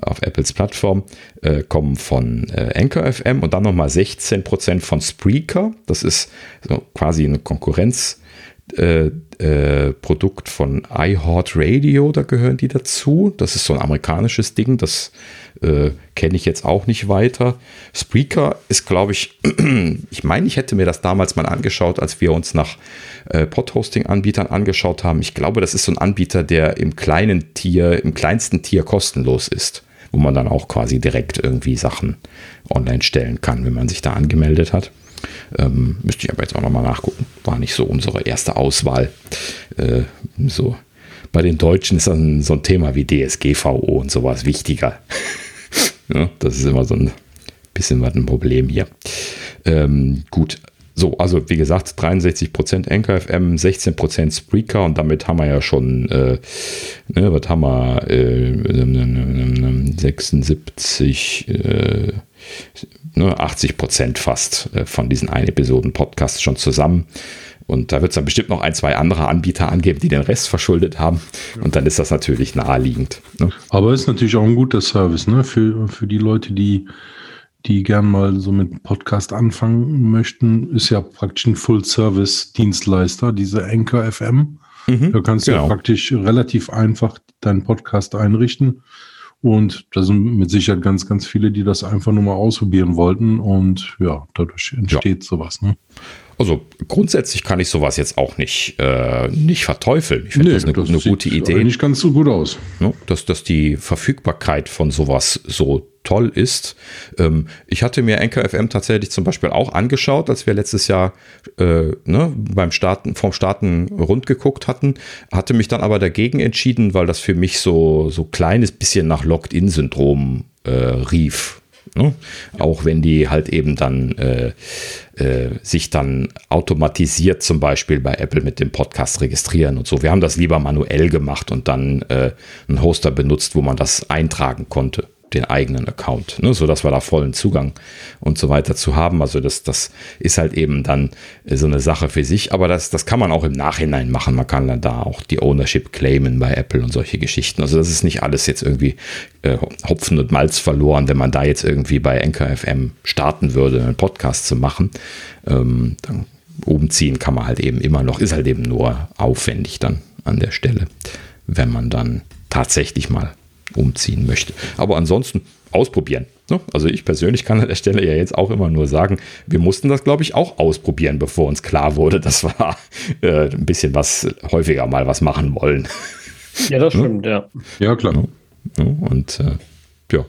auf Apples Plattform äh, kommen von äh, Anchor FM und dann nochmal 16% von Spreaker. Das ist so quasi eine Konkurrenz. Äh, äh, Produkt von iHeartRadio, da gehören die dazu. Das ist so ein amerikanisches Ding, das äh, kenne ich jetzt auch nicht weiter. Spreaker ist, glaube ich, ich meine, ich hätte mir das damals mal angeschaut, als wir uns nach äh, Pod-Hosting-Anbietern angeschaut haben. Ich glaube, das ist so ein Anbieter, der im kleinen Tier, im kleinsten Tier kostenlos ist, wo man dann auch quasi direkt irgendwie Sachen online stellen kann, wenn man sich da angemeldet hat. Ähm, müsste ich aber jetzt auch nochmal nachgucken. War nicht so unsere erste Auswahl. Äh, so bei den Deutschen ist dann so ein Thema wie DSGVO und sowas wichtiger. ja, das ist immer so ein bisschen was ein Problem hier. Ähm, gut, so, also wie gesagt, 63% NKFM, 16% Spreaker und damit haben wir ja schon, äh, ne, was haben wir, äh, 76, äh, ne, 80% fast äh, von diesen Ein-Episoden-Podcasts schon zusammen. Und da wird es dann bestimmt noch ein, zwei andere Anbieter angeben, die den Rest verschuldet haben. Und dann ist das natürlich naheliegend. Ne? Aber ist natürlich auch ein guter Service, ne? Für, für die Leute, die die gern mal so mit Podcast anfangen möchten, ist ja praktisch ein Full-Service-Dienstleister, diese Anchor FM. Mhm, da kannst genau. du ja praktisch relativ einfach deinen Podcast einrichten. Und da sind mit Sicherheit ganz, ganz viele, die das einfach nur mal ausprobieren wollten. Und ja, dadurch entsteht ja. sowas. Ne? Also grundsätzlich kann ich sowas jetzt auch nicht, äh, nicht verteufeln. Ich finde nee, das eine, das eine gute Idee. Nicht ganz so gut aus. Ne? Dass, dass die Verfügbarkeit von sowas so toll ist. Ähm, ich hatte mir Anchor FM tatsächlich zum Beispiel auch angeschaut, als wir letztes Jahr äh, ne, beim Starten, vom Starten rund geguckt hatten, hatte mich dann aber dagegen entschieden, weil das für mich so, so kleines bisschen nach Locked-In-Syndrom äh, rief. Ne? Auch wenn die halt eben dann äh, äh, sich dann automatisiert zum Beispiel bei Apple mit dem Podcast registrieren und so. Wir haben das lieber manuell gemacht und dann äh, einen Hoster benutzt, wo man das eintragen konnte den eigenen Account, ne, sodass wir da vollen Zugang und so weiter zu haben. Also das, das ist halt eben dann äh, so eine Sache für sich, aber das, das kann man auch im Nachhinein machen. Man kann dann da auch die Ownership claimen bei Apple und solche Geschichten. Also das ist nicht alles jetzt irgendwie äh, Hopfen und Malz verloren, wenn man da jetzt irgendwie bei Anchor FM starten würde, einen Podcast zu machen. Ähm, dann umziehen kann man halt eben immer noch, ist halt eben nur aufwendig dann an der Stelle, wenn man dann tatsächlich mal umziehen möchte. Aber ansonsten ausprobieren. Ne? Also ich persönlich kann an der Stelle ja jetzt auch immer nur sagen, wir mussten das, glaube ich, auch ausprobieren, bevor uns klar wurde, dass wir äh, ein bisschen was häufiger mal was machen wollen. Ja, das ne? stimmt, ja. Ja, klar. Und äh, ja,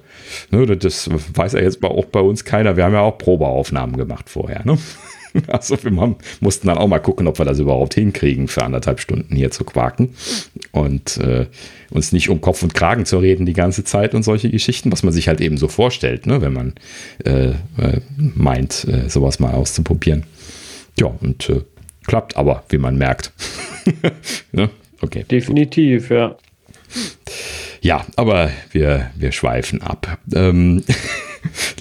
ne, das weiß ja jetzt auch bei uns keiner. Wir haben ja auch Probeaufnahmen gemacht vorher. Ne? Also wir haben, mussten dann auch mal gucken, ob wir das überhaupt hinkriegen, für anderthalb Stunden hier zu quaken und äh, uns nicht um Kopf und Kragen zu reden die ganze Zeit und solche Geschichten, was man sich halt eben so vorstellt, ne, wenn man äh, äh, meint, äh, sowas mal auszuprobieren. Ja, und äh, klappt aber, wie man merkt. ne? Okay. Definitiv, ja. Ja, aber wir, wir schweifen ab. Ähm,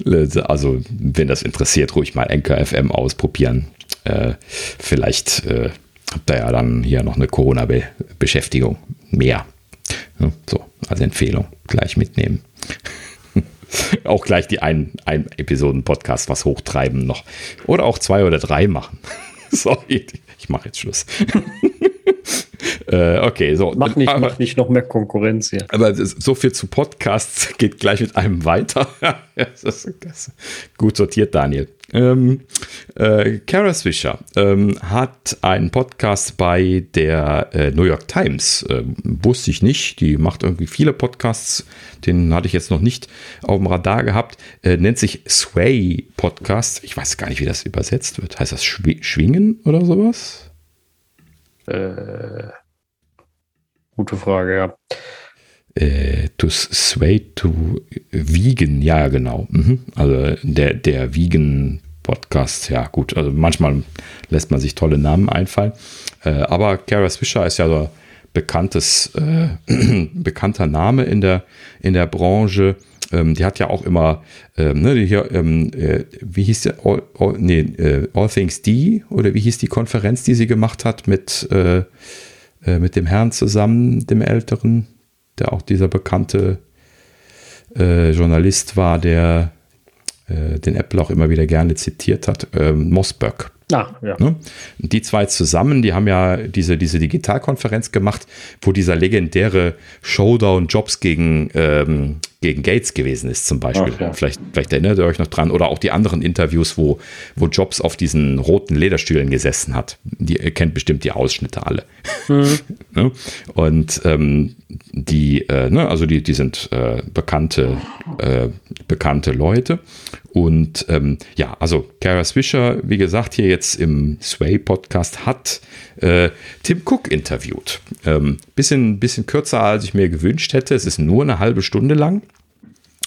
also, wenn das interessiert, ruhig mal Anchor FM ausprobieren. Äh, vielleicht äh, habt ihr ja dann hier noch eine Corona-Beschäftigung mehr. Ja, so, als Empfehlung gleich mitnehmen. auch gleich die ein, ein Episoden-Podcast was hochtreiben noch. Oder auch zwei oder drei machen. Sorry, ich mache jetzt Schluss. Äh, okay, so. Mach nicht, aber, mach nicht noch mehr Konkurrenz hier. Aber so viel zu Podcasts geht gleich mit einem weiter. das ist, das ist gut sortiert, Daniel. Ähm, äh, Kara Swisher ähm, hat einen Podcast bei der äh, New York Times. Ähm, wusste ich nicht. Die macht irgendwie viele Podcasts. Den hatte ich jetzt noch nicht auf dem Radar gehabt. Äh, nennt sich Sway Podcast. Ich weiß gar nicht, wie das übersetzt wird. Heißt das Schw Schwingen oder sowas? Äh, gute Frage, ja. Äh, to sway to vegan, ja, genau. Mhm. Also der, der vegan Podcast, ja, gut. Also manchmal lässt man sich tolle Namen einfallen. Äh, aber Kara Swisher ist ja so bekanntes, äh, bekannter Name in der, in der Branche. Ähm, die hat ja auch immer, ähm, ne, hier, ähm, äh, wie hieß der, All, All, nee, äh, All Things D oder wie hieß die Konferenz, die sie gemacht hat mit, äh, äh mit dem Herrn zusammen, dem Älteren, der auch dieser bekannte äh, Journalist war, der äh, den Apple auch immer wieder gerne zitiert hat, ähm, Mossberg. Ah, ja. Ne? Die zwei zusammen, die haben ja diese, diese Digitalkonferenz gemacht, wo dieser legendäre Showdown Jobs gegen, ähm, gegen Gates gewesen ist, zum Beispiel. Ach, ja. vielleicht, vielleicht erinnert ihr euch noch dran. Oder auch die anderen Interviews, wo, wo Jobs auf diesen roten Lederstühlen gesessen hat. Die, ihr kennt bestimmt die Ausschnitte alle. Mhm. ne? Und ähm, die, äh, ne, also die, die sind äh, bekannte, äh, bekannte Leute. Und ähm, ja, also Kara Swisher, wie gesagt, hier jetzt im Sway-Podcast hat äh, Tim Cook interviewt. Ähm, bisschen, bisschen kürzer, als ich mir gewünscht hätte. Es ist nur eine halbe Stunde lang.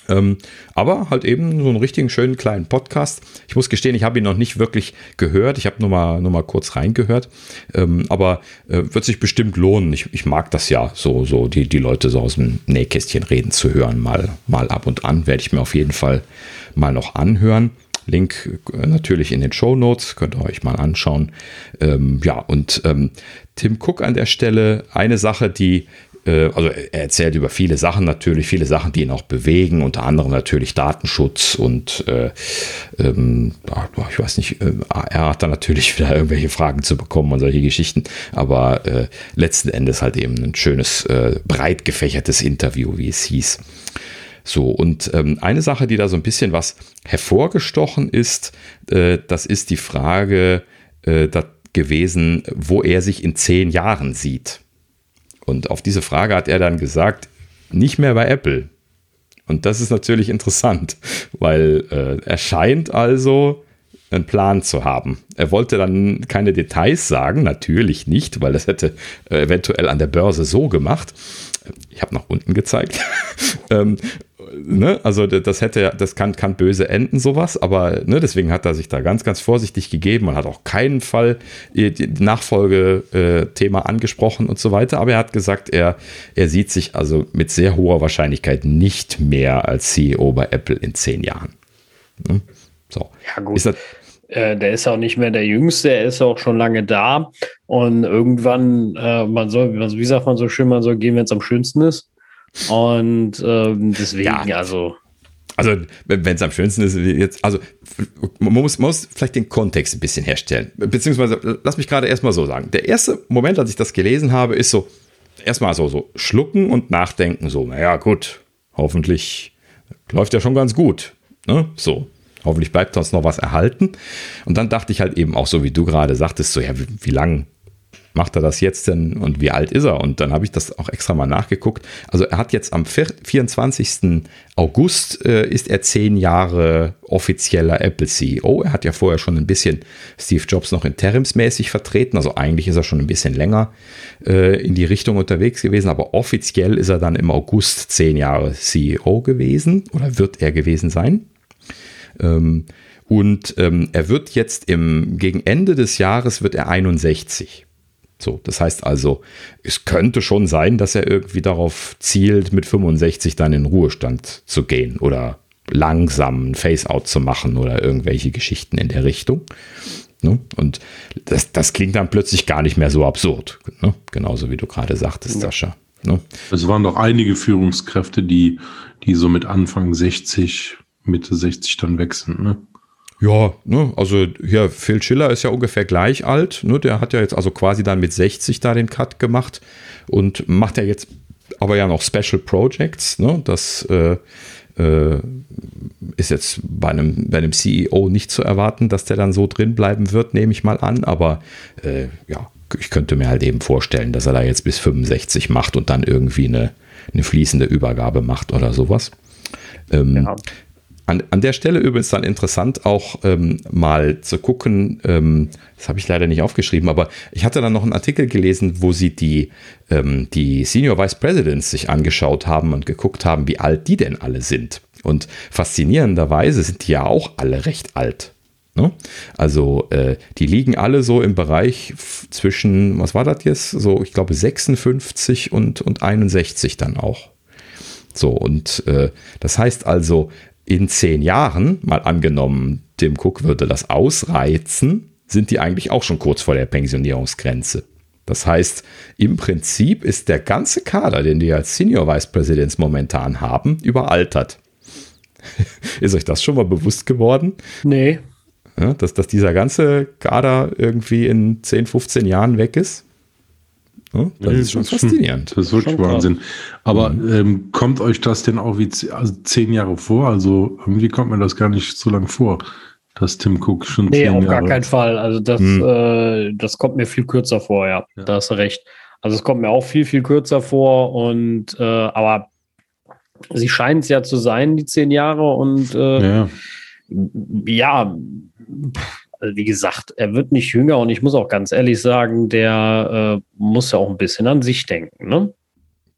Ähm, aber halt eben so einen richtigen schönen kleinen Podcast. Ich muss gestehen, ich habe ihn noch nicht wirklich gehört. Ich habe nur mal, nur mal kurz reingehört. Ähm, aber äh, wird sich bestimmt lohnen. Ich, ich mag das ja, so, so die, die Leute so aus dem Nähkästchen reden zu hören, mal, mal ab und an. Werde ich mir auf jeden Fall mal noch anhören. Link äh, natürlich in den Show Notes, könnt ihr euch mal anschauen. Ähm, ja, und ähm, Tim Cook an der Stelle, eine Sache, die äh, also er erzählt über viele Sachen natürlich, viele Sachen, die ihn auch bewegen, unter anderem natürlich Datenschutz und äh, ähm, ich weiß nicht, äh, er hat da natürlich wieder irgendwelche Fragen zu bekommen und solche Geschichten, aber äh, letzten Endes halt eben ein schönes, äh, breit gefächertes Interview, wie es hieß. So, und ähm, eine Sache, die da so ein bisschen was hervorgestochen ist, äh, das ist die Frage äh, gewesen, wo er sich in zehn Jahren sieht. Und auf diese Frage hat er dann gesagt, nicht mehr bei Apple. Und das ist natürlich interessant, weil äh, er scheint also einen Plan zu haben. Er wollte dann keine Details sagen, natürlich nicht, weil das hätte äh, eventuell an der Börse so gemacht. Ich habe nach unten gezeigt. ähm, ne, also das hätte, das kann, kann böse enden, sowas, aber ne, deswegen hat er sich da ganz, ganz vorsichtig gegeben und hat auch keinen Fall Nachfolgethema angesprochen und so weiter. Aber er hat gesagt, er, er sieht sich also mit sehr hoher Wahrscheinlichkeit nicht mehr als CEO bei Apple in zehn Jahren. Ne? So. Ja, gut. Ist das, äh, der ist auch nicht mehr der Jüngste, er ist auch schon lange da. Und irgendwann, äh, man soll, wie sagt man so schön, man soll gehen, wenn es am schönsten ist. Und ähm, deswegen, ja. also. Also, wenn es am schönsten ist, jetzt, also man muss, man muss vielleicht den Kontext ein bisschen herstellen. Beziehungsweise, lass mich gerade erstmal so sagen. Der erste Moment, als ich das gelesen habe, ist so, erstmal so, so schlucken und nachdenken, so, naja, gut, hoffentlich läuft ja schon ganz gut. Ne? So, hoffentlich bleibt uns noch was erhalten. Und dann dachte ich halt eben auch so, wie du gerade sagtest, so, ja, wie, wie lang macht er das jetzt denn und wie alt ist er? Und dann habe ich das auch extra mal nachgeguckt. Also er hat jetzt am 24. August äh, ist er zehn Jahre offizieller Apple CEO. Er hat ja vorher schon ein bisschen Steve Jobs noch interimsmäßig vertreten. Also eigentlich ist er schon ein bisschen länger äh, in die Richtung unterwegs gewesen. Aber offiziell ist er dann im August zehn Jahre CEO gewesen oder wird er gewesen sein. Ähm, und ähm, er wird jetzt im, gegen Ende des Jahres wird er 61. So, das heißt also, es könnte schon sein, dass er irgendwie darauf zielt, mit 65 dann in Ruhestand zu gehen oder langsam ein Face-out zu machen oder irgendwelche Geschichten in der Richtung. Ne? Und das, das klingt dann plötzlich gar nicht mehr so absurd. Ne? Genauso wie du gerade sagtest, ja. Sascha. Ne? Es waren doch einige Führungskräfte, die, die so mit Anfang 60, Mitte 60 dann wechseln. Ja, ne, also hier Phil Schiller ist ja ungefähr gleich alt. Ne, der hat ja jetzt also quasi dann mit 60 da den Cut gemacht und macht ja jetzt aber ja noch Special Projects. Ne, das äh, äh, ist jetzt bei einem, bei einem CEO nicht zu erwarten, dass der dann so drin bleiben wird, nehme ich mal an. Aber äh, ja, ich könnte mir halt eben vorstellen, dass er da jetzt bis 65 macht und dann irgendwie eine, eine fließende Übergabe macht oder sowas. Ähm, ja. An, an der Stelle übrigens dann interessant auch ähm, mal zu gucken, ähm, das habe ich leider nicht aufgeschrieben, aber ich hatte dann noch einen Artikel gelesen, wo sie die, ähm, die Senior Vice Presidents sich angeschaut haben und geguckt haben, wie alt die denn alle sind. Und faszinierenderweise sind die ja auch alle recht alt. Ne? Also äh, die liegen alle so im Bereich zwischen, was war das jetzt? So, ich glaube 56 und, und 61 dann auch. So, und äh, das heißt also, in zehn Jahren, mal angenommen, Tim Cook würde das ausreizen, sind die eigentlich auch schon kurz vor der Pensionierungsgrenze. Das heißt, im Prinzip ist der ganze Kader, den die als Senior Vice Presidents momentan haben, überaltert. ist euch das schon mal bewusst geworden? Nee. Ja, dass, dass dieser ganze Kader irgendwie in 10, 15 Jahren weg ist? Das nee, ist schon das faszinierend. das ist wirklich schon Wahnsinn. Krass. Aber mhm. ähm, kommt euch das denn auch wie also zehn Jahre vor? Also irgendwie kommt mir das gar nicht so lang vor, dass Tim Cook schon nee, zehn auf Jahre gar keinen Fall. Also das, mhm. äh, das kommt mir viel kürzer vor, ja. ja. Da hast du recht. Also es kommt mir auch viel, viel kürzer vor und äh, aber sie scheint es ja zu sein, die zehn Jahre und äh, ja. ja also wie gesagt, er wird nicht jünger und ich muss auch ganz ehrlich sagen, der äh, muss ja auch ein bisschen an sich denken, ne?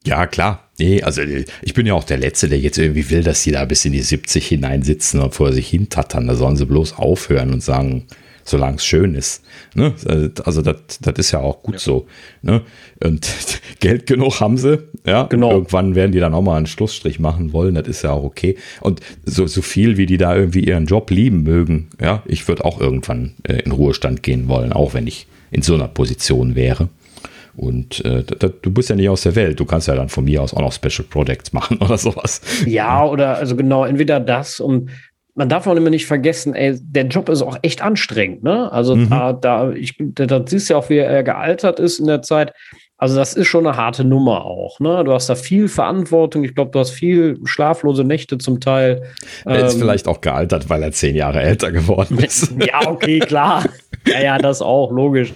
Ja, klar. Nee, also ich bin ja auch der Letzte, der jetzt irgendwie will, dass die da bis in die 70 hineinsitzen und vor sich hintattern. Da sollen sie bloß aufhören und sagen, solange es schön ist. Ne? Also das, ist ja auch gut ja. so. Ne? Und Geld genug haben sie. Ja, genau. Irgendwann werden die dann auch mal einen Schlussstrich machen wollen. Das ist ja auch okay. Und so, so viel, wie die da irgendwie ihren Job lieben mögen, ja, ich würde auch irgendwann äh, in Ruhestand gehen wollen, auch wenn ich in so einer Position wäre. Und äh, da, du bist ja nicht aus der Welt. Du kannst ja dann von mir aus auch noch Special Projects machen oder sowas. Ja, oder also genau, entweder das und man darf auch immer nicht vergessen, ey, der Job ist auch echt anstrengend, ne? Also mhm. da, da, ich, da, da siehst du ja auch, wie er gealtert ist in der Zeit. Also das ist schon eine harte Nummer auch. Ne? Du hast da viel Verantwortung. Ich glaube, du hast viel schlaflose Nächte zum Teil. Er ist ähm, vielleicht auch gealtert, weil er zehn Jahre älter geworden ist. Ja, okay, klar. ja, ja, das auch, logisch.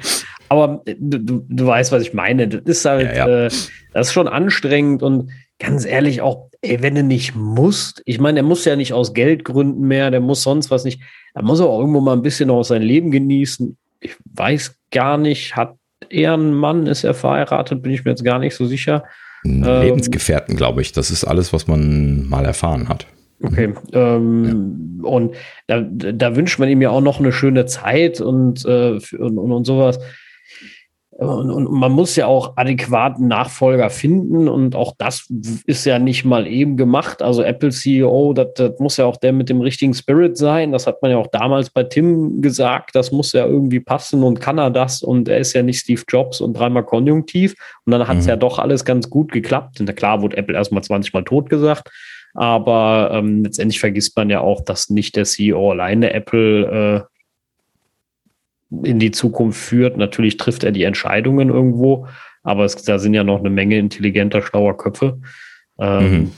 Aber du, du, du weißt, was ich meine. Das ist halt, ja, ja. Äh, das ist schon anstrengend und ganz ehrlich auch, ey, wenn du nicht musst, ich meine, der muss ja nicht aus Geldgründen mehr, der muss sonst was nicht, er muss auch irgendwo mal ein bisschen aus sein Leben genießen. Ich weiß gar nicht, hat er einen Mann, ist er verheiratet, bin ich mir jetzt gar nicht so sicher. Ähm, Lebensgefährten, ähm, glaube ich. Das ist alles, was man mal erfahren hat. Okay. Ähm, ja. Und da, da, wünscht man ihm ja auch noch eine schöne Zeit und, äh, und, und, und sowas. Und, und, man muss ja auch adäquaten Nachfolger finden und auch das ist ja nicht mal eben gemacht. Also Apple CEO, das, das, muss ja auch der mit dem richtigen Spirit sein. Das hat man ja auch damals bei Tim gesagt. Das muss ja irgendwie passen und kann er das und er ist ja nicht Steve Jobs und dreimal konjunktiv. Und dann hat es mhm. ja doch alles ganz gut geklappt. Und klar wurde Apple erstmal 20 Mal tot gesagt. Aber ähm, letztendlich vergisst man ja auch, dass nicht der CEO alleine Apple äh, in die Zukunft führt. Natürlich trifft er die Entscheidungen irgendwo, aber es, da sind ja noch eine Menge intelligenter, schlauer Köpfe. Ähm, mhm.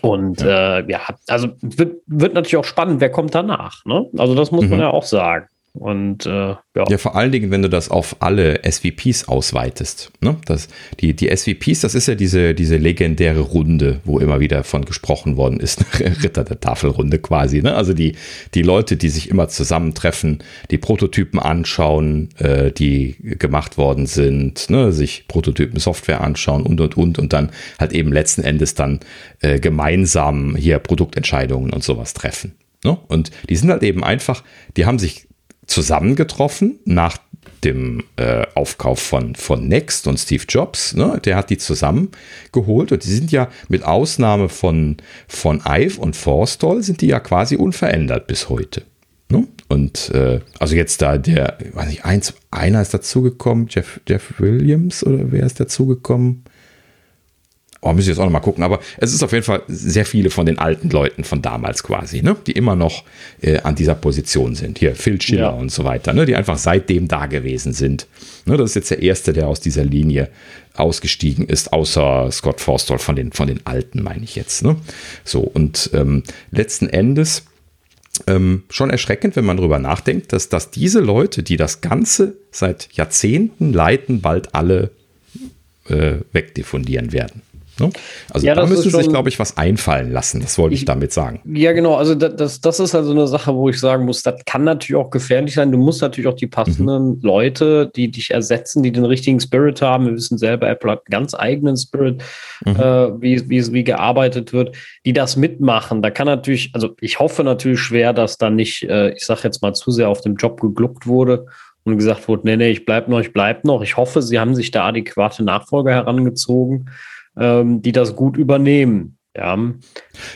Und ja. Äh, ja, also wird, wird natürlich auch spannend, wer kommt danach. Ne? Also das muss mhm. man ja auch sagen. Und äh, ja. Ja, vor allen Dingen, wenn du das auf alle SVPs ausweitest. Ne? Das, die, die SVPs, das ist ja diese, diese legendäre Runde, wo immer wieder von gesprochen worden ist, Ritter der Tafelrunde quasi. Ne? Also die, die Leute, die sich immer zusammentreffen, die Prototypen anschauen, äh, die gemacht worden sind, ne? sich Prototypen Software anschauen und und und und dann halt eben letzten Endes dann äh, gemeinsam hier Produktentscheidungen und sowas treffen. Ne? Und die sind halt eben einfach, die haben sich zusammengetroffen nach dem äh, Aufkauf von, von Next und Steve Jobs. Ne? Der hat die zusammengeholt und die sind ja mit Ausnahme von, von Ive und Forstall sind die ja quasi unverändert bis heute. Ne? Und äh, also jetzt da der, weiß ich, eins, einer ist dazugekommen, Jeff, Jeff Williams oder wer ist dazugekommen? Oh, müssen jetzt auch noch mal gucken. Aber es ist auf jeden Fall sehr viele von den alten Leuten von damals quasi, ne? die immer noch äh, an dieser Position sind. Hier Phil Schiller ja. und so weiter, ne? die einfach seitdem da gewesen sind. Ne? Das ist jetzt der erste, der aus dieser Linie ausgestiegen ist, außer Scott Forstall von den, von den Alten, meine ich jetzt. Ne? So, und ähm, letzten Endes ähm, schon erschreckend, wenn man darüber nachdenkt, dass, dass diese Leute, die das Ganze seit Jahrzehnten leiten, bald alle äh, wegdiffundieren werden. Ne? Also ja, da müsste sich, glaube ich, was einfallen lassen. Das wollte ich, ich, damit sagen. Ja, genau. Also das, das ist also eine Sache, wo ich sagen muss, das kann natürlich auch gefährlich sein. Du musst natürlich auch die passenden mhm. Leute, die dich ersetzen, die den richtigen Spirit haben. Wir wissen selber, Apple hat einen ganz eigenen Spirit, mhm. äh, wie, wie, wie gearbeitet wird, die das mitmachen. Da kann natürlich, also ich hoffe natürlich schwer, dass da nicht, äh, ich sage jetzt mal, zu sehr auf dem Job gegluckt wurde und gesagt wurde, nee, nee, ich bleib noch, ich bleib noch. Ich hoffe, sie haben sich da adäquate Nachfolger herangezogen ähm, die das gut übernehmen. Ja.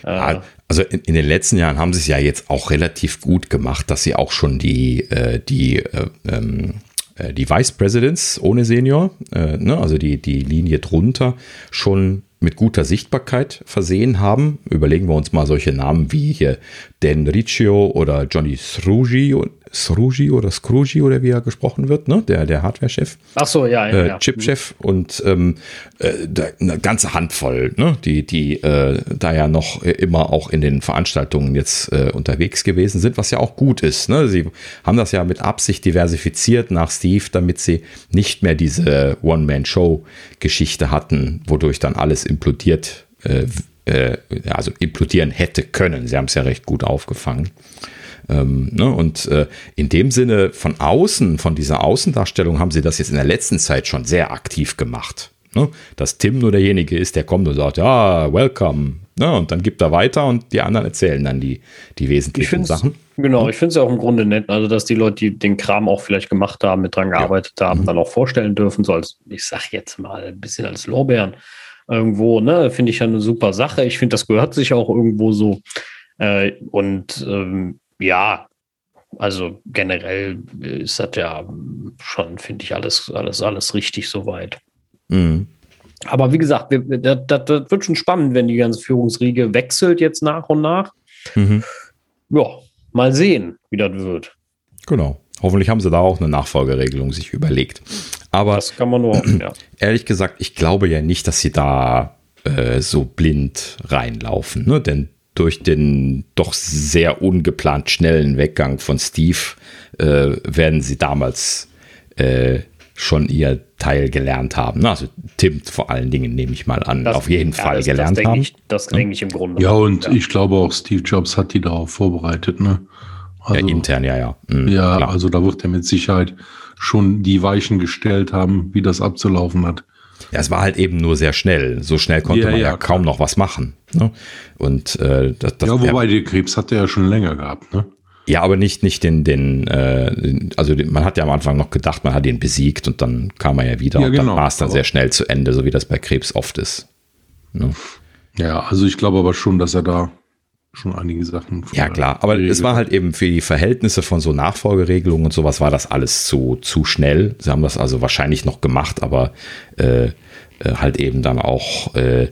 Äh, also in, in, den letzten Jahren haben sie es ja jetzt auch relativ gut gemacht, dass sie auch schon die, äh, die, äh, ähm, äh die Vice Presidents ohne Senior, äh, ne, also die, die Linie drunter, schon mit guter Sichtbarkeit versehen haben. Überlegen wir uns mal solche Namen wie hier Dan Riccio oder Johnny Srugi Srugi oder Scrooge oder wie er gesprochen wird, ne? der, der Hardware-Chef. Ach so, ja, ja. Äh, Chip-Chef und ähm, äh, eine ganze Handvoll, ne? die, die äh, da ja noch immer auch in den Veranstaltungen jetzt äh, unterwegs gewesen sind, was ja auch gut ist. Ne? Sie haben das ja mit Absicht diversifiziert nach Steve, damit sie nicht mehr diese One-Man-Show-Geschichte hatten, wodurch dann alles implodiert, äh, äh, also implodieren hätte können. Sie haben es ja recht gut aufgefangen. Ähm, ne? Und äh, in dem Sinne von außen, von dieser Außendarstellung haben sie das jetzt in der letzten Zeit schon sehr aktiv gemacht. Ne? Dass Tim nur derjenige ist, der kommt und sagt, ja, welcome. Ne? Und dann gibt er weiter und die anderen erzählen dann die, die wesentlichen Sachen. Genau, mhm. ich finde es ja auch im Grunde nett, also dass die Leute, die den Kram auch vielleicht gemacht haben, mit dran gearbeitet ja. haben, mhm. dann auch vorstellen dürfen, so als, ich sag jetzt mal, ein bisschen als Lorbeeren irgendwo, ne, finde ich ja eine super Sache. Ich finde, das gehört sich auch irgendwo so. Äh, und ähm, ja, also generell ist das ja schon, finde ich, alles, alles, alles richtig soweit. Mhm. Aber wie gesagt, wir, das, das, wird schon spannend, wenn die ganze Führungsriege wechselt jetzt nach und nach. Mhm. Ja, mal sehen, wie das wird. Genau. Hoffentlich haben sie da auch eine Nachfolgeregelung sich überlegt. Aber das kann man nur hoffen, ja. ehrlich gesagt, ich glaube ja nicht, dass sie da äh, so blind reinlaufen. Ne? Denn durch den doch sehr ungeplant schnellen Weggang von Steve äh, werden sie damals äh, schon ihr Teil gelernt haben. Also Tim vor allen Dingen nehme ich mal an, das, auf jeden ja, Fall das, gelernt das haben. Ich, das denke ich im Grunde. Ja, und ja. ich glaube auch Steve Jobs hat die darauf vorbereitet. Ne? Also, ja, intern, ja, ja. Mhm, ja, klar. also da wird er mit Sicherheit schon die Weichen gestellt haben, wie das abzulaufen hat. Ja, es war halt eben nur sehr schnell. So schnell konnte ja, man ja, ja kaum noch was machen. Ne? Und äh, das, das, ja, wobei der Krebs hat er ja schon länger gehabt, ne? Ja, aber nicht, nicht den, den, äh, also man hat ja am Anfang noch gedacht, man hat ihn besiegt und dann kam er ja wieder ja, und genau, dann war es dann sehr schnell zu Ende, so wie das bei Krebs oft ist. Ne? Ja, also ich glaube aber schon, dass er da schon einige Sachen. Ja, klar, aber es war halt eben für die Verhältnisse von so Nachfolgeregelungen und sowas war das alles zu, zu schnell. Sie haben das also wahrscheinlich noch gemacht, aber äh, äh halt eben dann auch äh,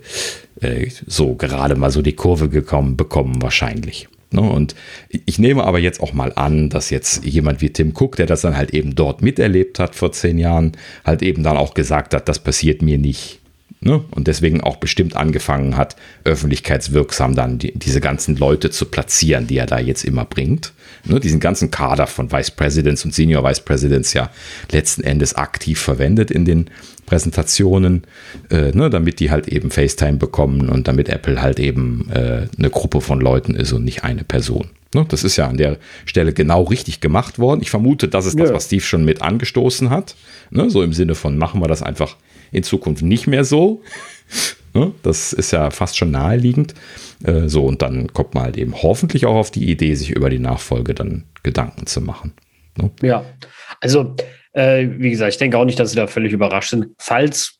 äh, so gerade mal so die Kurve gekommen bekommen, wahrscheinlich. Ne? Und ich nehme aber jetzt auch mal an, dass jetzt jemand wie Tim Cook, der das dann halt eben dort miterlebt hat vor zehn Jahren, halt eben dann auch gesagt hat, das passiert mir nicht. Ne? Und deswegen auch bestimmt angefangen hat, öffentlichkeitswirksam dann die, diese ganzen Leute zu platzieren, die er da jetzt immer bringt. Ne? Diesen ganzen Kader von Vice Presidents und Senior Vice Presidents ja letzten Endes aktiv verwendet in den Präsentationen, äh, ne, damit die halt eben FaceTime bekommen und damit Apple halt eben äh, eine Gruppe von Leuten ist und nicht eine Person. Ne, das ist ja an der Stelle genau richtig gemacht worden. Ich vermute, das ist ja. das, was Steve schon mit angestoßen hat. Ne, so im Sinne von, machen wir das einfach in Zukunft nicht mehr so. Ne, das ist ja fast schon naheliegend. Äh, so, und dann kommt man halt eben hoffentlich auch auf die Idee, sich über die Nachfolge dann Gedanken zu machen. Ne? Ja, also äh, wie gesagt, ich denke auch nicht, dass sie da völlig überrascht sind. Falls,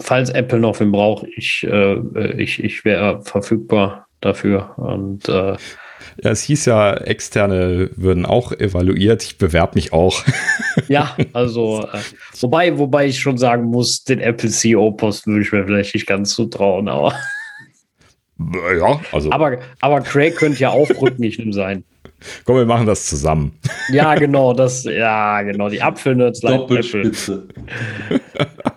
falls Apple noch wen braucht, ich, äh, ich, ich wäre verfügbar dafür. Und äh, ja, es hieß ja, externe würden auch evaluiert. Ich bewerbe mich auch. Ja, also, äh, wobei, wobei ich schon sagen muss, den Apple CEO-Post würde ich mir vielleicht nicht ganz zutrauen, aber. Ja, also. Aber, aber Craig könnte ja auch rücknichtend sein. Komm, wir machen das zusammen. Ja, genau, das, ja, genau, die Apfelnerds Doppelspitze.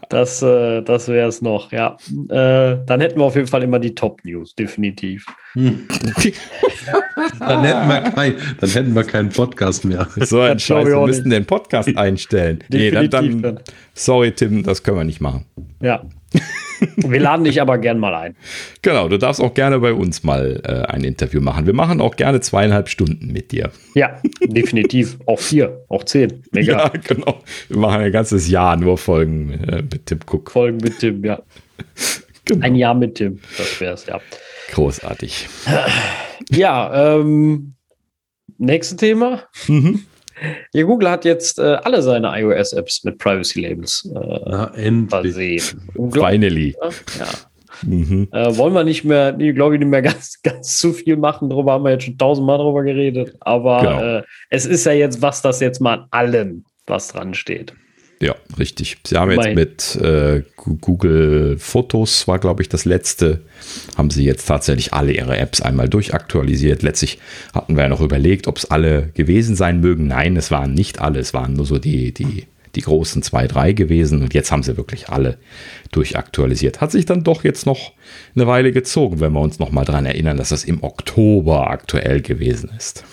Das, äh, das wäre es noch, ja. Äh, dann hätten wir auf jeden Fall immer die Top-News, definitiv. Hm. dann, hätten wir kein, dann hätten wir keinen Podcast mehr. So ein Scheiß, wir müssten den Podcast einstellen. nee, dann, dann, sorry, Tim, das können wir nicht machen. Ja. Wir laden dich aber gern mal ein. Genau, du darfst auch gerne bei uns mal äh, ein Interview machen. Wir machen auch gerne zweieinhalb Stunden mit dir. Ja, definitiv. auch vier, auch zehn. Mega. Ja, genau. Wir machen ein ganzes Jahr nur Folgen äh, mit Tim Cook. Folgen mit Tim, ja. Genau. Ein Jahr mit Tim, das wäre es, ja. Großartig. Ja, ähm, nächstes Thema. Mhm. Ja, Google hat jetzt äh, alle seine iOS-Apps mit Privacy-Labels äh, versehen. Finally. Ja. Mhm. Äh, wollen wir nicht mehr, nee, glaube ich, nicht mehr ganz, ganz zu viel machen. Darüber haben wir jetzt schon tausendmal drüber geredet. Aber genau. äh, es ist ja jetzt was, das jetzt mal an allem, was dran steht. Ja, richtig. Sie haben jetzt mit äh, Google Fotos, war glaube ich das letzte, haben sie jetzt tatsächlich alle ihre Apps einmal durchaktualisiert. Letztlich hatten wir ja noch überlegt, ob es alle gewesen sein mögen. Nein, es waren nicht alle, es waren nur so die, die, die großen zwei, drei gewesen. Und jetzt haben sie wirklich alle durchaktualisiert. Hat sich dann doch jetzt noch eine Weile gezogen, wenn wir uns noch mal daran erinnern, dass das im Oktober aktuell gewesen ist.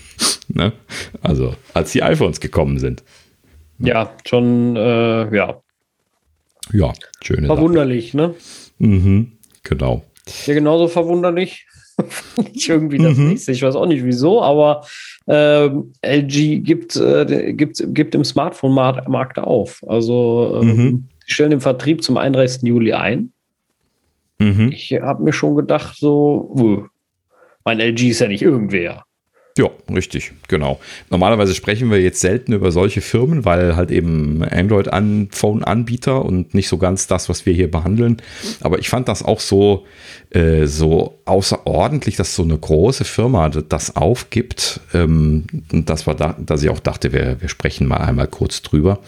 ne? Also als die iPhones gekommen sind. Ja, schon, äh, ja. Ja, schöne Verwunderlich, Sache. ne? Mhm, genau. Ja, genauso verwunderlich. ich irgendwie das mhm. nächste. Ich weiß auch nicht wieso, aber äh, LG gibt, äh, gibt, gibt im Smartphone-Markt auf. Also, äh, mhm. die stellen den Vertrieb zum 31. Juli ein. Mhm. Ich habe mir schon gedacht, so, uh, mein LG ist ja nicht irgendwer. Ja, richtig, genau. Normalerweise sprechen wir jetzt selten über solche Firmen, weil halt eben Android-Phone-Anbieter und nicht so ganz das, was wir hier behandeln. Aber ich fand das auch so, äh, so außerordentlich, dass so eine große Firma das aufgibt, ähm, dass, wir da, dass ich auch dachte, wir, wir sprechen mal einmal kurz drüber.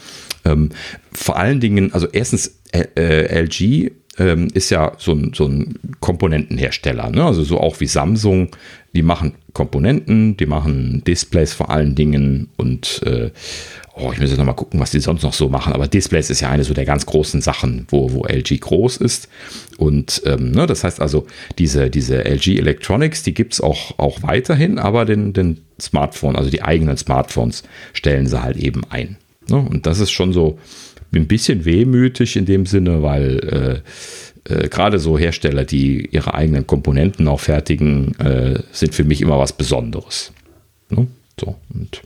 Ähm, vor allen Dingen, also erstens, äh LG ähm, ist ja so ein, so ein Komponentenhersteller, ne? also so auch wie Samsung, die machen Komponenten, die machen Displays vor allen Dingen und äh, oh, ich muss jetzt nochmal gucken, was die sonst noch so machen, aber Displays ist ja eine so der ganz großen Sachen, wo, wo LG groß ist und ähm, ne, das heißt also, diese, diese LG Electronics, die gibt es auch, auch weiterhin, aber den, den Smartphone, also die eigenen Smartphones stellen sie halt eben ein. Ne? Und das ist schon so, ein bisschen wehmütig in dem Sinne, weil äh, äh, gerade so Hersteller, die ihre eigenen Komponenten auch fertigen, äh, sind für mich immer was Besonderes. Ne? So, und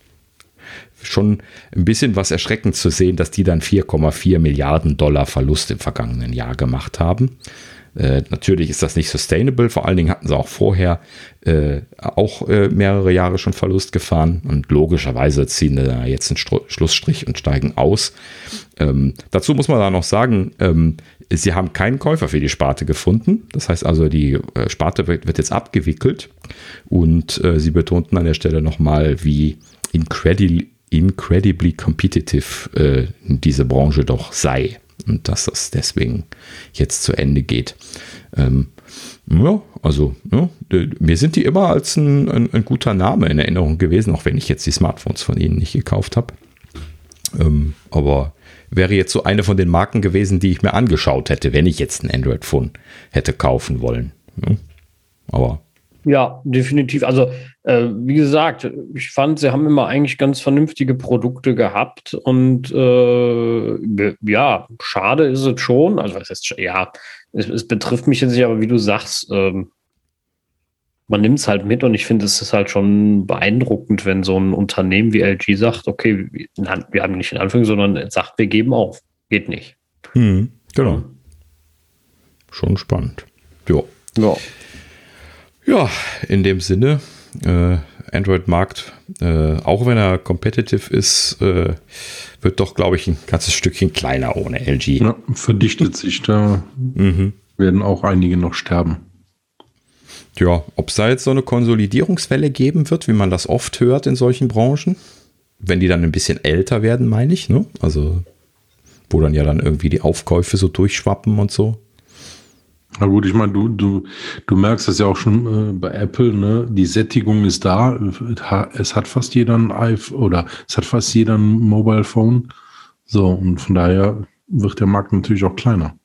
schon ein bisschen was erschreckend zu sehen, dass die dann 4,4 Milliarden Dollar Verlust im vergangenen Jahr gemacht haben. Äh, natürlich ist das nicht sustainable. Vor allen Dingen hatten sie auch vorher äh, auch äh, mehrere Jahre schon Verlust gefahren und logischerweise ziehen da jetzt einen Stru Schlussstrich und steigen aus. Ähm, dazu muss man da noch sagen, ähm, Sie haben keinen Käufer für die Sparte gefunden. Das heißt also, die äh, Sparte wird, jetzt abgewickelt und äh, sie betonten an der Stelle nochmal, wie incredibly, incredibly competitive äh, diese Branche doch sei und dass das deswegen jetzt zu Ende geht. Ähm, ja, also ja, mir sind die immer als ein, ein, ein, guter Name in Erinnerung gewesen, auch wenn ich jetzt die Smartphones von ihnen nicht gekauft habe. Ähm, aber wäre jetzt so eine von den Marken gewesen, die ich mir angeschaut hätte, wenn ich jetzt ein Android-Phone hätte kaufen wollen. Ja. Aber. Ja, definitiv. Also, äh, wie gesagt, ich fand, sie haben immer eigentlich ganz vernünftige Produkte gehabt und äh, ja, schade ist es schon. Also, was heißt, ja, es, es, betrifft mich jetzt nicht, aber wie du sagst, ähm, man nimmt es halt mit und ich finde, es ist halt schon beeindruckend, wenn so ein Unternehmen wie LG sagt, okay, wir haben nicht in Anführung, sondern sagt, wir geben auf. Geht nicht. Hm, genau. Schon spannend. Jo. Ja. Ja, in dem Sinne, äh, Android-Markt, äh, auch wenn er competitive ist, äh, wird doch, glaube ich, ein ganzes Stückchen kleiner ohne LG. Ja, verdichtet sich. Da mhm. werden auch einige noch sterben. Ja, ob es da jetzt so eine Konsolidierungswelle geben wird, wie man das oft hört in solchen Branchen, wenn die dann ein bisschen älter werden, meine ich, ne? Also, wo dann ja dann irgendwie die Aufkäufe so durchschwappen und so. Na gut, ich meine, du, du, du merkst das ja auch schon äh, bei Apple, ne? Die Sättigung ist da. Es hat fast jeder ein iPhone oder es hat fast jeder ein Mobile Phone. So, und von daher wird der Markt natürlich auch kleiner.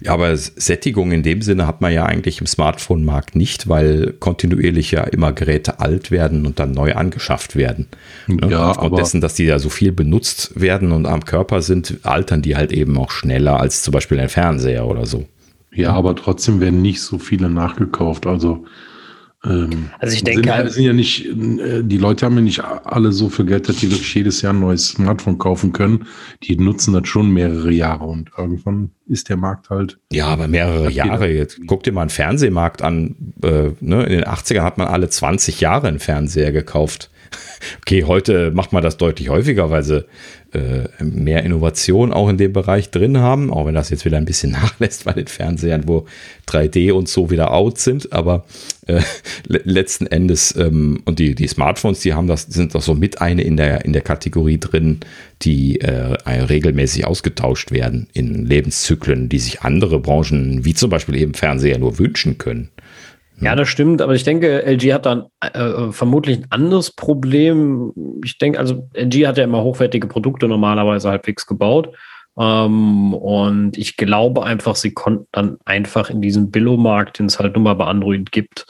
Ja, aber Sättigung in dem Sinne hat man ja eigentlich im Smartphone-Markt nicht, weil kontinuierlich ja immer Geräte alt werden und dann neu angeschafft werden. Ne? Ja, Aufgrund dessen, dass die ja so viel benutzt werden und am Körper sind, altern die halt eben auch schneller als zum Beispiel ein Fernseher oder so. Ja, aber trotzdem werden nicht so viele nachgekauft. Also ähm, also ich denke, sind, halt, sind ja nicht, äh, die Leute haben ja nicht alle so viel Geld, dass die wirklich jedes Jahr ein neues Smartphone kaufen können. Die nutzen das schon mehrere Jahre und irgendwann ist der Markt halt. Ja, aber mehrere Jahre. Jetzt guck dir mal einen Fernsehmarkt an. Äh, ne? In den 80ern hat man alle 20 Jahre einen Fernseher gekauft. Okay, heute macht man das deutlich häufiger, weil sie mehr Innovation auch in dem Bereich drin haben, auch wenn das jetzt wieder ein bisschen nachlässt bei den Fernsehern, wo 3D und so wieder out sind, aber äh, letzten Endes ähm, und die, die Smartphones, die haben das, sind doch so mit eine in der, in der Kategorie drin, die äh, regelmäßig ausgetauscht werden in Lebenszyklen, die sich andere Branchen, wie zum Beispiel eben Fernseher, nur wünschen können. Ja, das stimmt, aber ich denke, LG hat dann äh, vermutlich ein anderes Problem. Ich denke, also LG hat ja immer hochwertige Produkte normalerweise halbwegs gebaut. Ähm, und ich glaube einfach, sie konnten dann einfach in diesem Billo-Markt, den es halt nun mal bei Android gibt,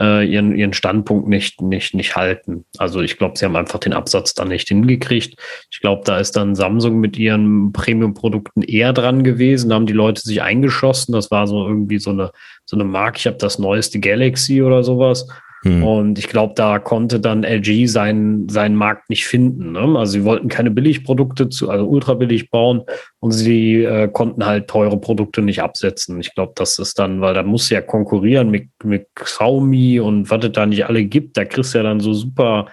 äh, ihren, ihren Standpunkt nicht, nicht, nicht halten. Also ich glaube, sie haben einfach den Absatz dann nicht hingekriegt. Ich glaube, da ist dann Samsung mit ihren Premium-Produkten eher dran gewesen. Da haben die Leute sich eingeschossen. Das war so irgendwie so eine, so eine Marke. Ich habe das neueste Galaxy oder sowas. Hm. Und ich glaube, da konnte dann LG seinen, seinen Markt nicht finden. Ne? Also sie wollten keine Billigprodukte zu, also ultra billig bauen und sie äh, konnten halt teure Produkte nicht absetzen. Ich glaube, das ist dann, weil da muss ja konkurrieren mit, mit Xiaomi und was es da nicht alle gibt. Da kriegst du ja dann so super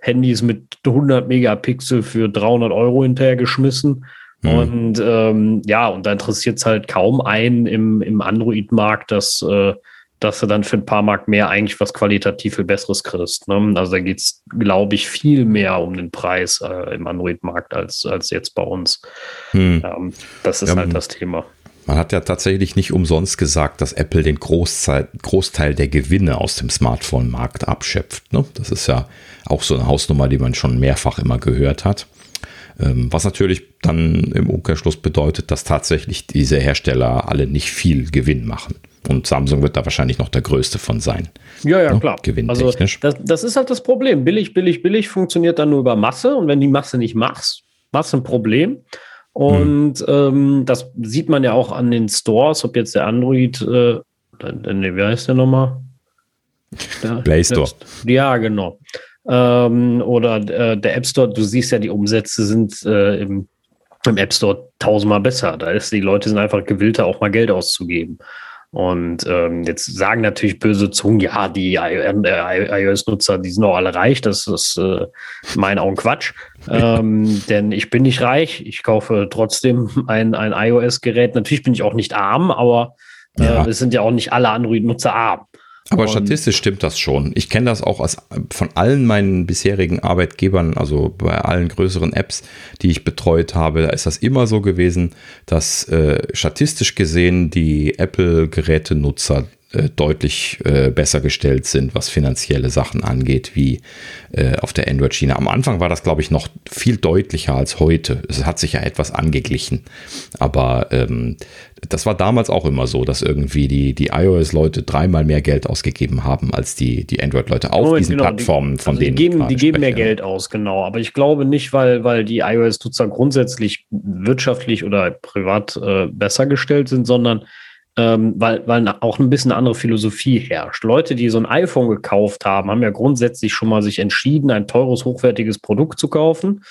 Handys mit 100 Megapixel für 300 Euro hinterhergeschmissen. Mhm. Und ähm, ja, und da interessiert es halt kaum einen im, im Android-Markt, dass äh, dass du dann für ein paar Mark mehr eigentlich was qualitativ viel Besseres kriegst. Ne? Also da geht es, glaube ich, viel mehr um den Preis äh, im Android-Markt als, als jetzt bei uns. Hm. Ähm, das ist ja, halt das Thema. Man hat ja tatsächlich nicht umsonst gesagt, dass Apple den Großteil, Großteil der Gewinne aus dem Smartphone-Markt abschöpft. Ne? Das ist ja auch so eine Hausnummer, die man schon mehrfach immer gehört hat. Ähm, was natürlich dann im Umkehrschluss bedeutet, dass tatsächlich diese Hersteller alle nicht viel Gewinn machen. Und Samsung wird da wahrscheinlich noch der größte von sein. Ja, ja, ne? klar. Gewinntechnisch. Also das, das ist halt das Problem. Billig, billig, billig funktioniert dann nur über Masse. Und wenn die Masse nicht machst, machst du ein Problem. Und hm. ähm, das sieht man ja auch an den Stores, ob jetzt der Android, äh, ne, wie heißt der nochmal? Der, Play Store. ja, genau. Ähm, oder äh, der App Store, du siehst ja, die Umsätze sind äh, im, im App Store tausendmal besser. Da ist die Leute sind einfach gewillter, auch mal Geld auszugeben. Und ähm, jetzt sagen natürlich böse Zungen, ja, die iOS-Nutzer, die sind auch alle reich. Das ist äh, meinen Augen Quatsch. ähm, denn ich bin nicht reich. Ich kaufe trotzdem ein, ein iOS-Gerät. Natürlich bin ich auch nicht arm, aber äh, ja. es sind ja auch nicht alle Android-Nutzer arm. Aber und statistisch stimmt das schon. Ich kenne das auch aus, von allen meinen bisherigen Arbeitgebern, also bei allen größeren Apps, die ich betreut habe, da ist das immer so gewesen, dass äh, statistisch gesehen die Apple-Gerätenutzer äh, deutlich äh, besser gestellt sind, was finanzielle Sachen angeht, wie äh, auf der Android-Schiene. Am Anfang war das, glaube ich, noch viel deutlicher als heute. Es hat sich ja etwas angeglichen. Aber ähm, das war damals auch immer so, dass irgendwie die, die iOS-Leute dreimal mehr Geld ausgegeben haben als die, die Android-Leute auf Moment, diesen genau, Plattformen, von also denen die geben, die geben mehr Geld aus, genau. Aber ich glaube nicht, weil, weil die iOS-Nutzer grundsätzlich wirtschaftlich oder privat äh, besser gestellt sind, sondern ähm, weil, weil auch ein bisschen eine andere Philosophie herrscht. Leute, die so ein iPhone gekauft haben, haben ja grundsätzlich schon mal sich entschieden, ein teures, hochwertiges Produkt zu kaufen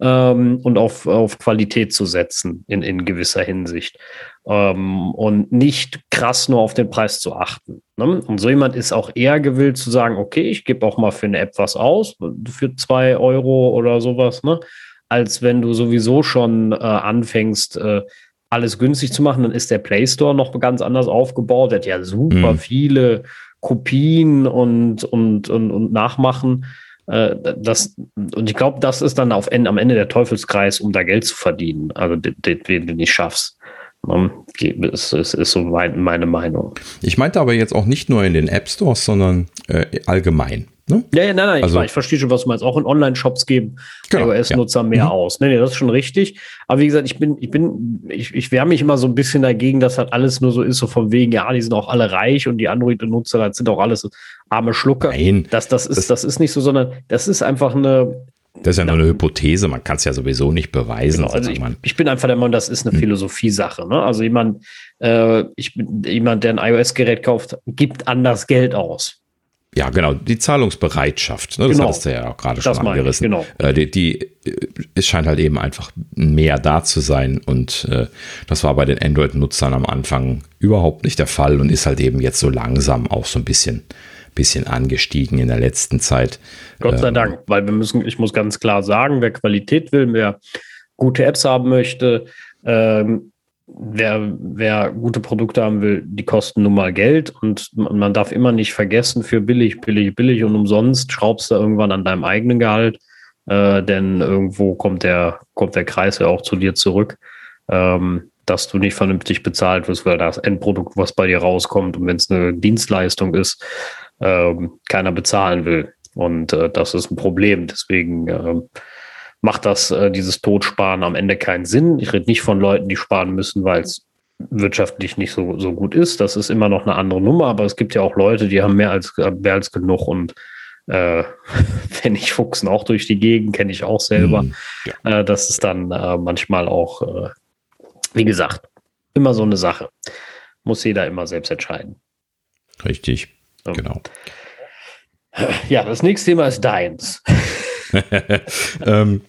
ähm, und auf, auf Qualität zu setzen in, in gewisser Hinsicht. Ähm, und nicht krass nur auf den Preis zu achten. Ne? Und so jemand ist auch eher gewillt zu sagen, okay, ich gebe auch mal für eine App was aus, für zwei Euro oder sowas, ne? als wenn du sowieso schon äh, anfängst, äh, alles günstig zu machen, dann ist der Play Store noch ganz anders aufgebaut. Der hat ja super mhm. viele Kopien und, und, und, und Nachmachen. Äh, das, und ich glaube, das ist dann auf, am Ende der Teufelskreis, um da Geld zu verdienen. Also, den du nicht schaffst. Das ist, ist so meine Meinung. Ich meinte aber jetzt auch nicht nur in den App Stores, sondern äh, allgemein. Ne? Ja, ja, nein, nein, also, ich, ich, verstehe schon, was du meinst. Auch in Online-Shops geben genau, iOS-Nutzer ja. mehr mhm. aus. Nee, nee, das ist schon richtig. Aber wie gesagt, ich bin, ich bin, ich, ich wehre mich immer so ein bisschen dagegen, dass halt alles nur so ist, so von wegen, ja, die sind auch alle reich und die Android-Nutzer, das sind auch alles arme Schlucker. Nein. Das, das, ist, das, das ist nicht so, sondern das ist einfach eine, das ist ja nur eine Hypothese, man kann es ja sowieso nicht beweisen. Genau, also ich, ich, bin einfach der Meinung, das ist eine hm. Philosophiesache. Ne? Also jemand, äh, ich bin, jemand, der ein iOS-Gerät kauft, gibt anders Geld aus. Ja, genau, die Zahlungsbereitschaft, ne, das genau. hattest du ja auch gerade schon angerissen. Ich, genau. Äh, die, die, äh, es scheint halt eben einfach mehr da zu sein und äh, das war bei den Android-Nutzern am Anfang überhaupt nicht der Fall und ist halt eben jetzt so langsam auch so ein bisschen, bisschen angestiegen in der letzten Zeit. Gott sei ähm, Dank, weil wir müssen, ich muss ganz klar sagen, wer Qualität will, wer gute Apps haben möchte, ähm, wer, wer gute Produkte haben will, die kosten nun mal Geld und man darf immer nicht vergessen, für billig, billig, billig und umsonst schraubst du irgendwann an deinem eigenen Gehalt, äh, denn irgendwo kommt der, kommt der Kreis ja auch zu dir zurück, ähm, dass du nicht vernünftig bezahlt wirst, weil das Endprodukt, was bei dir rauskommt und wenn es eine Dienstleistung ist, ähm, keiner bezahlen will. Und äh, das ist ein Problem. Deswegen äh, macht das, äh, dieses Totsparen am Ende keinen Sinn. Ich rede nicht von Leuten, die sparen müssen, weil es wirtschaftlich nicht so, so gut ist. Das ist immer noch eine andere Nummer, aber es gibt ja auch Leute, die haben mehr als, mehr als genug und äh, wenn ich fuchsen auch durch die Gegend, kenne ich auch selber. Mm, ja. äh, das ist dann äh, manchmal auch, äh, wie gesagt, immer so eine Sache. Muss jeder immer selbst entscheiden. Richtig, so. genau. Ja, das nächste Thema ist deins. ähm,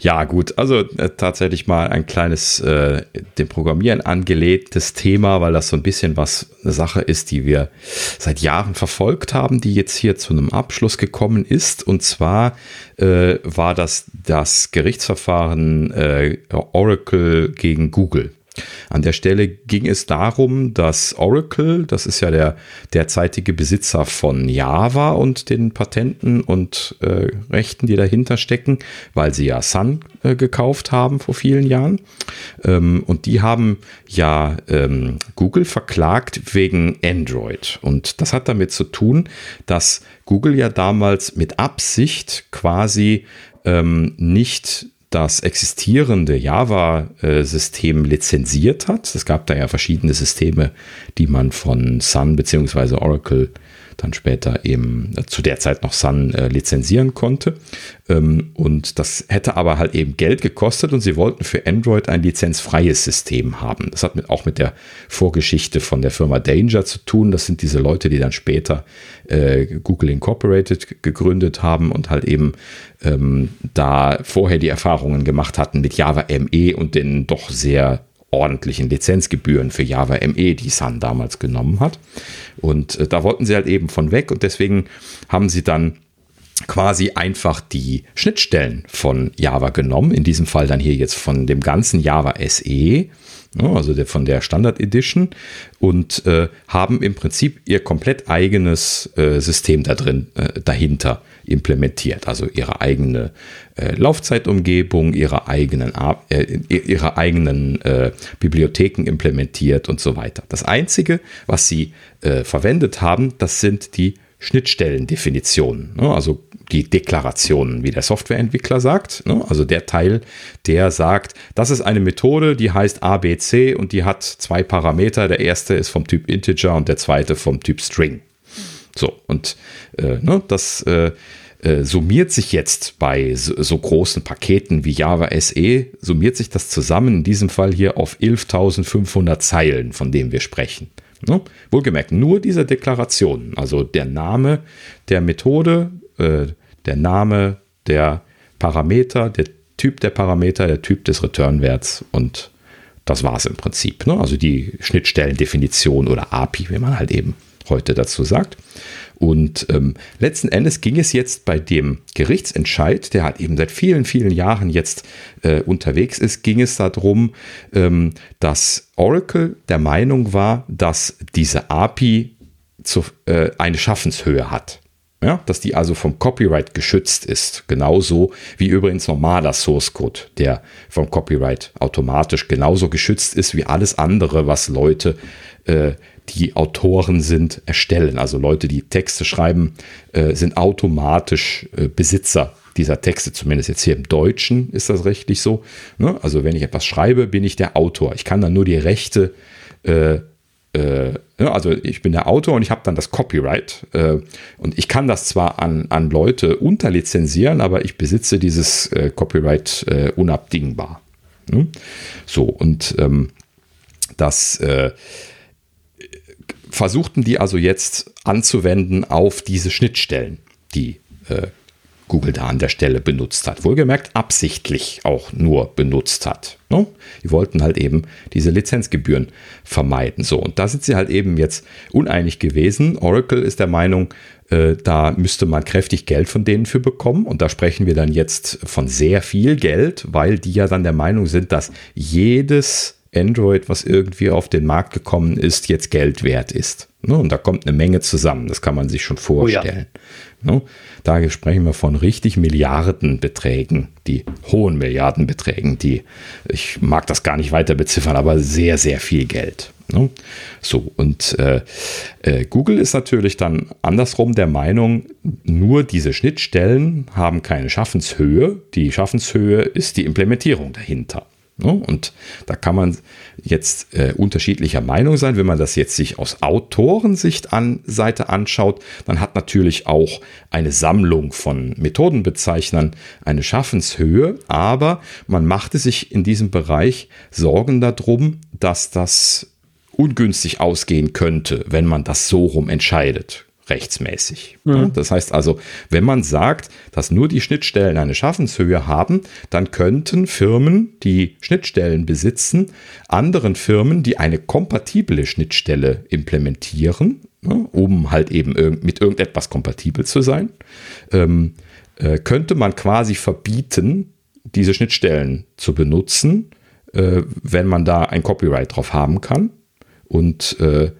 ja, gut. Also äh, tatsächlich mal ein kleines, äh, dem Programmieren angelegtes Thema, weil das so ein bisschen was eine Sache ist, die wir seit Jahren verfolgt haben, die jetzt hier zu einem Abschluss gekommen ist. Und zwar äh, war das das Gerichtsverfahren äh, Oracle gegen Google. An der Stelle ging es darum, dass Oracle, das ist ja der derzeitige Besitzer von Java und den Patenten und äh, Rechten, die dahinter stecken, weil sie ja Sun äh, gekauft haben vor vielen Jahren. Ähm, und die haben ja ähm, Google verklagt wegen Android. Und das hat damit zu tun, dass Google ja damals mit Absicht quasi ähm, nicht das existierende Java-System lizenziert hat. Es gab da ja verschiedene Systeme, die man von Sun bzw. Oracle dann später eben zu der Zeit noch Sun äh, lizenzieren konnte. Ähm, und das hätte aber halt eben Geld gekostet und sie wollten für Android ein lizenzfreies System haben. Das hat mit, auch mit der Vorgeschichte von der Firma Danger zu tun. Das sind diese Leute, die dann später äh, Google Incorporated gegründet haben und halt eben ähm, da vorher die Erfahrungen gemacht hatten mit Java ME und den doch sehr ordentlichen Lizenzgebühren für Java ME, die Sun damals genommen hat. Und äh, da wollten sie halt eben von weg und deswegen haben sie dann quasi einfach die Schnittstellen von Java genommen, in diesem Fall dann hier jetzt von dem ganzen Java SE, ne, also der, von der Standard Edition und äh, haben im Prinzip ihr komplett eigenes äh, System da drin äh, dahinter implementiert, also ihre eigene äh, Laufzeitumgebung, ihre eigenen, äh, ihre eigenen äh, Bibliotheken implementiert und so weiter. Das Einzige, was sie äh, verwendet haben, das sind die Schnittstellendefinitionen, ne? also die Deklarationen, wie der Softwareentwickler sagt. Ne? Also der Teil, der sagt, das ist eine Methode, die heißt ABC und die hat zwei Parameter. Der erste ist vom Typ Integer und der zweite vom Typ String. So, und äh, ne, das äh, summiert sich jetzt bei so, so, großen Paketen wie Java SE, summiert sich das zusammen, in diesem Fall hier auf 11.500 Zeilen, von dem wir sprechen. Ne? Wohlgemerkt, nur diese Deklarationen, also der Name der Methode, äh, der Name der Parameter, der Typ der Parameter, der Typ des Returnwerts und das war es im Prinzip. Ne? Also die Schnittstellendefinition oder API, wie man halt eben heute dazu sagt. Und ähm, letzten Endes ging es jetzt bei dem Gerichtsentscheid, der halt eben seit vielen, vielen Jahren jetzt äh, unterwegs ist, ging es darum, ähm, dass Oracle der Meinung war, dass diese API zu, äh, eine Schaffenshöhe hat. Ja, dass die also vom Copyright geschützt ist. Genauso wie übrigens normaler Source Code, der vom Copyright automatisch genauso geschützt ist wie alles andere, was Leute äh, die Autoren sind, erstellen. Also Leute, die Texte schreiben, äh, sind automatisch äh, Besitzer dieser Texte, zumindest jetzt hier im Deutschen ist das rechtlich so. Ne? Also wenn ich etwas schreibe, bin ich der Autor. Ich kann dann nur die Rechte, äh, ne? also ich bin der Autor und ich habe dann das Copyright. Und ich kann das zwar an, an Leute unterlizenzieren, aber ich besitze dieses Copyright unabdingbar. Ne? So, und ähm, das versuchten die also jetzt anzuwenden auf diese Schnittstellen, die äh, Google da an der Stelle benutzt hat. Wohlgemerkt absichtlich auch nur benutzt hat. Ne? Die wollten halt eben diese Lizenzgebühren vermeiden. So, und da sind sie halt eben jetzt uneinig gewesen. Oracle ist der Meinung, äh, da müsste man kräftig Geld von denen für bekommen. Und da sprechen wir dann jetzt von sehr viel Geld, weil die ja dann der Meinung sind, dass jedes Android, was irgendwie auf den Markt gekommen ist, jetzt Geld wert ist. Ne? Und da kommt eine Menge zusammen, das kann man sich schon vorstellen. Oh ja. Ne? Da sprechen wir von richtig Milliardenbeträgen, die hohen Milliardenbeträgen, die, ich mag das gar nicht weiter beziffern, aber sehr, sehr viel Geld. Ne? So, und äh, äh, Google ist natürlich dann andersrum der Meinung, nur diese Schnittstellen haben keine Schaffenshöhe. Die Schaffenshöhe ist die Implementierung dahinter. Ne? Und da kann man jetzt äh, unterschiedlicher Meinung sein. Wenn man das jetzt sich aus Autorensicht an Seite anschaut, dann hat natürlich auch eine Sammlung von Methodenbezeichnern eine Schaffenshöhe, aber man machte sich in diesem Bereich Sorgen darum, dass das ungünstig ausgehen könnte, wenn man das so rum entscheidet rechtsmäßig. Mhm. Das heißt also, wenn man sagt, dass nur die Schnittstellen eine Schaffenshöhe haben, dann könnten Firmen, die Schnittstellen besitzen, anderen Firmen, die eine kompatible Schnittstelle implementieren, um halt eben mit irgendetwas kompatibel zu sein, ähm, äh, könnte man quasi verbieten, diese Schnittstellen zu benutzen, äh, wenn man da ein Copyright drauf haben kann. Und äh,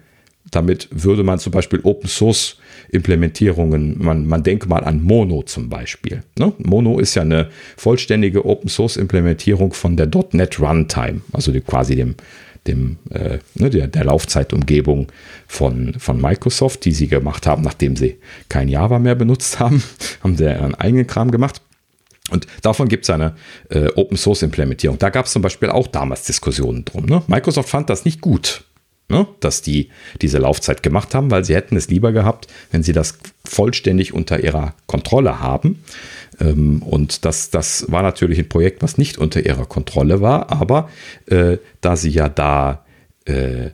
damit würde man zum Beispiel Open Source Implementierungen, man, man denke mal an Mono zum Beispiel. Ne? Mono ist ja eine vollständige Open Source Implementierung von der .NET Runtime, also die, quasi dem, dem, äh, ne, der, der Laufzeitumgebung von, von Microsoft, die sie gemacht haben, nachdem sie kein Java mehr benutzt haben, haben sie ihren eigenen Kram gemacht. Und davon gibt es eine äh, Open Source Implementierung. Da gab es zum Beispiel auch damals Diskussionen drum. Ne? Microsoft fand das nicht gut ne, dass die diese Laufzeit gemacht haben, weil sie hätten es lieber gehabt, wenn sie das vollständig unter ihrer Kontrolle haben. Ähm, und das, das war natürlich ein Projekt, was nicht unter ihrer Kontrolle war, aber äh, da sie ja da äh,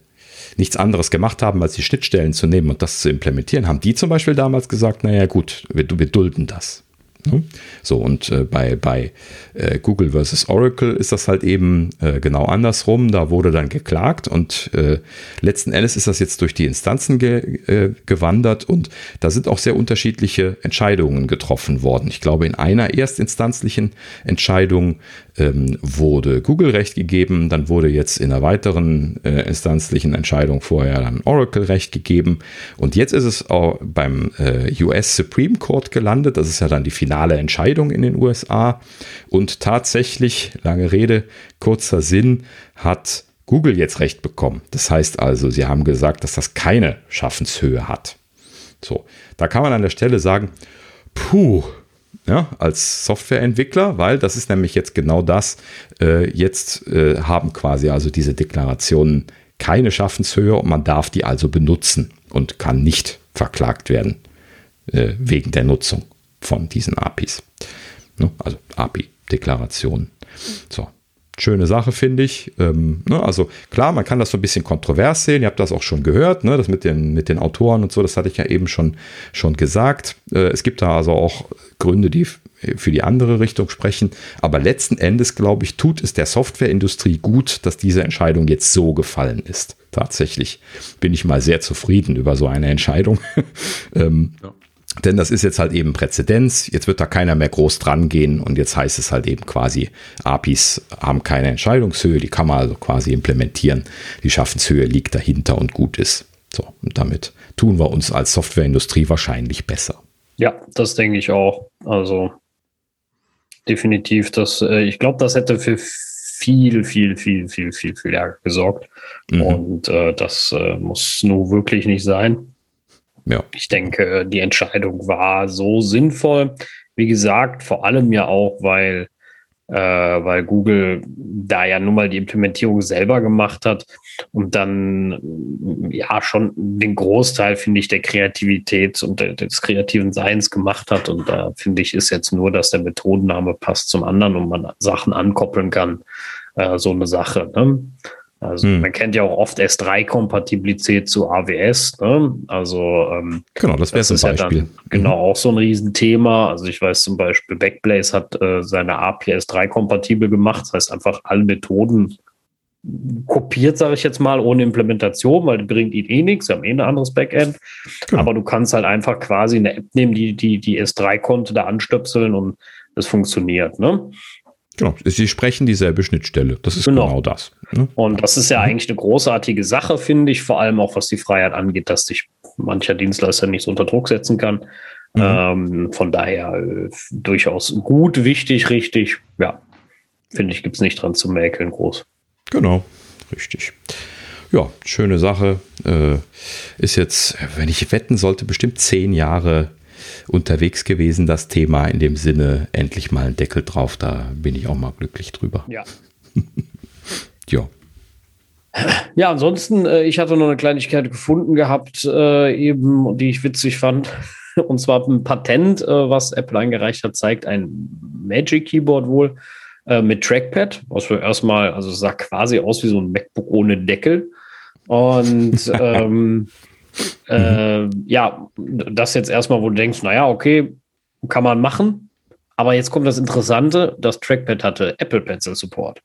nichts anderes gemacht haben, als die Schnittstellen zu nehmen und das zu implementieren, haben die zum Beispiel damals gesagt, naja gut, wir, wir dulden das. Ne? So, und äh, bei, bei äh, Google versus Oracle ist das halt eben äh, genau andersrum. Da wurde dann geklagt und äh, letzten Endes ist das jetzt durch die Instanzen ge äh, gewandert und da sind auch sehr unterschiedliche Entscheidungen getroffen worden. Ich glaube, in einer erstinstanzlichen Entscheidung ähm, wurde Google Recht gegeben, dann wurde jetzt in einer weiteren äh, instanzlichen Entscheidung vorher dann Oracle Recht gegeben und jetzt ist es auch beim US Supreme Court gelandet. Das ist ja dann die finale Entscheidung in den USA. Und tatsächlich, lange Rede, kurzer Sinn, hat Google jetzt recht bekommen. Das heißt also, sie haben gesagt, dass das keine Schaffenshöhe hat. So, da kann man an der Stelle sagen, puh, ja, als Softwareentwickler, weil das ist nämlich jetzt genau das. Äh, jetzt äh, haben quasi also diese Deklarationen keine Schaffenshöhe und man darf die also benutzen und kann nicht verklagt werden äh, wegen der Nutzung von diesen APIs. Ne? Also API-Deklarationen. So. Schöne Sache, finde ich. Ähm, ne? Also klar, man kann das so ein bisschen kontrovers sehen. Ihr habt das auch schon gehört, ne? das mit den, mit den Autoren und so, das hatte ich ja eben schon, schon gesagt. Äh, es gibt da also auch Gründe, die für die andere Richtung sprechen. Aber letzten Endes, glaube ich, tut es der Softwareindustrie gut, dass diese Entscheidung jetzt so gefallen ist. Tatsächlich bin ich mal sehr zufrieden über so eine Entscheidung. ähm, ja. Denn das ist jetzt halt eben Präzedenz. Jetzt wird da keiner mehr groß dran gehen und jetzt heißt es halt eben quasi, APIs haben keine Entscheidungshöhe, die kann man also quasi implementieren. Die Schaffenshöhe liegt dahinter und gut ist. So, und damit tun wir uns als Softwareindustrie wahrscheinlich besser. Ja, das denke ich auch. Also definitiv, das, äh, ich glaube, das hätte für viel, viel, viel, viel, viel, viel Ärger gesorgt. Mhm. Und äh, das äh, muss nur wirklich nicht sein. Ja. Ich denke, die Entscheidung war so sinnvoll. Wie gesagt, vor allem ja auch, weil, äh, weil Google da ja nun mal die Implementierung selber gemacht hat und dann ja schon den Großteil, finde ich, der Kreativität und des kreativen Seins gemacht hat. Und da finde ich, ist jetzt nur, dass der Methodenname passt zum anderen und man Sachen ankoppeln kann. Äh, so eine Sache. Ne? Also hm. man kennt ja auch oft S3-Kompatibilität zu AWS. Ne? Also ähm, genau, das wäre ein Beispiel. Ja dann, genau mhm. auch so ein Riesenthema. Also ich weiß zum Beispiel, Backblaze hat äh, seine API S3-kompatibel gemacht. Das heißt einfach alle Methoden kopiert, sage ich jetzt mal, ohne Implementation, weil die bringt ihnen eh nichts, sie haben eh ein anderes Backend. Genau. Aber du kannst halt einfach quasi eine App nehmen, die die, die S3-Konto da anstöpseln und es funktioniert. Ne? Genau, sie sprechen dieselbe Schnittstelle. Das ist genau, genau das. Ne? Und das ist ja eigentlich eine großartige Sache, finde ich, vor allem auch was die Freiheit angeht, dass sich mancher Dienstleister nicht so unter Druck setzen kann. Mhm. Ähm, von daher äh, durchaus gut, wichtig, richtig. Ja, finde ich, gibt es nicht dran zu mäkeln groß. Genau, richtig. Ja, schöne Sache. Äh, ist jetzt, wenn ich wetten sollte, bestimmt zehn Jahre unterwegs gewesen, das Thema in dem Sinne, endlich mal ein Deckel drauf, da bin ich auch mal glücklich drüber. Ja. ja. Ja, ansonsten, äh, ich hatte noch eine Kleinigkeit gefunden gehabt, äh, eben, die ich witzig fand. Und zwar ein Patent, äh, was Apple eingereicht hat, zeigt ein Magic Keyboard wohl mit Trackpad, was wir erstmal, also sah quasi aus wie so ein MacBook ohne Deckel. Und ähm, äh, ja, das jetzt erstmal, wo du denkst, naja, okay, kann man machen. Aber jetzt kommt das Interessante, das Trackpad hatte Apple Pencil Support.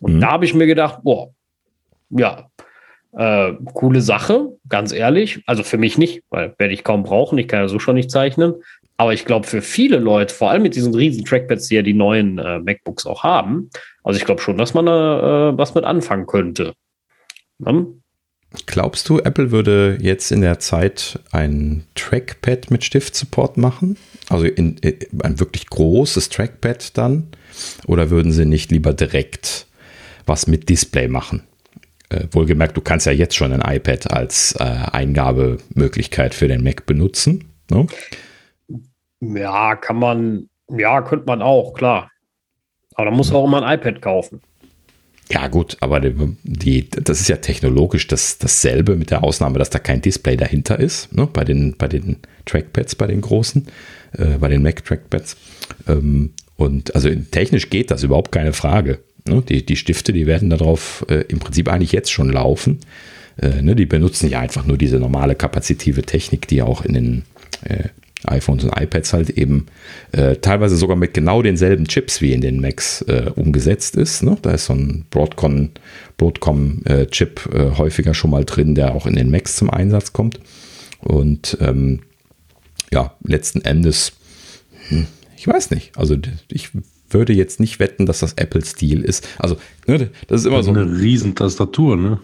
Und mhm. da habe ich mir gedacht, boah, ja, äh, coole Sache, ganz ehrlich. Also für mich nicht, weil werde ich kaum brauchen. Ich kann ja so schon nicht zeichnen. Aber ich glaube, für viele Leute, vor allem mit diesen riesen Trackpads, die ja die neuen äh, MacBooks auch haben, also ich glaube schon, dass man äh, was mit anfangen könnte. Ne? Glaubst du, Apple würde jetzt in der Zeit ein Trackpad mit Stift-Support machen? Also in, in, ein wirklich großes Trackpad dann? Oder würden sie nicht lieber direkt was mit Display machen? Äh, wohlgemerkt, du kannst ja jetzt schon ein iPad als äh, Eingabemöglichkeit für den Mac benutzen. Ne? Ja, kann man, ja, könnte man auch, klar. Aber da muss auch immer ein iPad kaufen. Ja, gut, aber die, das ist ja technologisch das, dasselbe, mit der Ausnahme, dass da kein Display dahinter ist, ne, bei, den, bei den Trackpads, bei den großen, äh, bei den Mac-Trackpads. Ähm, und also technisch geht das überhaupt keine Frage. Ne? Die, die Stifte, die werden darauf äh, im Prinzip eigentlich jetzt schon laufen. Äh, ne? Die benutzen ja einfach nur diese normale kapazitive Technik, die auch in den äh, iPhones und iPads halt eben äh, teilweise sogar mit genau denselben Chips wie in den Macs äh, umgesetzt ist. Ne? Da ist so ein Broadcom, Broadcom äh, äh, häufiger schon mal drin, der auch in den Macs zum Einsatz kommt. Und ähm, ja, letzten Endes, hm, ich weiß nicht. Also ich würde jetzt nicht wetten, dass das Apple-Stil ist. Also, ne, das ist immer das ist so. Eine riesen Tastatur, ne?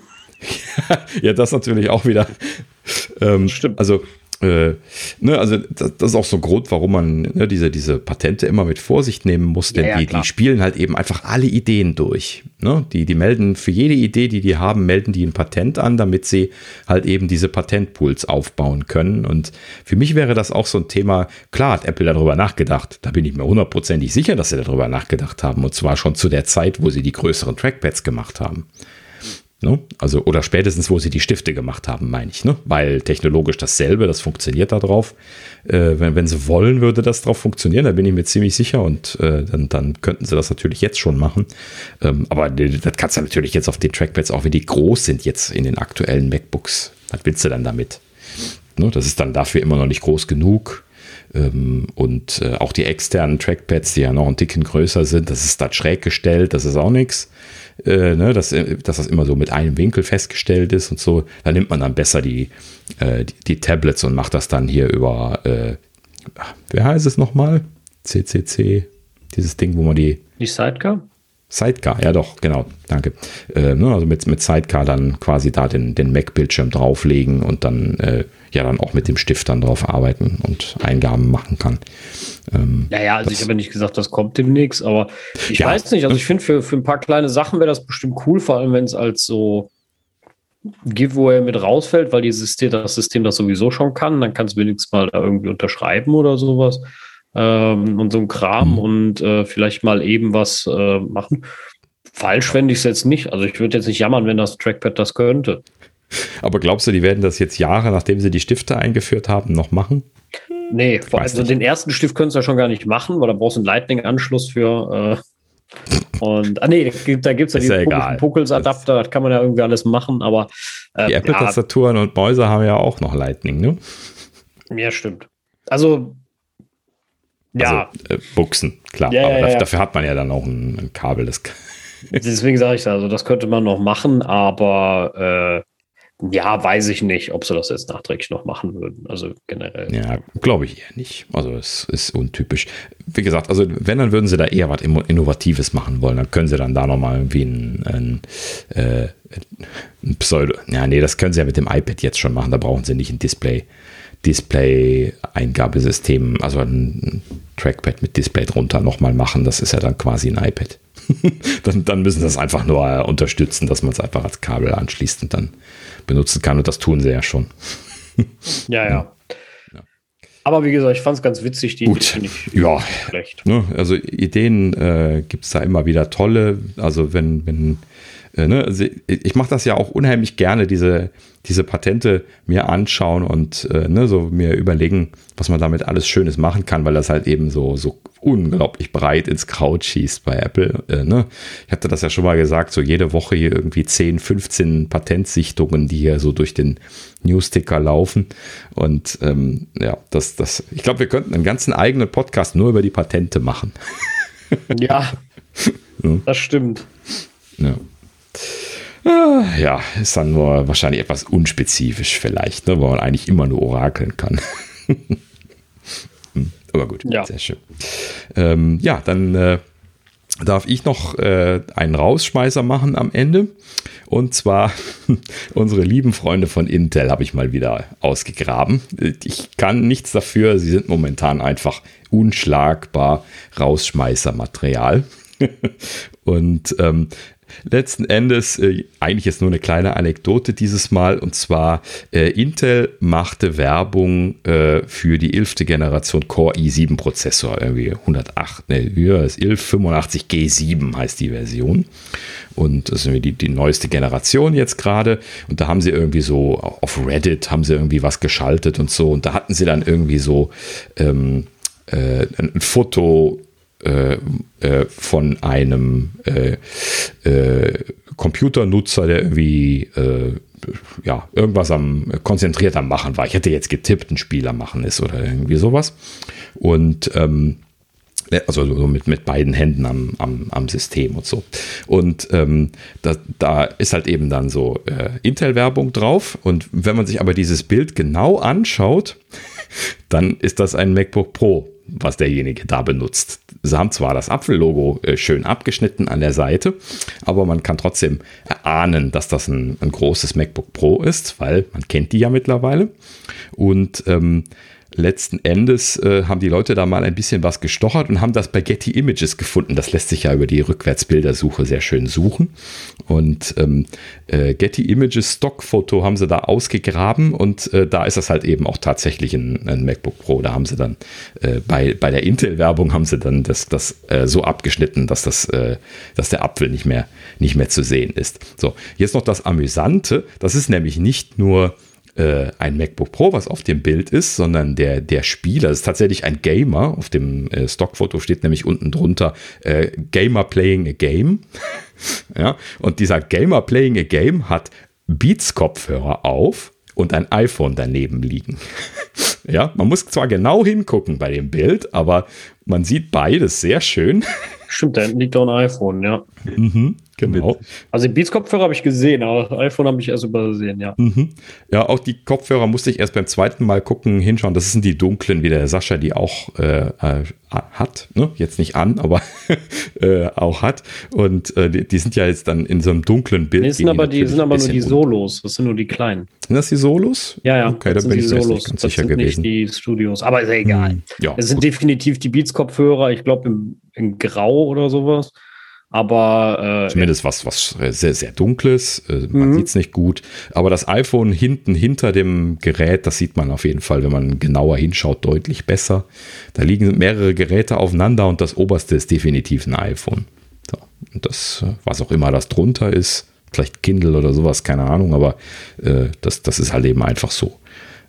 ja, das natürlich auch wieder. Ähm, Stimmt. Also äh, ne, also das, das, ist auch so ein Grund, warum man ne, diese, diese Patente immer mit Vorsicht nehmen muss, denn ja, ja, die, die, spielen halt eben einfach alle Ideen durch. Ne? Die, die melden für jede Idee, die die haben, melden die ein Patent an, damit sie halt eben diese Patentpools aufbauen können. Und für mich wäre das auch so ein Thema, klar hat Apple darüber nachgedacht, da bin ich mir hundertprozentig sicher, dass sie darüber nachgedacht haben, und zwar schon zu der Zeit, wo sie die größeren Trackpads gemacht haben. Ne? Also, oder spätestens, wo sie die Stifte gemacht haben, meine ich, ne? Weil technologisch dasselbe, das funktioniert da drauf. Äh, wenn, wenn sie wollen, würde das drauf funktionieren, da bin ich mir ziemlich sicher und äh, dann, dann könnten sie das natürlich jetzt schon machen. Ähm, aber das kannst du natürlich jetzt auf den Trackpads, auch wenn die groß sind jetzt in den aktuellen MacBooks. Was willst du dann damit? Ne? Das ist dann dafür immer noch nicht groß genug. Ähm, und äh, auch die externen Trackpads, die ja noch ein Ticken größer sind, das ist da schräg gestellt, das ist auch nichts äh, ne, dass, äh, dass das immer so mit einem Winkel festgestellt ist und so. Da nimmt man dann besser die, die, die, Tablets und macht das dann hier über, äh, wer heißt es nochmal? CCC, dieses Ding, wo man die. Die Sidecar? Sidecar, ja doch, genau, danke. Äh, ne, also mit, mit Sidecar dann quasi da den, den Mac-Bildschirm drauflegen und dann äh, ja dann auch mit dem Stift dann drauf arbeiten und Eingaben machen kann. Ähm, ja, ja, also ich habe nicht gesagt, das kommt demnächst, aber ich ja, weiß nicht, also ich finde für, für ein paar kleine Sachen wäre das bestimmt cool, vor allem wenn es als so Giveaway mit rausfällt, weil die System, das System das sowieso schon kann, dann kann es wenigstens mal da irgendwie unterschreiben oder sowas ähm, und so ein Kram mhm. und äh, vielleicht mal eben was äh, machen. Falsch fände ich es jetzt nicht. Also ich würde jetzt nicht jammern, wenn das Trackpad das könnte. Aber glaubst du, die werden das jetzt Jahre, nachdem sie die Stifte eingeführt haben, noch machen? Nee, vor also den ersten Stift können sie ja schon gar nicht machen, weil da brauchst du einen Lightning-Anschluss für. Äh, und, ah nee, da gibt es ja diesen ja Puckels-Adapter, das kann man ja irgendwie alles machen, aber. Äh, die Apple-Tastaturen ja, und Mäuse haben ja auch noch Lightning, ne? Ja, stimmt. Also, ja. Also, äh, Buchsen, klar. Ja, aber dafür, dafür, hat man ja dann auch ein, ein Kabel. Das Deswegen sage ich also, das könnte man noch machen, aber äh, ja, weiß ich nicht, ob sie das jetzt nachträglich noch machen würden. Also generell. Ja, glaube ich eher nicht. Also es ist untypisch. Wie gesagt, also wenn, dann würden sie da eher was Innovatives machen wollen. Dann können sie dann da nochmal irgendwie ein, ein, äh, ein Pseudo. Ja, nee, das können sie ja mit dem iPad jetzt schon machen. Da brauchen sie nicht ein Display. Display-Eingabesystem, also ein Trackpad mit Display drunter nochmal machen. Das ist ja dann quasi ein iPad. dann, dann müssen sie das einfach nur äh, unterstützen, dass man es einfach als Kabel anschließt und dann benutzen kann. Und das tun sie ja schon. ja, ja. Aber wie gesagt, ich fand es ganz witzig, die Gut. Ich ja, schlecht. Ne, also Ideen äh, gibt es da immer wieder tolle. Also wenn, wenn ne, also ich mache das ja auch unheimlich gerne, diese, diese Patente mir anschauen und äh, ne, so mir überlegen, was man damit alles Schönes machen kann, weil das halt eben so, so unglaublich breit ins Kraut schießt bei Apple. Äh, ne? Ich hatte das ja schon mal gesagt, so jede Woche hier irgendwie 10, 15 Patentsichtungen, die hier so durch den Newsticker laufen. Und ähm, ja, das, das, ich glaube, wir könnten einen ganzen eigenen Podcast nur über die Patente machen. ja, das stimmt. Ja. Ah, ja, ist dann nur wahrscheinlich etwas unspezifisch vielleicht, ne, wo man eigentlich immer nur orakeln kann. Hm, aber gut, ja. sehr schön. Ähm, ja, dann äh, darf ich noch äh, einen Rausschmeißer machen am Ende. Und zwar unsere lieben Freunde von Intel habe ich mal wieder ausgegraben. Ich kann nichts dafür, sie sind momentan einfach unschlagbar Rausschmeißermaterial. Und ähm, letzten Endes, äh, eigentlich ist nur eine kleine Anekdote dieses Mal, und zwar äh, Intel machte Werbung äh, für die 11. Generation Core i7 Prozessor, irgendwie 108, ne, ja, ist 1185G7 heißt die Version. Und das ist die, die neueste Generation jetzt gerade. Und da haben sie irgendwie so auf Reddit haben sie irgendwie was geschaltet und so. Und da hatten sie dann irgendwie so ähm, äh, ein Foto äh, äh, von einem äh, äh, Computernutzer, der irgendwie ja, irgendwas am konzentriert am Machen war. Ich hätte jetzt getippt, ein Spieler machen ist oder irgendwie sowas. Und ähm, also so mit, mit beiden Händen am, am, am System und so. Und ähm, da, da ist halt eben dann so äh, Intel-Werbung drauf. Und wenn man sich aber dieses Bild genau anschaut, dann ist das ein MacBook Pro was derjenige da benutzt. Sie haben zwar das Apfellogo äh, schön abgeschnitten an der Seite, aber man kann trotzdem erahnen, dass das ein, ein großes MacBook Pro ist, weil man kennt die ja mittlerweile. Und ähm, letzten Endes äh, haben die Leute da mal ein bisschen was gestochert und haben das bei Getty Images gefunden. Das lässt sich ja über die Rückwärtsbildersuche sehr schön suchen. Und ähm, äh, Getty Images Stockfoto haben sie da ausgegraben und äh, da ist das halt eben auch tatsächlich ein, ein MacBook Pro. Da haben sie dann äh, bei, bei der Intel-Werbung haben sie dann das, das äh, so abgeschnitten, dass, das, äh, dass der Apfel nicht mehr, nicht mehr zu sehen ist. So, jetzt noch das Amüsante. Das ist nämlich nicht nur äh, ein MacBook Pro, was auf dem Bild ist, sondern der, der Spieler ist tatsächlich ein Gamer. Auf dem äh, Stockfoto steht nämlich unten drunter äh, Gamer Playing a Game. ja, und dieser Gamer Playing a Game hat Beats-Kopfhörer auf und ein iPhone daneben liegen. ja, man muss zwar genau hingucken bei dem Bild, aber man sieht beides sehr schön. Stimmt, da liegt auch ein iPhone, ja. Mhm. Genau. Also die Beats-Kopfhörer habe ich gesehen, aber das iPhone habe ich erst übersehen, ja. Mhm. Ja, auch die Kopfhörer musste ich erst beim zweiten Mal gucken, hinschauen. Das sind die dunklen, wie der Sascha die auch äh, äh hat. Ne? Jetzt nicht an, aber äh, auch hat. Und äh, die, die, sind ja jetzt dann in so einem dunklen Bild. Nee, sind aber, die sind aber nur die Solos. Das sind nur die kleinen. Sind das die Solos? Ja, ja. Okay, da bin ich Solos. nicht ganz das sicher sind gewesen. Nicht die Studios, aber ist ja egal. Hm, ja, es sind gut. definitiv die Beats-Kopfhörer, ich glaube in Grau oder sowas. Aber äh, zumindest was, was sehr, sehr dunkles. Äh, man mhm. sieht es nicht gut. Aber das iPhone hinten hinter dem Gerät, das sieht man auf jeden Fall, wenn man genauer hinschaut, deutlich besser. Da liegen mehrere Geräte aufeinander und das oberste ist definitiv ein iPhone. So. Und das, äh, was auch immer das drunter ist, vielleicht Kindle oder sowas, keine Ahnung, aber äh, das, das ist halt eben einfach so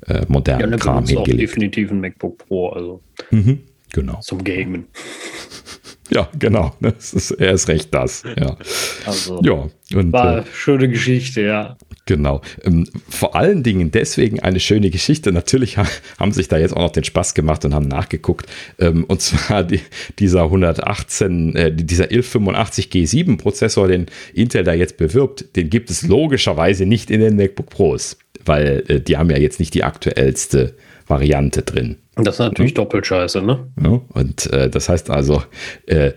äh, modern ja, Kram hingelegt. Auch definitiv ein MacBook Pro, also mhm, genau. zum Gamen. Ja, genau. Ist, er ist recht das. Ja. Also, ja, und, war äh, schöne Geschichte, ja. Genau. Ähm, vor allen Dingen deswegen eine schöne Geschichte. Natürlich haben sich da jetzt auch noch den Spaß gemacht und haben nachgeguckt. Ähm, und zwar die, dieser 118, äh, dieser 1185 G7 Prozessor, den Intel da jetzt bewirbt, den gibt es logischerweise nicht in den MacBook Pros, weil äh, die haben ja jetzt nicht die aktuellste Variante drin. Das ist natürlich ja. doppelt scheiße, ne? Ja, und äh, das heißt also, äh,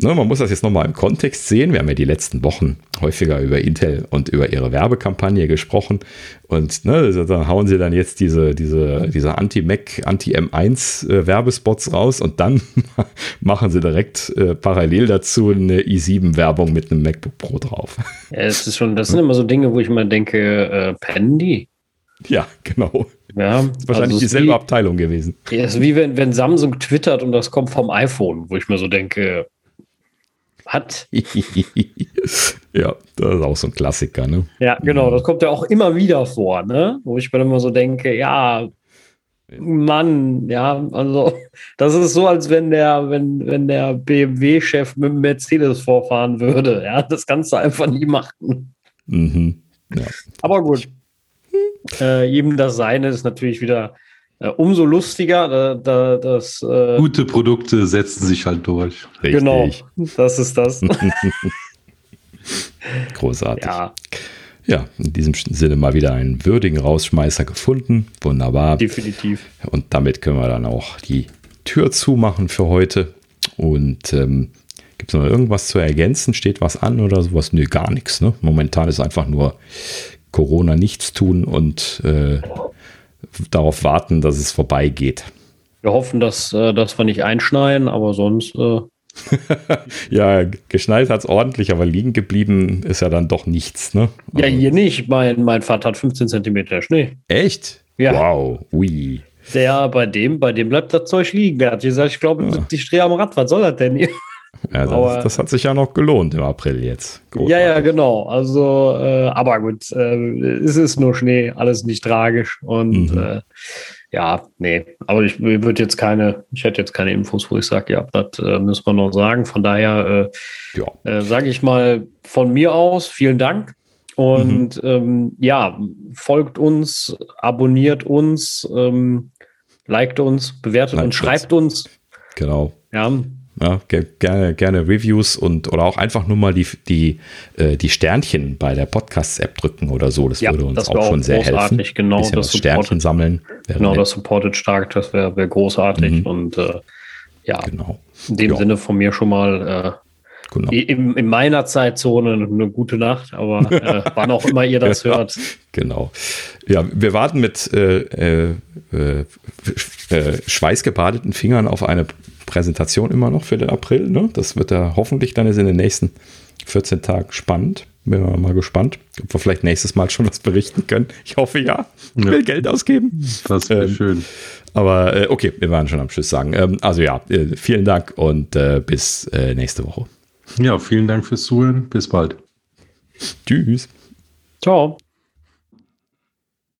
ne, man muss das jetzt nochmal im Kontext sehen. Wir haben ja die letzten Wochen häufiger über Intel und über ihre Werbekampagne gesprochen. Und ne, also da hauen sie dann jetzt diese, diese, diese Anti-Mac, Anti-M1-Werbespots äh, raus und dann machen sie direkt äh, parallel dazu eine i7-Werbung mit einem MacBook Pro drauf. Ja, das ist schon, das sind immer so Dinge, wo ich immer denke, äh, pennen die? Ja, genau. Ja, wahrscheinlich also dieselbe wie, Abteilung gewesen. Ja, ist wie wenn, wenn Samsung twittert und das kommt vom iPhone, wo ich mir so denke, hat. ja, das ist auch so ein Klassiker, ne? Ja, genau, das kommt ja auch immer wieder vor, ne? Wo ich mir immer so denke, ja, Mann, ja, also das ist so, als wenn der, wenn, wenn der BMW-Chef mit dem Mercedes vorfahren würde. Ja, das kannst du einfach nie machen. Mhm. Ja. Aber gut. Äh, jedem das Seine ist natürlich wieder äh, umso lustiger. Da, da, das, äh, Gute Produkte setzen sich halt durch. Richtig. Genau, das ist das. Großartig. Ja. Ja, in diesem Sinne mal wieder einen würdigen Rausschmeißer gefunden. Wunderbar. Definitiv. Und damit können wir dann auch die Tür zumachen für heute. Und ähm, gibt es noch irgendwas zu ergänzen? Steht was an oder sowas? Nö, gar nichts. Ne? Momentan ist einfach nur Corona nichts tun und äh, darauf warten, dass es vorbeigeht. Wir hoffen, dass, äh, dass wir nicht einschneien, aber sonst. Äh ja, geschneit hat es ordentlich, aber liegen geblieben ist ja dann doch nichts. Ne? Ja, hier nicht. Mein, mein Vater hat 15 Zentimeter Schnee. Echt? Ja. Wow, ui. Der, bei dem, bei dem bleibt das Zeug liegen. Der hat gesagt, ich glaube, ja. ich drehe am Rad. Was soll das denn hier? Ja, das, das, hat sich ja noch gelohnt im April jetzt. Großartig. Ja, ja, genau. Also, äh, aber gut, äh, es ist nur Schnee, alles nicht tragisch. Und mhm. äh, Ja, nee, aber ich würde jetzt keine, ich hätte jetzt keine Infos, wo ich sage, ja, das äh, müssen wir noch sagen. Von daher äh, ja. äh, sage ich mal von mir aus, vielen Dank. Und mhm. ähm, ja, folgt uns, abonniert uns, ähm, liked uns, bewertet Nein, uns, schreibt uns. Genau. Ja. Ja, gerne, gerne Reviews und oder auch einfach nur mal die, die, äh, die Sternchen bei der Podcast-App drücken oder so. Das ja, würde uns auch, auch schon sehr helfen. Genau, das Sternchen sammeln. Genau, nett. das supportet stark, das wäre wär großartig. Mhm. Und äh, ja, genau. in dem ja. Sinne von mir schon mal äh, Genau. In, in, meiner Zeitzone eine gute Nacht, aber äh, wann auch immer ihr das hört. Genau. Ja, wir warten mit äh, äh, äh, äh, schweißgebadeten Fingern auf eine Präsentation immer noch für den April. Ne? Das wird ja hoffentlich dann in den nächsten 14 Tagen spannend. Bin mal gespannt, ob wir vielleicht nächstes Mal schon was berichten können. Ich hoffe ja. Ich will ja. Geld ausgeben. Das wäre ähm, schön. Aber äh, okay, wir waren schon am Schluss sagen. Ähm, also ja, äh, vielen Dank und äh, bis äh, nächste Woche. Ja, vielen Dank fürs Zuhören. Bis bald. Tschüss. Ciao.